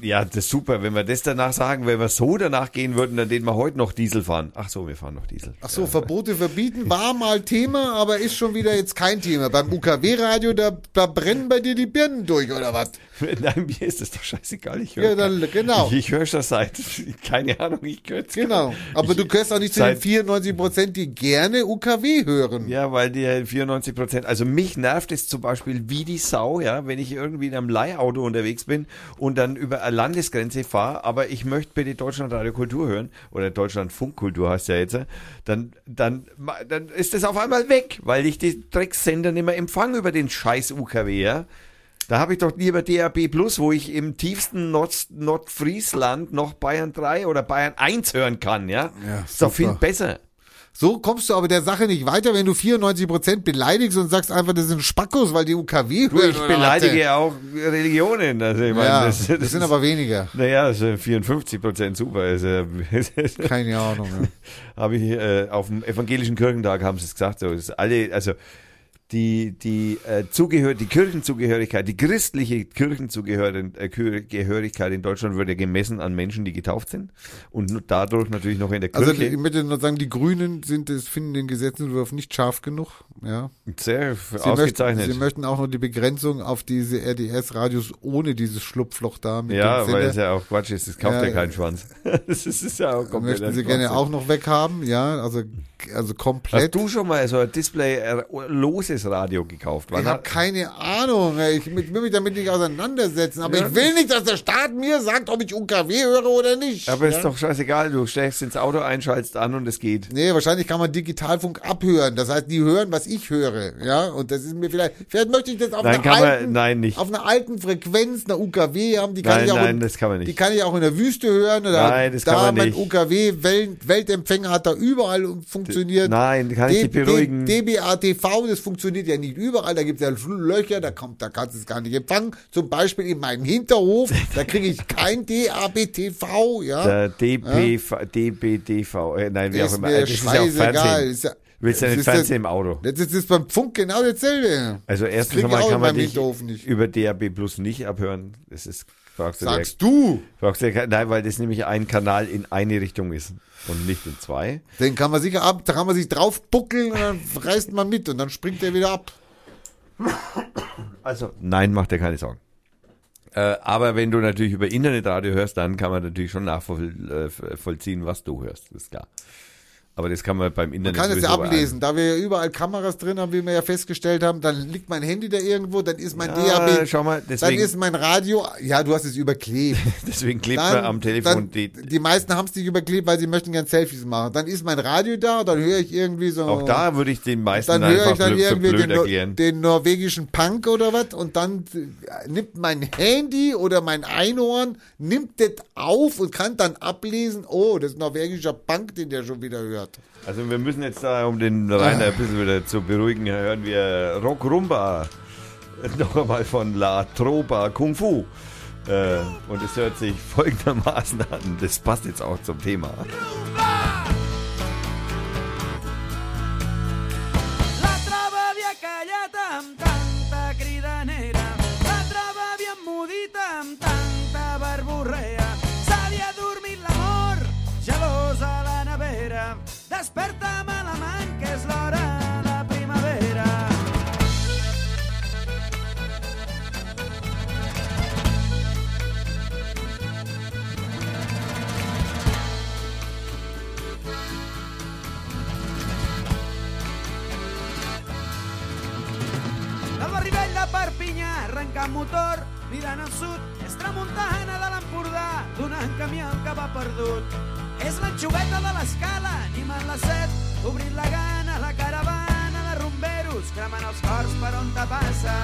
Ja, das ist super. Wenn wir das danach sagen, wenn wir so danach gehen würden, dann den wir heute noch Diesel fahren. Ach so, wir fahren noch Diesel. Ach so, Verbote verbieten war mal Thema, aber ist schon wieder jetzt kein Thema. Beim UKW-Radio, da, da brennen bei dir die Birnen durch, oder was? [laughs] Nein, mir ist das doch scheißegal. Ich höre Ja, dann, genau. ich, ich höre das seit, [laughs] keine Ahnung, ich höre Genau. Aber du gehörst auch nicht zu den Seit- 94 Prozent, die gerne UKW hören. Ja, weil die 94 Prozent, also mich nervt es zum Beispiel wie die Sau, ja, wenn ich irgendwie in einem Leihauto unterwegs bin und dann über eine Landesgrenze fahre, aber ich möchte bitte Deutschland Radio Kultur hören oder Deutschland Funkkultur heißt ja jetzt, dann, dann, dann ist das auf einmal weg, weil ich die Dreckssender nicht mehr empfange über den scheiß UKW, ja. Da habe ich doch lieber DAB Plus, wo ich im tiefsten Nord Nordfriesland noch Bayern 3 oder Bayern 1 hören kann, ja. Ja, ist doch viel besser. So kommst du aber der Sache nicht weiter, wenn du 94 Prozent beleidigst und sagst einfach, das sind Spackos, weil die UKW Du, hören. ich beleidige auch Religionen. Also ich meine, Ja, das, das, das, sind ist, aber weniger. Naja, das sind 54 Prozent super. Also, [laughs] Keine Ahnung. Ja. habe ich äh, auf dem evangelischen Kirchentag haben sie es gesagt. So, ist alle, also die die äh, Zugehör die Kirchenzugehörigkeit, die christliche Kirchenzugehörigkeit äh, in Deutschland wird ja gemessen an Menschen, die getauft sind und dadurch natürlich noch in der Also Kirche ich möchte nur sagen, die Grünen sind, finden den Gesetzentwurf nicht scharf genug. Ja. sehr Sie ausgezeichnet. Möchten, sie möchten auch noch die Begrenzung auf diese RDS-Radios ohne dieses Schlupfloch da mit ja, weil es ja auch Quatsch ist, das kauft ja, Ja, keinen Schwanz. [laughs] das ist, ist ja auch komplett möchten sie gerne auch noch weghaben, ja, also, also Hast komplett. du schon mal so ein Display-loses Radio gekauft? Wann Ich habe keine Ahnung, ich will mich damit nicht auseinandersetzen, aber Ja. ich will nicht, dass der Staat mir sagt, ob ich UKW höre oder nicht. Aber ja? ist doch scheißegal, du steigst ins Auto ein, schaltest an und es geht. Nee, wahrscheinlich kann man Digitalfunk abhören. Das heißt, die hören, was ich höre. Ja, und das ist mir vielleicht, vielleicht möchte ich das auf Nein, einer kann man- alten, nein, nicht. auf einer alten Frequenz, einer UKW haben. Die kann Nein, ich auch nein, in, das kann man nicht. Die kann ich auch in der Wüste hören. Oder Nein, das da kann man nicht. UKW Welt, Weltempfänger hat da überall funktioniert. Nein, kann ich dich beruhigen. DBA-TV, das funktioniert ja nicht überall. Da gibt es ja Löcher, da kommt, da kannst du es gar nicht empfangen. Zum Beispiel in meinem Hinterhof, da kriege ich kein DAB-TV, ja. Der DPV, DBDV, äh, nein, wie auch immer. mir Das ist ja auch. Fernsehen. Ja, Willst du ja das ja- Fernsehen im Auto? Das ist, das ist beim Funk genau dasselbe. Also Das erstens einmal auch kann man dich über DAB Plus nicht abhören. Das ist Fragst du Sagst du? fragst du nein, weil das nämlich ein Kanal in eine Richtung ist und nicht in zwei. Den kann man sicher ab, da kann man sich drauf buckeln und dann reißt man mit und dann springt er wieder ab. Also, nein, macht dir keine Sorgen. Äh, aber wenn du natürlich über Internetradio hörst, dann kann man natürlich schon nachvollziehen, was du hörst, ist klar. Aber das kann man beim Man Internet kann es ja ablesen. Da wir ja überall Kameras drin haben, wie wir ja festgestellt haben, dann liegt mein Handy da irgendwo, dann ist mein Ja, DAB, schau mal, dann deswegen- ist mein Radio, ja, du hast es überklebt. [laughs] Deswegen klebt Dann, man am Telefon dann, die, die meisten haben es nicht überklebt, weil sie möchten gern Selfies machen. Dann ist mein Radio da, dann höre ich irgendwie so. auch da würde ich den meisten dann einfach ich dann blöd, irgendwie blöd den, erklären. den norwegischen Punk oder was und dann äh, nimmt mein Handy oder mein Einhorn, nimmt das auf und kann dann ablesen, oh, das ist norwegischer Punk, den der schon wieder hört. Also wir müssen jetzt da, um den Rainer ein bisschen wieder zu beruhigen, hören wir Rock Rumba. [laughs] Noch einmal von La Tropa Kung Fu. Äh, und es hört sich folgendermaßen an. Das passt jetzt auch zum Thema. Amb tanta cridanera, la troba havia emmudit amb tanta verborrea. Desperta'm a l'amant, que és l'hora de primavera. El barrivell de Perpinyà arrenca motor, mirant al sud, és tramuntana de l'Empordà, donant camí al que va perdut. És l'anxoveta de l'escala, animant la set, obrint la gana, la caravana de rumberos, cremant els cors per on te passa.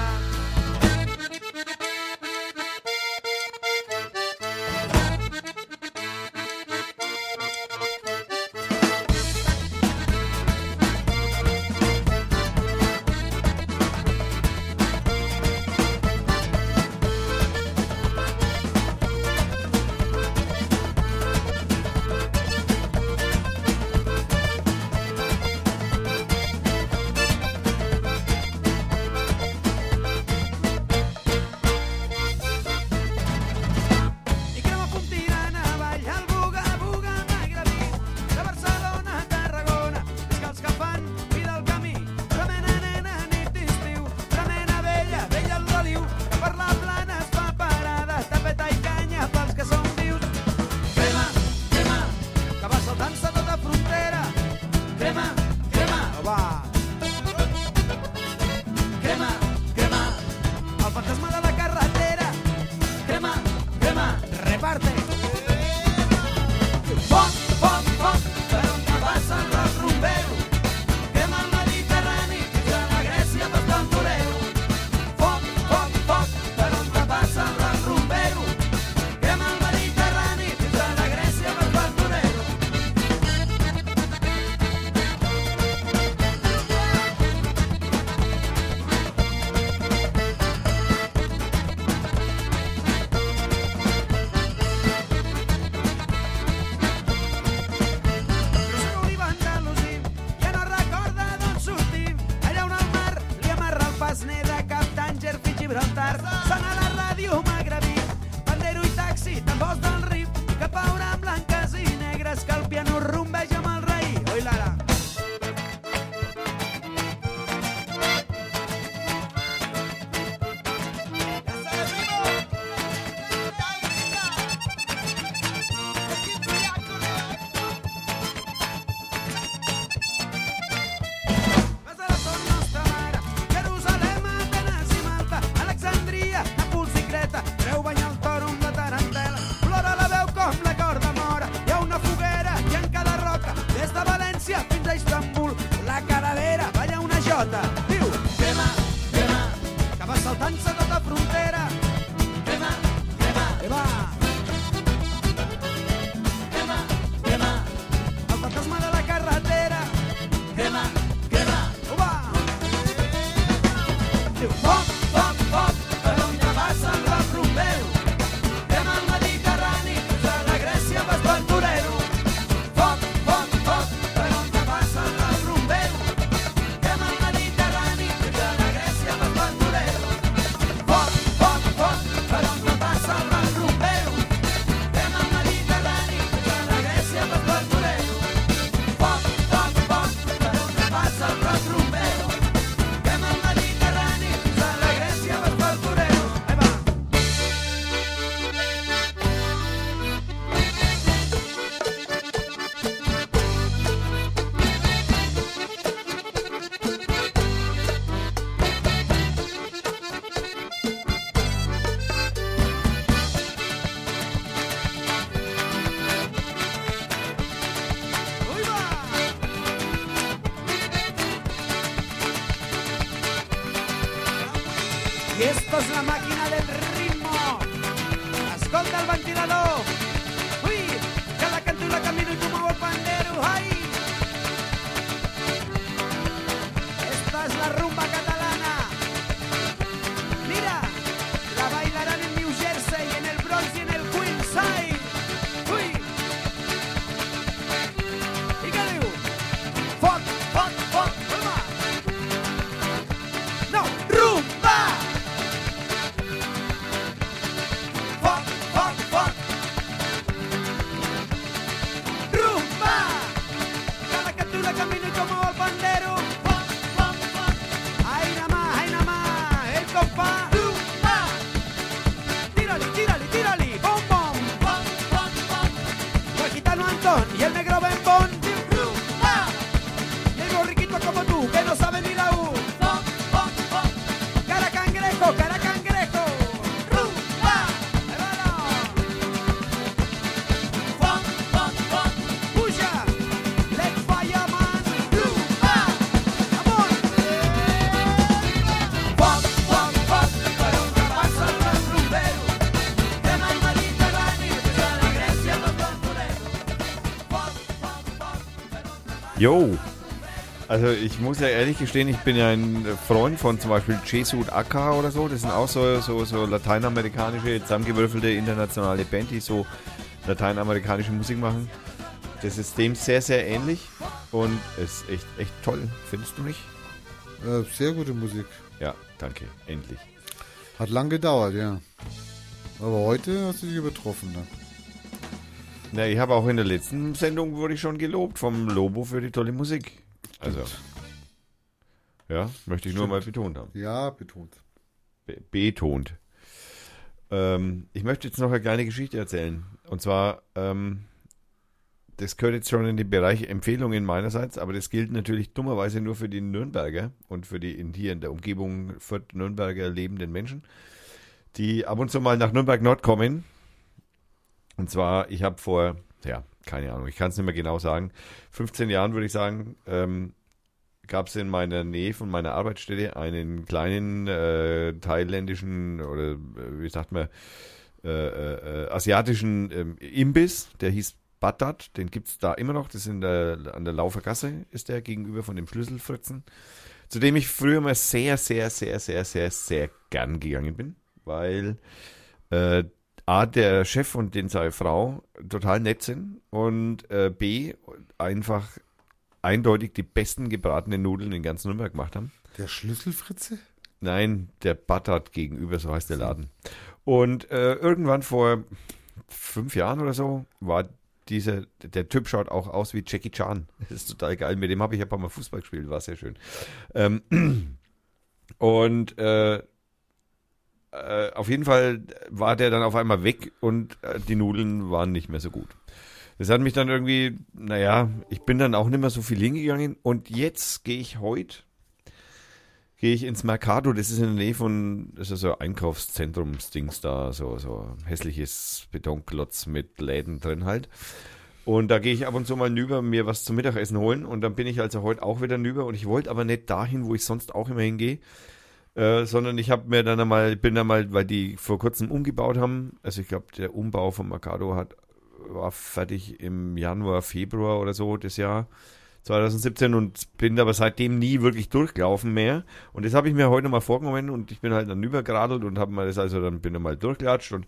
Jo. Also ich muss ja ehrlich gestehen, ich bin ja ein Freund von zum Beispiel Jesud Akka oder so. Das sind auch so, so, so lateinamerikanische, zusammengewürfelte internationale Band, die so lateinamerikanische Musik machen. Das ist dem sehr, sehr ähnlich und ist echt, echt toll. Findest du nicht? Äh, sehr gute Musik. Ja, danke. Endlich. Hat lang gedauert, ja. Aber heute hast du dich übertroffen. Ne? Na, ich habe auch in der letzten Sendung wurde ich schon gelobt vom Lobo für die tolle Musik. Also, ja, möchte ich nur Stimmt. mal betont haben. Ja, betont. Be betont. Ähm, ich möchte jetzt noch eine kleine Geschichte erzählen. Und zwar, ähm, das gehört jetzt schon in den Bereich Empfehlungen meinerseits, aber das gilt natürlich dummerweise nur für die Nürnberger und für die in, hier in der Umgebung Fürth Nürnberger lebenden Menschen, die ab und zu mal nach Nürnberg Nord kommen. Und zwar, ich habe vor, ja, keine Ahnung, ich kann es nicht mehr genau sagen, 15 Jahren würde ich sagen, ähm, gab es in meiner Nähe von meiner Arbeitsstelle einen kleinen äh, thailändischen oder äh, wie sagt man, äh, äh, äh, asiatischen ähm, Imbiss, der hieß Batat, den gibt es da immer noch, das ist in der, an der Laufergasse, ist der gegenüber von dem Schlüsselfritzen, zu dem ich früher mal sehr, sehr, sehr, sehr, sehr, sehr gern gegangen bin, weil äh, A, der Chef und den seine Frau total nett sind und äh, B, einfach eindeutig die besten gebratenen Nudeln in ganz Nürnberg gemacht haben. Der Schlüsselfritze? Nein, der Batat gegenüber, so heißt der Laden. Und äh, irgendwann vor fünf Jahren oder so war dieser, der Typ schaut auch aus wie Jackie Chan. Das ist total geil. Mit dem habe ich ein paar Mal Fußball gespielt, war sehr schön. Ähm, [clears throat] und äh, äh, auf jeden Fall war der dann auf einmal weg und äh, die Nudeln waren nicht mehr so gut. Das hat mich dann irgendwie, naja, ich bin dann auch nicht mehr so viel hingegangen und jetzt gehe ich heute, gehe ich ins Mercado, das ist in der Nähe von, das ist so ein Einkaufszentrumsdings da, so, so hässliches Betonklotz mit Läden drin halt. Und da gehe ich ab und zu mal nüber, mir was zum Mittagessen holen und dann bin ich also heute auch wieder nüber und ich wollte aber nicht dahin, wo ich sonst auch immer hingehe, äh, sondern ich habe mir dann einmal, bin dann mal, weil die vor kurzem umgebaut haben, also ich glaube, der Umbau vom Mercado hat, war fertig im Januar, Februar oder so des Jahr 2017 und bin aber seitdem nie wirklich durchgelaufen mehr. Und das habe ich mir heute mal vorgenommen und ich bin halt dann übergeradelt und habe mal das also dann bin ich mal durchgelatscht und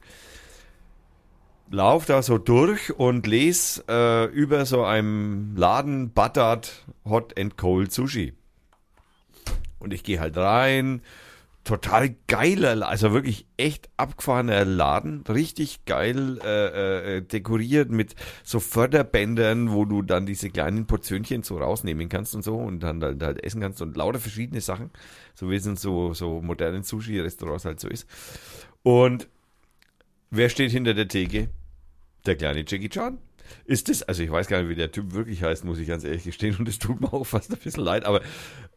lauf da so durch und lese äh, über so einem Laden Buttard Hot and Cold Sushi. Und ich gehe halt rein, total geiler, also wirklich echt abgefahrener Laden, richtig geil äh, äh, dekoriert mit so Förderbändern, wo du dann diese kleinen Portionchen so rausnehmen kannst und so und dann halt, halt essen kannst und lauter verschiedene Sachen, so wie es in so, so modernen Sushi-Restaurants halt so ist. Und wer steht hinter der Theke? Der kleine Jackie Chan. Ist das, also ich weiß gar nicht, wie der Typ wirklich heißt, muss ich ganz ehrlich gestehen, und es tut mir auch fast ein bisschen leid, aber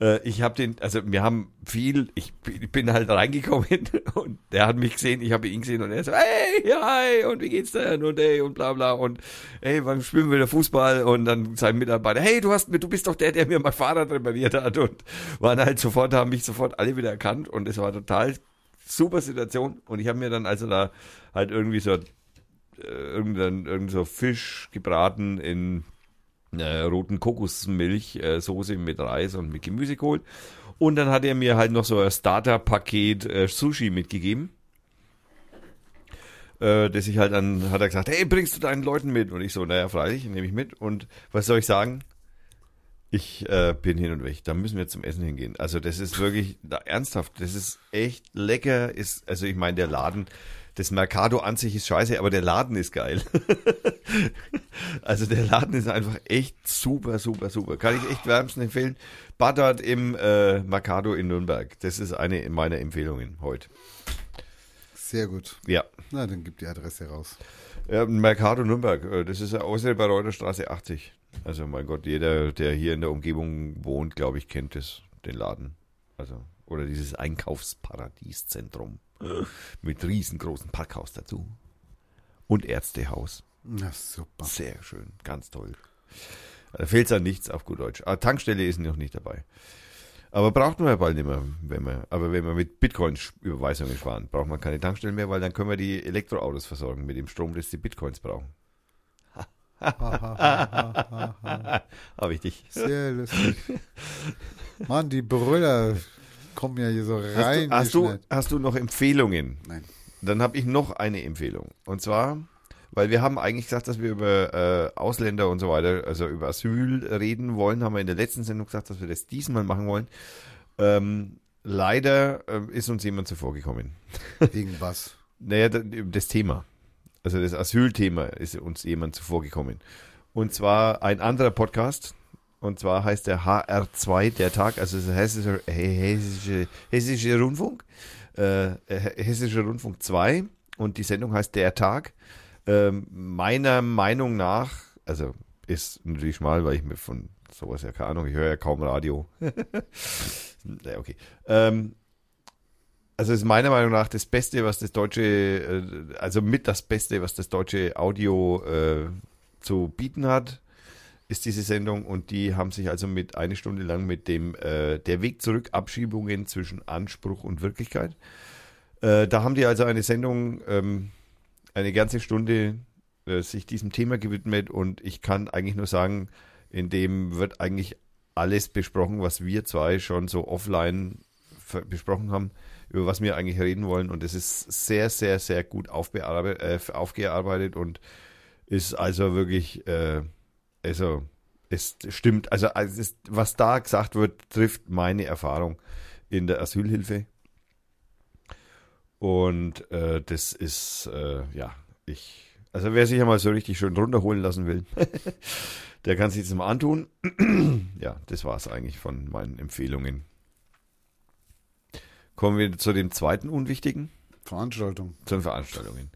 äh, ich habe den, also wir haben viel, ich, bin halt reingekommen [laughs] und der hat mich gesehen, ich habe ihn gesehen und er so, hey, hi, und wie geht's denn und hey, und bla bla und hey, wann spielen wir wieder Fußball und dann sein Mitarbeiter, hey, du hast, du bist doch der, der mir mein Fahrrad repariert hat und waren halt sofort, haben mich sofort alle wieder erkannt und es war total super Situation. Und ich habe mir dann also da halt irgendwie so äh, irgendein, irgend so Fisch gebraten in äh, roten Kokosmilch, äh, Soße mit Reis und mit Gemüse geholt. Und dann hat er mir halt noch so ein Starter-Paket äh, Sushi mitgegeben. Äh, das ich halt dann, hat er gesagt, hey, bringst du deinen Leuten mit? Und ich so, naja, freilich, nehme ich mit. Und was soll ich sagen? Ich äh, bin hin und weg. Da müssen wir zum Essen hingehen. Also das ist wirklich da, ernsthaft. Das ist echt lecker. Ist also ich meine der Laden, das Mercado an sich ist scheiße, aber der Laden ist geil. [laughs] also der Laden ist einfach echt super, super, super. Kann ich echt wärmstens empfehlen. Buttert im äh, Mercado in Nürnberg. Das ist eine meiner Empfehlungen heute. Sehr gut. Ja. Na, dann gib die Adresse raus. Ja, Mercado Nürnberg, äh, das ist außerhalb bei Reuterstraße 80. Also mein Gott, jeder, der hier in der Umgebung wohnt, glaube ich, kennt es, den Laden. Also, oder dieses Einkaufsparadieszentrum [laughs] mit riesengroßem Parkhaus dazu. Und Ärztehaus. Na, super. Sehr schön, ganz toll. Da fehlt es an nichts auf gut Deutsch. Aber Tankstelle ist noch nicht dabei. Aber braucht man ja bald nicht mehr, wenn wir, aber wenn wir mit Bitcoin-Überweisungen sparen, braucht man keine Tankstellen mehr, weil dann können wir die Elektroautos versorgen mit dem Strom, das die Bitcoins brauchen. [laughs] Habe ich dich. Sehr lustig. Mann, die Brüller kommen ja hier so rein. Hast du, hast, du, hast du noch Empfehlungen? Nein. Dann habe ich noch eine Empfehlung. Und zwar, weil wir haben eigentlich gesagt, dass wir über äh, Ausländer und so weiter, also über Asyl reden wollen, haben wir in der letzten Sendung gesagt, dass wir das diesmal machen wollen. Ähm, leider äh, ist uns jemand zuvorgekommen. Wegen was? [laughs] Naja, da- das Thema. Also das Asylthema ist uns jemand zuvorgekommen. Und zwar ein anderer Podcast. Und zwar heißt der HR2 der Tag, also das hessische, hessische, hessische Rundfunk. Äh, hessische Rundfunk 2. Und die Sendung heißt Der Tag. Ähm, meiner Meinung nach, also ist natürlich schmal, weil ich mir von sowas ja keine Ahnung, ich höre ja kaum Radio. [laughs] ja, okay. Ähm, also ist meiner Meinung nach das Beste, was das deutsche, äh, also mit das Beste, was das deutsche Audio äh, zu bieten hat, ist diese Sendung und die haben sich also mit eine Stunde lang mit dem äh, der Weg zurück Abschiebungen zwischen Anspruch und Wirklichkeit. Äh, da haben die also eine Sendung ähm, eine ganze Stunde äh, sich diesem Thema gewidmet und ich kann eigentlich nur sagen, in dem wird eigentlich alles besprochen, was wir zwei schon so offline besprochen haben über was wir eigentlich reden wollen. Und es ist sehr, sehr, sehr gut äh, aufgearbeitet und ist also wirklich, äh, also es stimmt, also es ist, was da gesagt wird, trifft meine Erfahrung in der Asylhilfe. Und äh, das ist, äh, ja, ich, also wer sich ja mal so richtig schön runterholen lassen will, [laughs] der kann sich das mal antun. [clears throat] ja, das war es eigentlich von meinen Empfehlungen. Kommen wir zu dem zweiten Unwichtigen, Veranstaltung. zu den Veranstaltungen.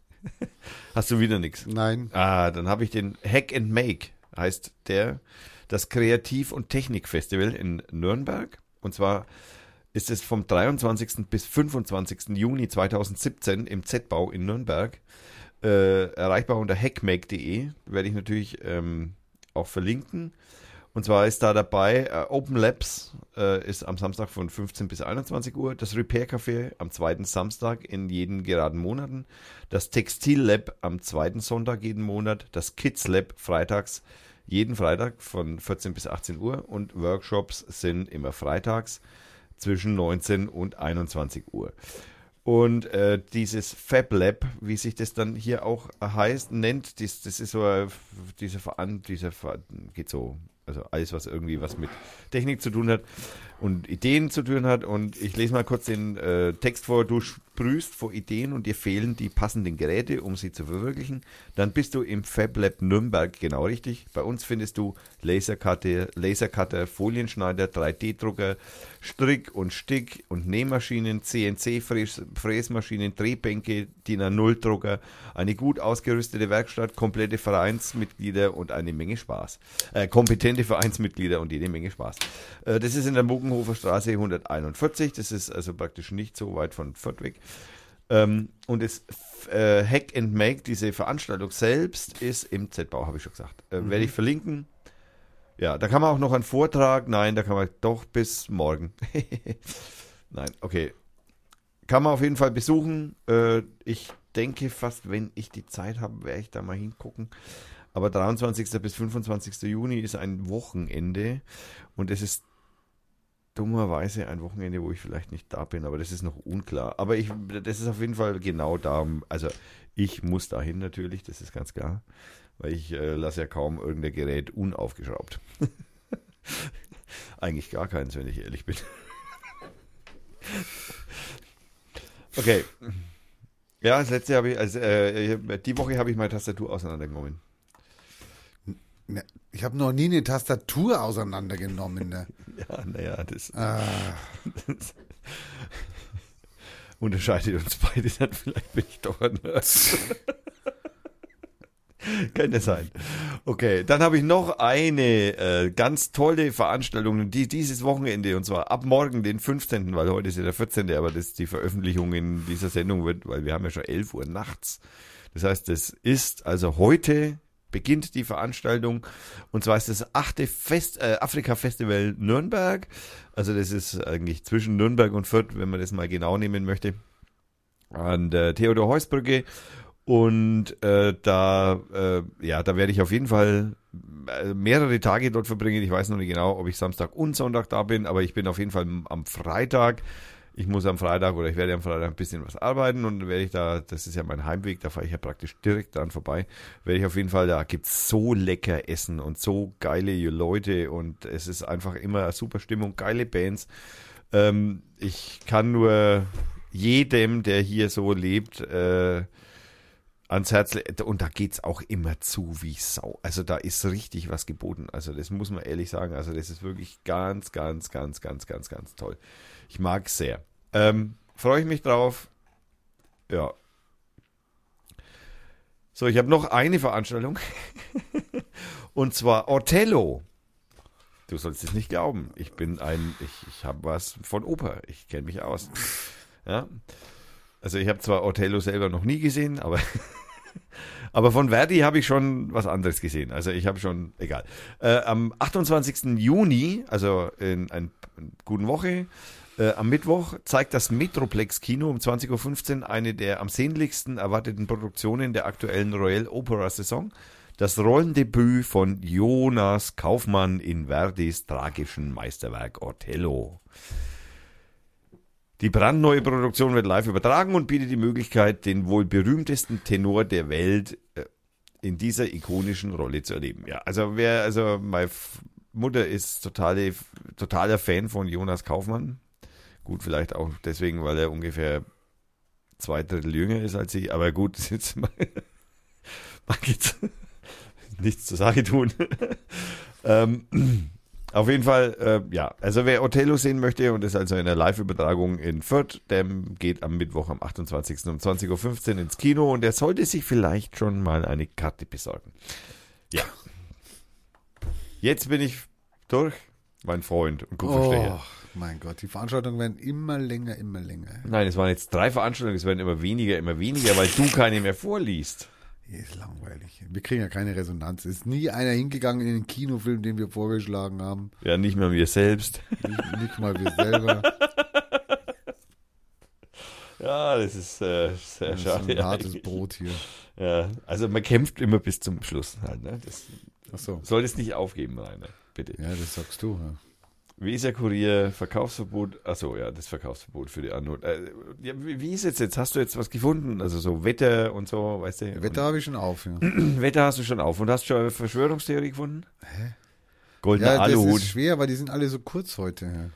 Hast du wieder nichts? Nein. Ah, dann habe ich den Hack and Make, heißt der, das Kreativ- und Technikfestival in Nürnberg. Und zwar ist es vom 23. bis 25. Juni 2017 im Z-Bau in Nürnberg. Äh, erreichbar unter hackmake.de. Werde ich natürlich ähm, auch verlinken. Und zwar ist da dabei äh, Open Labs äh, ist am Samstag von 15 bis 21 Uhr, das Repair Café am zweiten Samstag in jeden geraden Monaten, das Textil Lab am zweiten Sonntag jeden Monat, das Kids Lab freitags jeden Freitag von 14 bis 18 Uhr und Workshops sind immer freitags zwischen 19 und 21 Uhr. Und äh, dieses Fab Lab, wie sich das dann hier auch heißt, nennt, das, das ist so ein- dieser Veran, dieser Ver- geht so, also alles, was irgendwie was mit Technik zu tun hat und Ideen zu tun hat. Und ich lese mal kurz den äh, Text vor. Du sprühst vor Ideen und dir fehlen die passenden Geräte, um sie zu verwirklichen. Dann bist du im Fab Lab Nürnberg genau richtig. Bei uns findest du Lasercutter, Lasercutter, Folienschneider, 3D-Drucker, Strick- und Stick- und Nähmaschinen, CNC-Fräsmaschinen, Drehbänke, DIN A0-Drucker, eine gut ausgerüstete Werkstatt, komplette Vereinsmitglieder und eine Menge Spaß. Äh, kompetente Vereinsmitglieder und jede Menge Spaß. Äh, das ist in der Muckenhofer Straße 141. Das ist also praktisch nicht so weit von Fürth weg. Ähm, und das äh, Hack and Make, diese Veranstaltung selbst, ist im Z-Bau, habe ich schon gesagt. Äh, Werde ich verlinken. Ja, da kann man auch noch einen Vortrag. Nein, da kann man doch bis morgen. [laughs] Nein, okay. kann man auf jeden Fall besuchen. Äh, ich denke fast, wenn ich die Zeit habe, werde ich da mal hingucken. Aber 23. bis 25. Juni ist ein Wochenende und es ist dummerweise ein Wochenende, wo ich vielleicht nicht da bin, aber das ist noch unklar. Aber ich, das ist auf jeden Fall genau da. Also ich muss dahin natürlich, das ist ganz klar, weil ich äh, lasse ja kaum irgendein Gerät unaufgeschraubt. [laughs] Eigentlich gar keins, wenn ich ehrlich bin. [laughs] okay. Ja, das letzte habe ich, also äh, die Woche habe ich meine Tastatur auseinandergenommen. Ne, Ich habe noch nie eine Tastatur auseinandergenommen. Ne? [laughs] Ja, naja, das, Ah, das [laughs] unterscheidet uns beide dann. Vielleicht bin ich doch ein Nerd. Könnte sein. Okay, dann habe ich noch eine äh, ganz tolle Veranstaltung, die dieses Wochenende, und zwar ab morgen, den 15., weil heute ist ja der 14., aber das die Veröffentlichung in dieser Sendung wird, weil wir haben ja schon 11 Uhr nachts. Das heißt, es ist also heute beginnt die Veranstaltung und zwar ist das achte Fest, äh, Afrika-Festival Nürnberg. Also das ist eigentlich zwischen Nürnberg und Fürth, wenn man das mal genau nehmen möchte, an der Theodor-Heuss-Brücke. Und äh, da, äh, ja, da werde ich auf jeden Fall äh, mehrere Tage dort verbringen. Ich weiß noch nicht genau, ob ich Samstag und Sonntag da bin, aber ich bin auf jeden Fall am Freitag. Ich muss am Freitag oder ich werde am Freitag ein bisschen was arbeiten und werde ich da, das ist ja mein Heimweg, da fahre ich ja praktisch direkt dran vorbei, werde ich auf jeden Fall, da gibt's so lecker Essen und so geile Leute und es ist einfach immer eine super Stimmung, geile Bands. Ähm, ich kann nur jedem, der hier so lebt, äh, ans Herz und da geht's auch immer zu wie Sau. Also da ist richtig was geboten. Also das muss man ehrlich sagen. Also das ist wirklich ganz, ganz, ganz, ganz, ganz, ganz toll. Ich mag's sehr. Ähm, Freue ich mich drauf. Ja. So, ich habe noch eine Veranstaltung. [laughs] und zwar Othello. Du sollst es nicht glauben. Ich bin ein, ich, ich habe was von Oper. Ich kenne mich aus. Ja. Also ich habe zwar Othello selber noch nie gesehen, aber [laughs] aber von Verdi habe ich schon was anderes gesehen. Also ich habe schon, egal. Äh, am 28. Juni, also in einer guten Woche, äh, am Mittwoch zeigt das Metroplex Kino um 20.15 Uhr eine der am sehnlichsten erwarteten Produktionen der aktuellen Royal Opera Saison. Das Rollendebüt von Jonas Kaufmann in Verdis tragischem Meisterwerk Othello. Die brandneue Produktion wird live übertragen und bietet die Möglichkeit, den wohl berühmtesten Tenor der Welt äh, in dieser ikonischen Rolle zu erleben. Ja, also wer, also meine Mutter ist totale, totaler Fan von Jonas Kaufmann. Gut, vielleicht auch deswegen, weil er ungefähr zwei Drittel jünger ist als sie, aber gut, [laughs] das ist jetzt mal, mag jetzt [laughs] nichts zur Sache tun. [laughs] ähm, auf jeden Fall, äh, ja, also wer Othello sehen möchte und ist also in der Live-Übertragung in Fürth, dem geht am Mittwoch am 28. um 20.15 Uhr ins Kino und der sollte sich vielleicht schon mal eine Karte besorgen. Ja. Jetzt bin ich durch, mein Freund und Kupferstecher. oh, mein Gott, die Veranstaltungen werden immer länger, immer länger. Nein, es waren jetzt drei Veranstaltungen, es werden immer weniger, immer weniger, weil du keine mehr vorliest. Hier ist langweilig. Wir kriegen ja keine Resonanz. Es ist nie einer hingegangen in den Kinofilm, den wir vorgeschlagen haben. Ja, nicht mehr wir selbst. Nicht, nicht mal wir selber. [laughs] Ja, das ist äh, sehr Das ist schade. ein hartes eigentlich. Brot hier. Ja, also man kämpft immer bis zum Schluss halt. Ne? Das Ach so. soll es nicht aufgeben, Rainer, bitte. Ja, das sagst du. Ja. Weser-Kurier, Verkaufsverbot. Achso, ja, das Verkaufsverbot für die Anhut. Äh, ja, wie, wie ist jetzt jetzt? Hast du jetzt was gefunden? Also so Wetter und so, weißt du? Wetter habe ich schon auf. Ja, [clears throat] Wetter hast du schon auf. Und hast du schon eine Verschwörungstheorie gefunden? Hä? Goldener ja das Aluhut. ist schwer, weil die sind alle so kurz heute. Ja.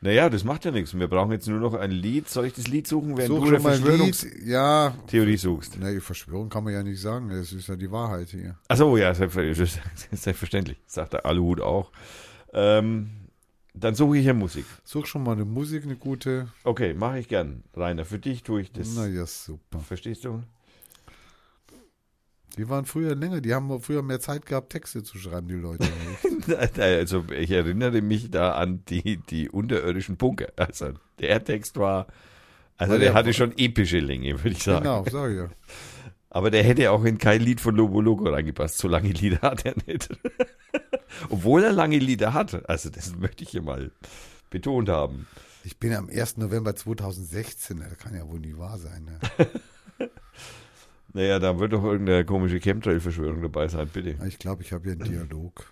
Naja, das macht ja nichts. Wir brauchen jetzt nur noch ein Lied. Soll ich das Lied suchen, während Such du eine schon mal ein Verschwörungstheorie. Ja, suchst? nee, Verschwörung kann man ja nicht sagen. Das ist ja die Wahrheit hier. Achso, ja, selbstverständlich. [laughs] selbstverständlich. Sagt der Aluhut auch. Ähm, dann suche ich ja Musik. Such schon mal eine Musik, eine gute. Okay, mache ich gern. Rainer, für dich tue ich das. Na ja, super. Verstehst du? Die waren früher länger, die haben früher mehr Zeit gehabt, Texte zu schreiben, die Leute. [laughs] Also ich erinnere mich da an die, die unterirdischen Bunker. Also der Text war, also der der- hatte schon epische Länge, würde ich sagen. genau, sag ich ja. Aber der hätte auch in kein Lied von Lobo Loco reingepasst. So lange Lieder hat er nicht. Obwohl er lange Lieder hat. Also das möchte ich hier mal betont haben. Ich bin am 1. November 2016, das kann ja wohl nie wahr sein. Ne? [laughs] Naja, da wird doch irgendeine komische Chemtrail-Verschwörung dabei sein, bitte. Ich glaube, ich habe hier einen Dialog.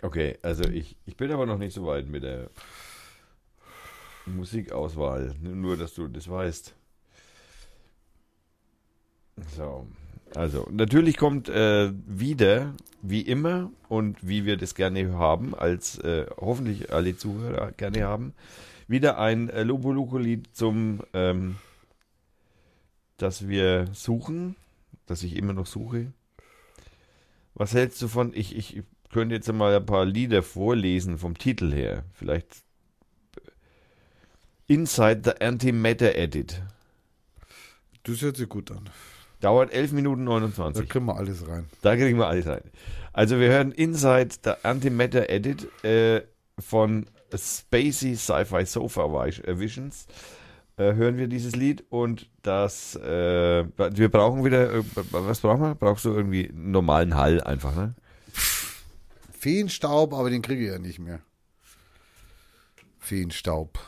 Okay, also ich, ich bin aber noch nicht so weit mit der Musikauswahl. Nur, dass du das weißt. So. Also, natürlich kommt äh, wieder, wie immer und wie wir das gerne haben, als äh, hoffentlich alle Zuhörer gerne haben, wieder ein äh, Loboluko-Lied zum, ähm, das wir suchen, das ich immer noch suche. Was hältst du von, ich, ich könnte jetzt mal ein paar Lieder vorlesen vom Titel her. Vielleicht Inside the Antimatter Edit. Das hört sich gut an. Dauert 11 Minuten Da 29. kriegen wir alles rein. Da kriegen wir alles rein. Also wir hören Inside the Antimatter Edit äh, von Spacey Sci-Fi Sofa Visions. Äh, hören wir dieses Lied und das, äh, wir brauchen wieder, äh, was brauchen wir? Brauchst du irgendwie einen normalen Hall einfach, ne? Feenstaub, aber den kriege ich ja nicht mehr. Feenstaub.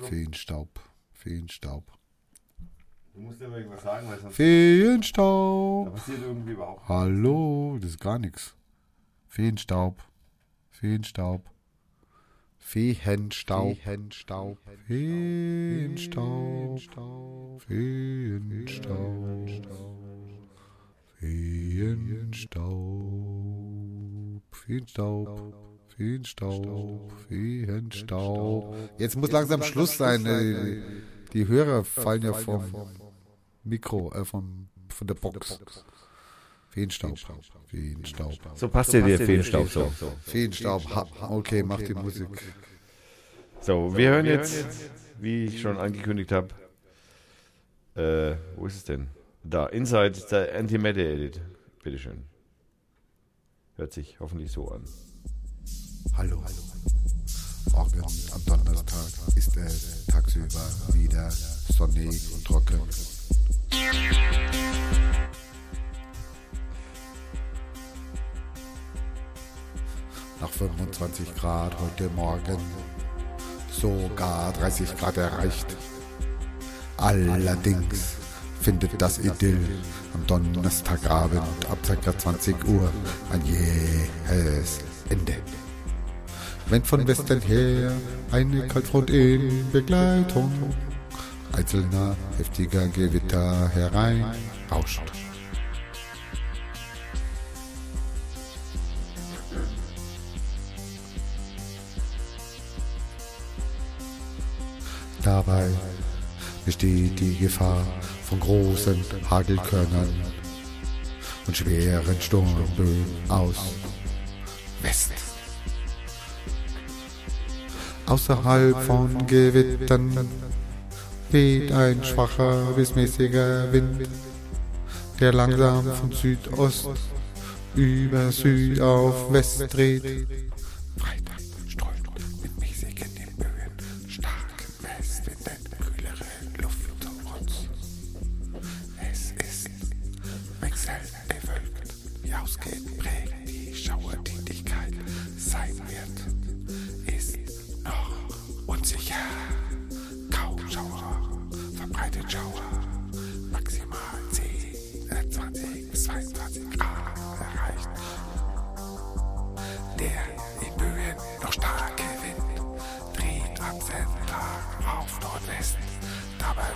Feenstaub. Feenstaub. Du musst ja irgendwas sagen, weil sonst Feenstaub. passiert irgendwie überhaupt Hallo, das ist gar nichts. Feenstaub. Feenstaub. Feenstaub. Feenstaub. Feenstaub. Feenstaub. Feenstaub. Feenstaub. Feenstaub. Jetzt muss langsam Schluss sein. äh, Die Hörer fallen ja vom Mikro, äh, vom, von der Box. Feenstaub. Feenstaub. So passt dir der Fehlstaub so. Feenstaub. Ha, okay, mach die Musik. So, wir hören jetzt, wie ich schon angekündigt habe, äh, wo ist es denn? Da, Inside the Antimatter Edit. Bitteschön. Hört sich hoffentlich so an. Hallo. Morgen am Donnerstag ist es tagsüber wieder sonnig und trocken. Nach 25 Grad heute Morgen sogar 30 Grad erreicht. Allerdings findet das Idyll am Donnerstagabend ab ca. 20 Uhr ein jähes Ende. Wenn von Westen her eine Kaltfront in Begleitung einzelner heftiger Gewitter hereinrauscht. Dabei besteht die Gefahr von großen Hagelkörnern und schweren Sturmböen aus West. Außerhalb von Gewittern weht ein schwacher bis mäßiger Wind, der langsam von Südost über Süd auf West dreht. Freitag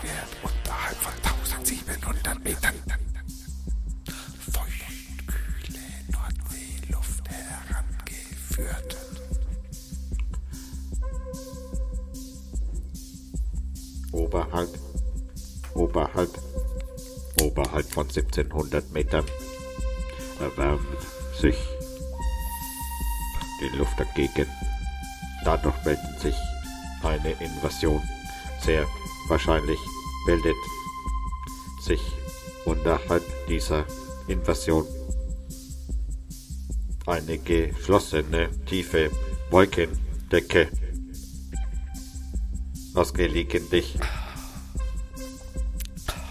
Wird unterhalb von 1700 Metern feuchtkühle Nordseeluft herangeführt. oberhalb, oberhalb, oberhalb von 1700 Metern erwärmt sich die Luft dagegen. Dadurch bildet sich eine Invasion. Sehr wahrscheinlich bildet sich unterhalb dieser Invasion eine geschlossene tiefe Wolkendecke aus gelegentlich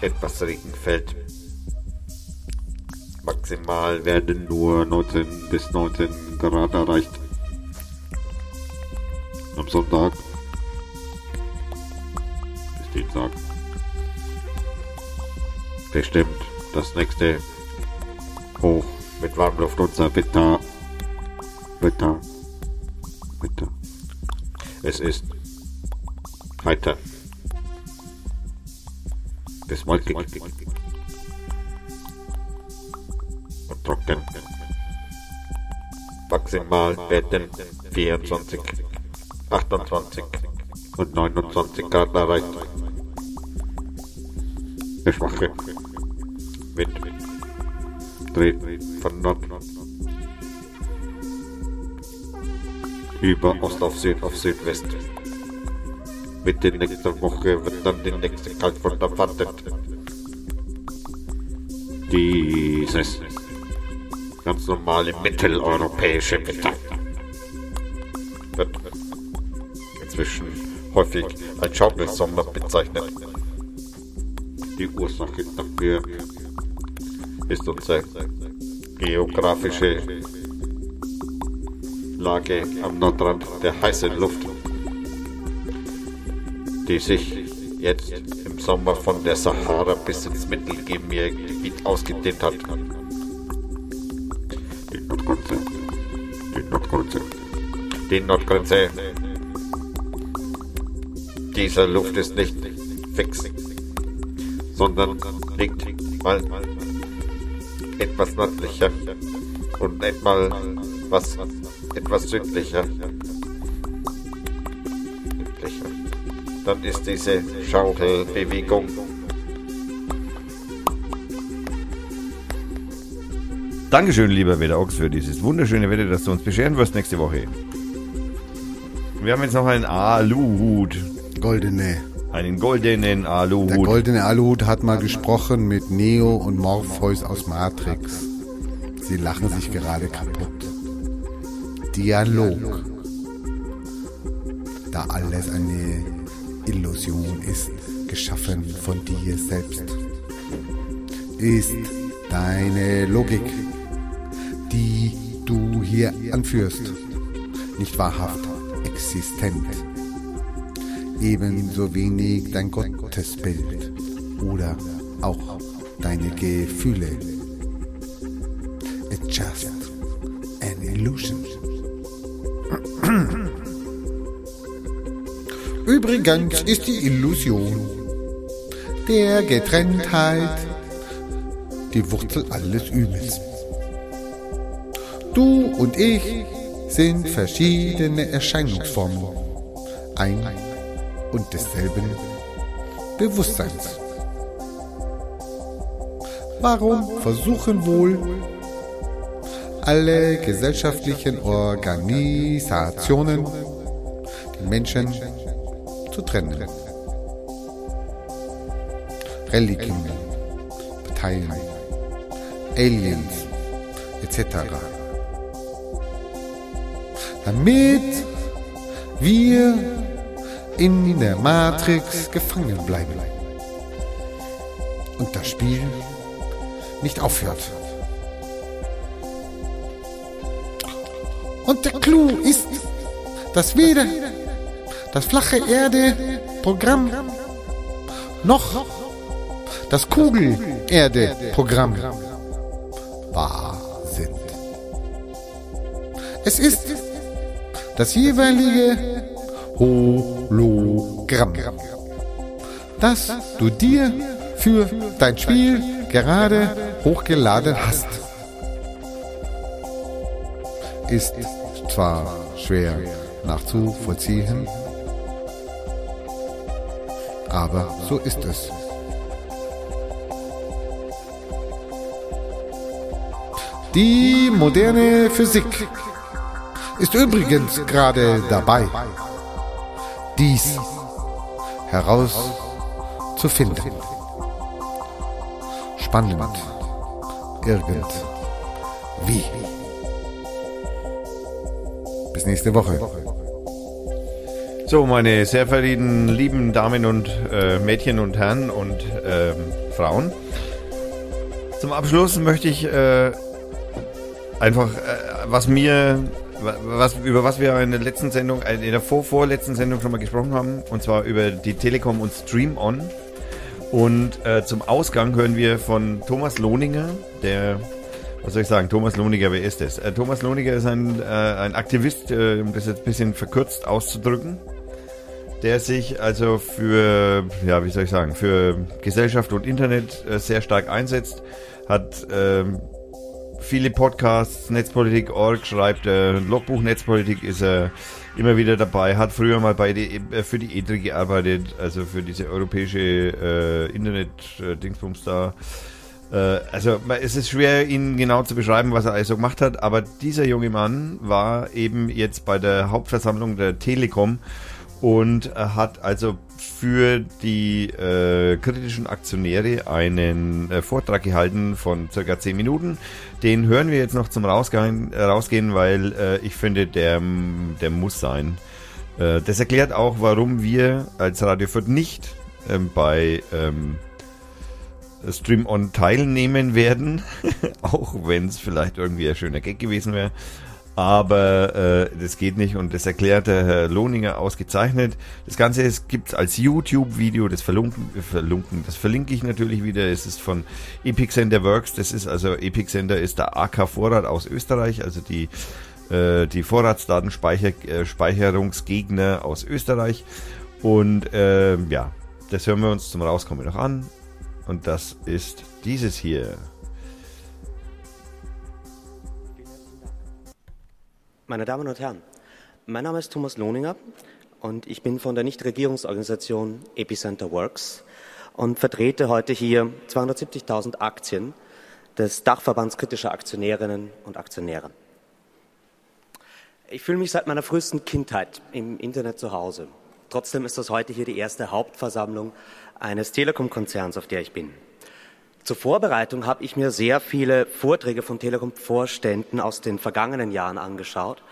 etwas Regen fällt. Maximal werden nur 19 bis 19 Grad erreicht. Am Sonntag bestimmt das nächste Hoch mit Warmluft Wetter. Wetter. Wetter. Es ist heiter. Bis wolkig. Und trocken. Maximal werden 24, 28 und 29 Grad erreicht. Der schwache Wind dreht von Nord über Ost auf Süd auf Südwest. Mitte nächster Woche wird dann die nächste Kaltfront erwartet. Dieses ganz normale mitteleuropäische Wetter wird inzwischen häufig als Schaumelsommer bezeichnet. Die Ursache dafür ist unsere geografische Lage am Nordrand der heißen Luft, die sich jetzt im Sommer von der Sahara bis ins Mittelgebirgebiet ausgedehnt hat. Die Nordgrenze. Die Nordgrenze. Die Nordgrenze. Dieser Luft ist nicht fix, sondern liegt mal etwas nördlicher und etwas was etwas südlicher. Südlicher. Dann ist diese Schaukelbewegung Dankeschön, lieber Wetterox, für dieses wunderschöne Wetter, das du uns bescheren wirst nächste Woche. Wir haben jetzt noch einen Aluhut. Goldene. Einen goldenen Der Aluhut. goldene Aluhut hat mal gesprochen mit Neo und Morpheus aus Matrix. Sie lachen sich gerade kaputt. Dialog. Da alles eine Illusion ist, geschaffen von dir selbst. Ist deine Logik, die du hier anführst, nicht wahrhaft existent ebenso wenig dein Gottesbild oder auch deine Gefühle. It's just an illusion. Übrigens ist die Illusion der Getrenntheit die Wurzel alles Übels. Du und ich sind verschiedene Erscheinungsformen ein und desselben Bewusstseins. Warum versuchen wohl alle gesellschaftlichen Organisationen die Menschen zu trennen? Religionen, Parteien, Aliens etc. Damit wir in der Matrix gefangen bleiben. Und das Spiel nicht aufhört. Und der Clou ist, dass weder das flache Erde-Programm noch das Kugel-Erde-Programm wahr sind. Es ist das jeweilige Hologramm, das du dir für dein Spiel gerade hochgeladen hast. Ist zwar schwer nachzuvollziehen, aber so ist es. Die moderne Physik ist übrigens gerade dabei, dies herauszufinden. Spannend. Irgendwie. Bis nächste Woche. So, meine sehr verehrten lieben Damen und äh, Mädchen und Herren und ähm, Frauen. Zum Abschluss möchte ich äh, einfach, äh, was mir, was, über was wir in der letzten Sendung, äh, in der vor, vorletzten Sendung schon mal gesprochen haben, und zwar über die Telekom und Stream On. Und äh, zum Ausgang hören wir von Thomas Lohninger, der, was soll ich sagen, Thomas Lohninger, wer ist das? Äh, Thomas Lohninger ist ein, äh, ein Aktivist, äh, um das jetzt ein bisschen verkürzt auszudrücken, der sich also für, ja, wie soll ich sagen, für Gesellschaft und Internet äh, sehr stark einsetzt, hat ähm, viele Podcasts, Netzpolitik.org schreibt, äh, Logbuch Netzpolitik ist er immer wieder dabei, hat früher mal bei die, äh, für die EDRI gearbeitet, also für diese europäische äh, Internet-Dingsbums da. Äh, also es ist schwer, ihn genau zu beschreiben, was er also gemacht hat, aber dieser junge Mann war eben jetzt bei der Hauptversammlung der Telekom und hat also für die äh, kritischen Aktionäre einen äh, Vortrag gehalten von circa 10 Minuten. Den hören wir jetzt noch zum Rausgehen, äh, rausgehen weil äh, ich finde, der, der muss sein. Äh, das erklärt auch, warum wir als Radio Fürth nicht ähm, bei ähm, Stream On teilnehmen werden, [laughs] auch wenn es vielleicht irgendwie ein schöner Gag gewesen wäre. Aber äh, das geht nicht und das erklärt der Herr Lohninger ausgezeichnet. Das Ganze gibt es als YouTube-Video, das verlunken, verlunken, das verlinke ich natürlich wieder. Es ist von Epic Center Works. Das ist also Epic Center ist der AK Vorrat aus Österreich, also die äh, die Vorratsdatenspeicherungsgegner äh, aus Österreich. Und äh, ja, das hören wir uns zum Rauskommen noch an. Und das ist dieses hier. Meine Damen und Herren, mein Name ist Thomas Lohninger und ich bin von der Nichtregierungsorganisation Epicenter Works und vertrete heute hier 270.000 Aktien des Dachverbands kritischer Aktionärinnen und Aktionäre. Ich fühle mich seit meiner frühesten Kindheit im Internet zu Hause. Trotzdem ist das heute hier die erste Hauptversammlung eines Telekom-Konzerns, auf der ich bin. Zur Vorbereitung habe ich mir sehr viele Vorträge von Telekom-Vorständen aus den vergangenen Jahren angeschaut.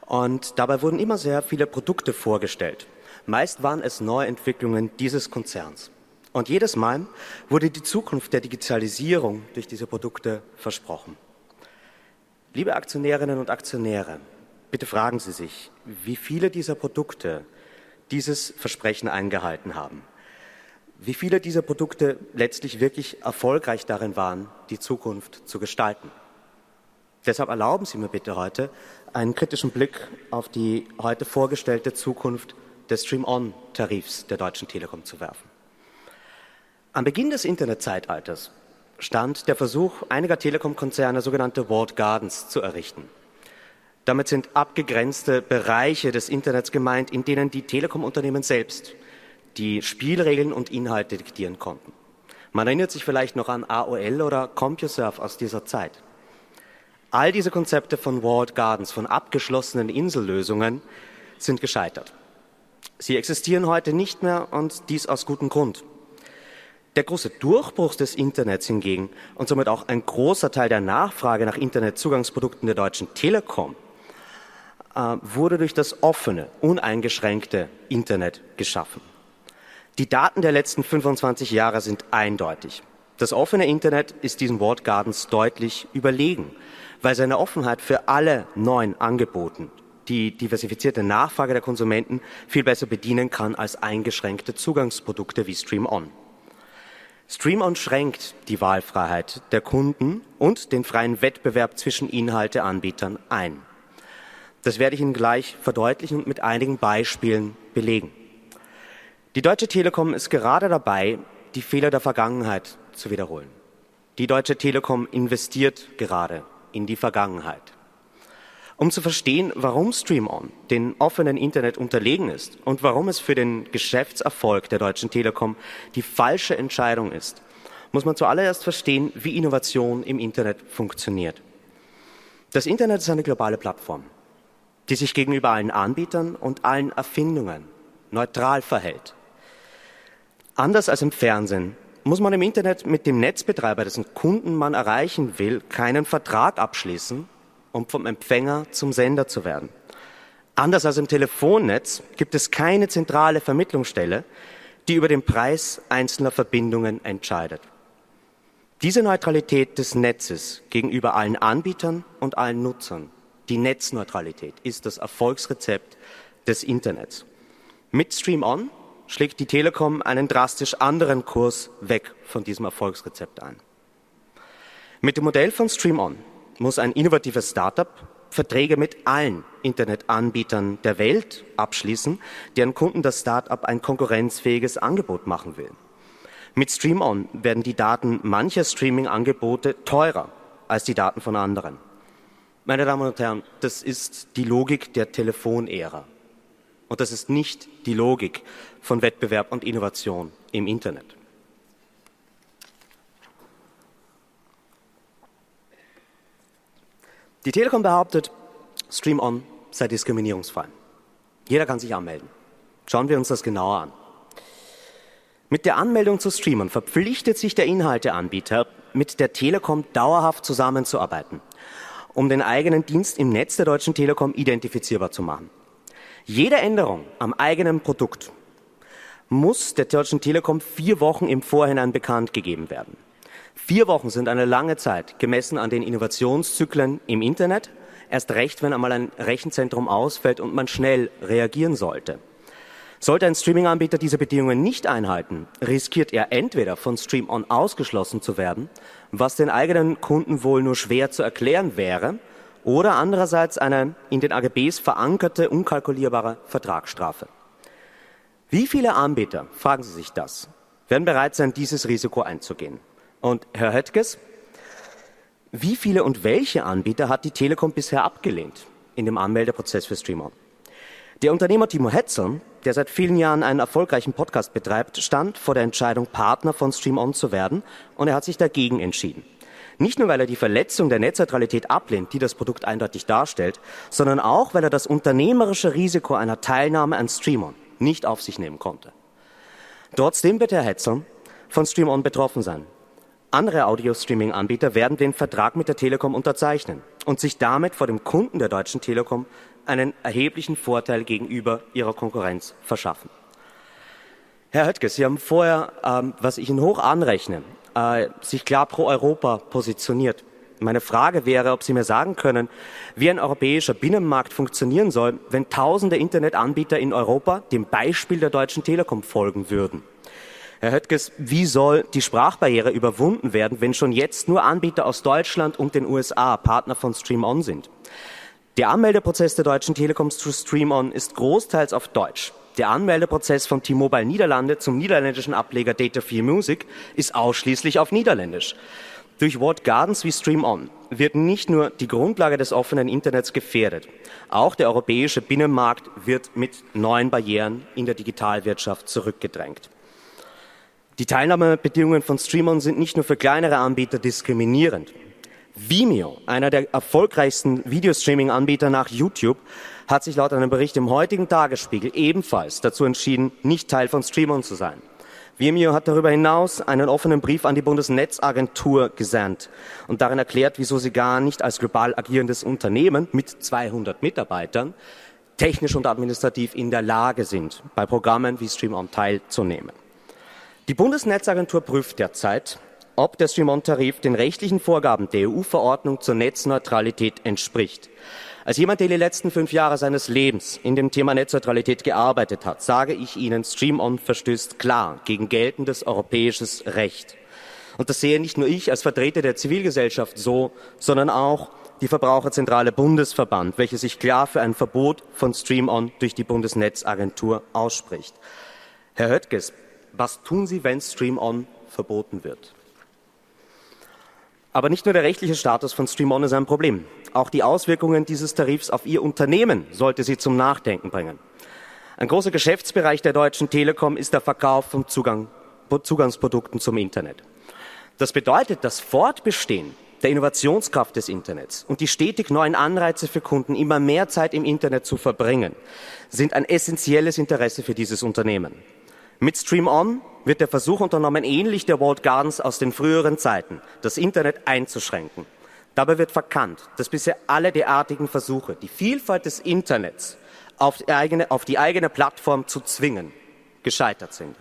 Und dabei wurden immer sehr viele Produkte vorgestellt. Meist waren es Neuentwicklungen dieses Konzerns. Und jedes Mal wurde die Zukunft der Digitalisierung durch diese Produkte versprochen. Liebe Aktionärinnen und Aktionäre, bitte fragen Sie sich, wie viele dieser Produkte dieses Versprechen eingehalten haben wie viele dieser Produkte letztlich wirklich erfolgreich darin waren, die Zukunft zu gestalten. Deshalb erlauben Sie mir bitte heute einen kritischen Blick auf die heute vorgestellte Zukunft des Stream-On-Tarifs der Deutschen Telekom zu werfen. Am Beginn des Internetzeitalters stand der Versuch einiger Telekom-Konzerne, sogenannte Walled Gardens zu errichten. Damit sind abgegrenzte Bereiche des Internets gemeint, in denen die Telekom-Unternehmen selbst die Spielregeln und Inhalte diktieren konnten. Man erinnert sich vielleicht noch an AOL oder CompuServe aus dieser Zeit. All diese Konzepte von Walled Gardens, von abgeschlossenen Insellösungen, sind gescheitert. Sie existieren heute nicht mehr und dies aus gutem Grund. Der große Durchbruch des Internets hingegen und somit auch ein großer Teil der Nachfrage nach Internetzugangsprodukten der Deutschen Telekom äh, wurde durch das offene, uneingeschränkte Internet geschaffen. Die Daten der letzten 25 Jahre sind eindeutig. Das offene Internet ist diesen Walled Gardens deutlich überlegen, weil seine Offenheit für alle neuen Angeboten die diversifizierte Nachfrage der Konsumenten viel besser bedienen kann als eingeschränkte Zugangsprodukte wie Stream On. Stream On schränkt die Wahlfreiheit der Kunden und den freien Wettbewerb zwischen Inhalteanbietern ein. Das werde ich Ihnen gleich verdeutlichen und mit einigen Beispielen belegen. Die Deutsche Telekom ist gerade dabei, die Fehler der Vergangenheit zu wiederholen. Die Deutsche Telekom investiert gerade in die Vergangenheit. Um zu verstehen, warum StreamOn den offenen Internet unterlegen ist und warum es für den Geschäftserfolg der Deutschen Telekom die falsche Entscheidung ist, muss man zuallererst verstehen, wie Innovation im Internet funktioniert. Das Internet ist eine globale Plattform, die sich gegenüber allen Anbietern und allen Erfindungen neutral verhält. Anders als im Fernsehen muss man im Internet mit dem Netzbetreiber, dessen Kunden man erreichen will, keinen Vertrag abschließen, um vom Empfänger zum Sender zu werden. Anders als im Telefonnetz gibt es keine zentrale Vermittlungsstelle, die über den Preis einzelner Verbindungen entscheidet. Diese Neutralität des Netzes gegenüber allen Anbietern und allen Nutzern, die Netzneutralität, ist das Erfolgsrezept des Internets. Mit Stream On schlägt die Telekom einen drastisch anderen Kurs weg von diesem Erfolgsrezept ein. Mit dem Modell von Stream On muss ein innovatives Startup Verträge mit allen Internetanbietern der Welt abschließen, deren Kunden das Startup ein konkurrenzfähiges Angebot machen will. Mit Stream On werden die Daten mancher Streaming-Angebote teurer als die Daten von anderen. Meine Damen und Herren, das ist die Logik der Telefonära. Und das ist nicht die Logik von Wettbewerb und Innovation im Internet. Die Telekom behauptet, Stream On sei diskriminierungsfrei. Jeder kann sich anmelden. Schauen wir uns das genauer an. Mit der Anmeldung zu Streamern verpflichtet sich der Inhalteanbieter, mit der Telekom dauerhaft zusammenzuarbeiten, um den eigenen Dienst im Netz der Deutschen Telekom identifizierbar zu machen. Jede Änderung am eigenen Produkt muss der Deutschen Telekom vier Wochen im Vorhinein bekannt gegeben werden. Vier Wochen sind eine lange Zeit, gemessen an den Innovationszyklen im Internet, erst recht, wenn einmal ein Rechenzentrum ausfällt und man schnell reagieren sollte. Sollte ein Streaming-Anbieter diese Bedingungen nicht einhalten, riskiert er entweder von Stream On ausgeschlossen zu werden, was den eigenen Kunden wohl nur schwer zu erklären wäre, oder andererseits eine in den AGBs verankerte, unkalkulierbare Vertragsstrafe. Wie viele Anbieter, fragen Sie sich das, werden bereit sein, dieses Risiko einzugehen? Und Herr Höttges, wie viele und welche Anbieter hat die Telekom bisher abgelehnt in dem Anmeldeprozess für Streamer? Der Unternehmer Timo Hetzel, der seit vielen Jahren einen erfolgreichen Podcast betreibt, stand vor der Entscheidung, Partner von Stream On zu werden und er hat sich dagegen entschieden. Nicht nur, weil er die Verletzung der Netzneutralität ablehnt, die das Produkt eindeutig darstellt, sondern auch, weil er das unternehmerische Risiko einer Teilnahme an Stream On nicht auf sich nehmen konnte. Trotzdem wird Herr Hetzel von Stream On betroffen sein. Andere Audio-Streaming-Anbieter werden den Vertrag mit der Telekom unterzeichnen und sich damit vor dem Kunden der Deutschen Telekom einen erheblichen Vorteil gegenüber ihrer Konkurrenz verschaffen. Herr Höttges, Sie haben vorher, ähm, was ich Ihnen hoch anrechne, äh, sich klar pro Europa positioniert. Meine Frage wäre, ob Sie mir sagen können, wie ein europäischer Binnenmarkt funktionieren soll, wenn tausende Internetanbieter in Europa dem Beispiel der Deutschen Telekom folgen würden. Herr Höttges, wie soll die Sprachbarriere überwunden werden, wenn schon jetzt nur Anbieter aus Deutschland und den USA Partner von Stream On sind? Der Anmeldeprozess der Deutschen Telekom zu Stream On ist großteils auf Deutsch. Der Anmeldeprozess von T-Mobile Niederlande zum niederländischen Ableger Data 4 Music ist ausschließlich auf Niederländisch. Durch Wort Gardens wie Stream On wird nicht nur die Grundlage des offenen Internets gefährdet, auch der europäische Binnenmarkt wird mit neuen Barrieren in der Digitalwirtschaft zurückgedrängt. Die Teilnahmebedingungen von Streamern sind nicht nur für kleinere Anbieter diskriminierend. Vimeo, einer der erfolgreichsten Videostreaming-Anbieter nach YouTube, hat sich laut einem Bericht im heutigen Tagesspiegel ebenfalls dazu entschieden, nicht Teil von Streamern zu sein. Vimeo hat darüber hinaus einen offenen Brief an die Bundesnetzagentur gesandt und darin erklärt, wieso sie gar nicht als global agierendes Unternehmen mit 200 Mitarbeitern technisch und administrativ in der Lage sind, bei Programmen wie Stream On teilzunehmen. Die Bundesnetzagentur prüft derzeit, ob der Stream-On-Tarif den rechtlichen Vorgaben der EU-Verordnung zur Netzneutralität entspricht. Als jemand, der die letzten fünf Jahre seines Lebens in dem Thema Netzneutralität gearbeitet hat, sage ich Ihnen, Stream-On verstößt klar gegen geltendes europäisches Recht. Und das sehe nicht nur ich als Vertreter der Zivilgesellschaft so, sondern auch die Verbraucherzentrale Bundesverband, welche sich klar für ein Verbot von Stream-On durch die Bundesnetzagentur ausspricht. Herr Höttges, was tun Sie, wenn Stream On verboten wird? Aber nicht nur der rechtliche Status von Stream On ist ein Problem. Auch die Auswirkungen dieses Tarifs auf Ihr Unternehmen sollte Sie zum Nachdenken bringen. Ein großer Geschäftsbereich der Deutschen Telekom ist der Verkauf von Zugang, Zugangsprodukten zum Internet. Das bedeutet, das Fortbestehen der Innovationskraft des Internets und die stetig neuen Anreize für Kunden, immer mehr Zeit im Internet zu verbringen, sind ein essentielles Interesse für dieses Unternehmen. Mit Stream On wird der Versuch unternommen, ähnlich der Walled Gardens aus den früheren Zeiten, das Internet einzuschränken. Dabei wird verkannt, dass bisher alle derartigen Versuche, die Vielfalt des Internets auf die eigene, auf die eigene Plattform zu zwingen, gescheitert sind.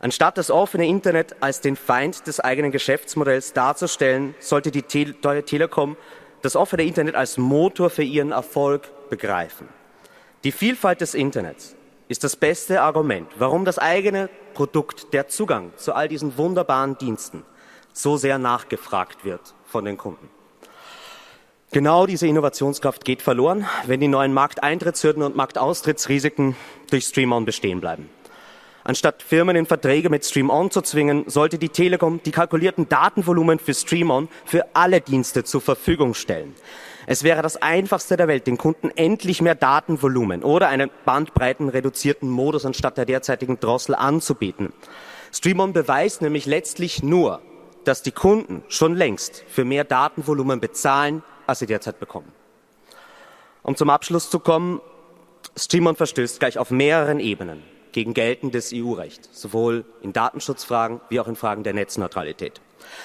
Anstatt das offene Internet als den Feind des eigenen Geschäftsmodells darzustellen, sollte die Tele Telekom das offene Internet als Motor für ihren Erfolg begreifen. Die Vielfalt des Internets ist das beste Argument, warum das eigene Produkt, der Zugang zu all diesen wunderbaren Diensten so sehr nachgefragt wird von den Kunden. Genau diese Innovationskraft geht verloren, wenn die neuen Markteintrittshürden und Marktaustrittsrisiken durch Stream-On bestehen bleiben. Anstatt Firmen in Verträge mit Stream-On zu zwingen, sollte die Telekom die kalkulierten Datenvolumen für Stream-On für alle Dienste zur Verfügung stellen. Es wäre das einfachste der Welt, den Kunden endlich mehr Datenvolumen oder einen bandbreitenreduzierten Modus anstatt der derzeitigen Drossel anzubieten. Stream-On beweist nämlich letztlich nur, dass die Kunden schon längst für mehr Datenvolumen bezahlen, als sie derzeit bekommen. Um zum Abschluss zu kommen, Stream-On verstößt gleich auf mehreren Ebenen gegen geltendes EU-Recht, sowohl in Datenschutzfragen wie auch in Fragen der Netzneutralität.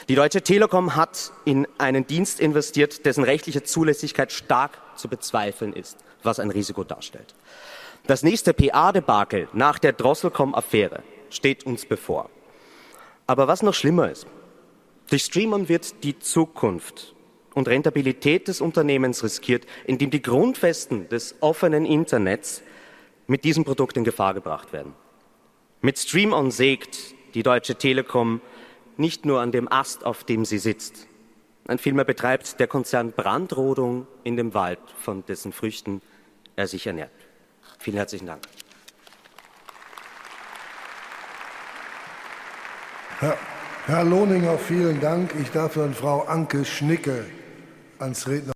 Die Deutsche Telekom hat in einen Dienst investiert, dessen rechtliche Zulässigkeit stark zu bezweifeln ist, was ein Risiko darstellt. Das nächste PA-Debakel nach der Drosselcom-Affäre steht uns bevor. Aber was noch schlimmer ist, durch Streamon wird die Zukunft und Rentabilität des Unternehmens riskiert, indem die Grundfesten des offenen Internets mit diesem Produkt in Gefahr gebracht werden. Mit Stream-On sägt die Deutsche Telekom nicht nur an dem Ast, auf dem sie sitzt. Nein, vielmehr betreibt der Konzern Brandrodung in dem Wald, von dessen Früchten er sich ernährt. Vielen herzlichen Dank. Herr, Herr Lohninger, vielen Dank. Ich darf dann Frau Anke Schnicke ans Redner.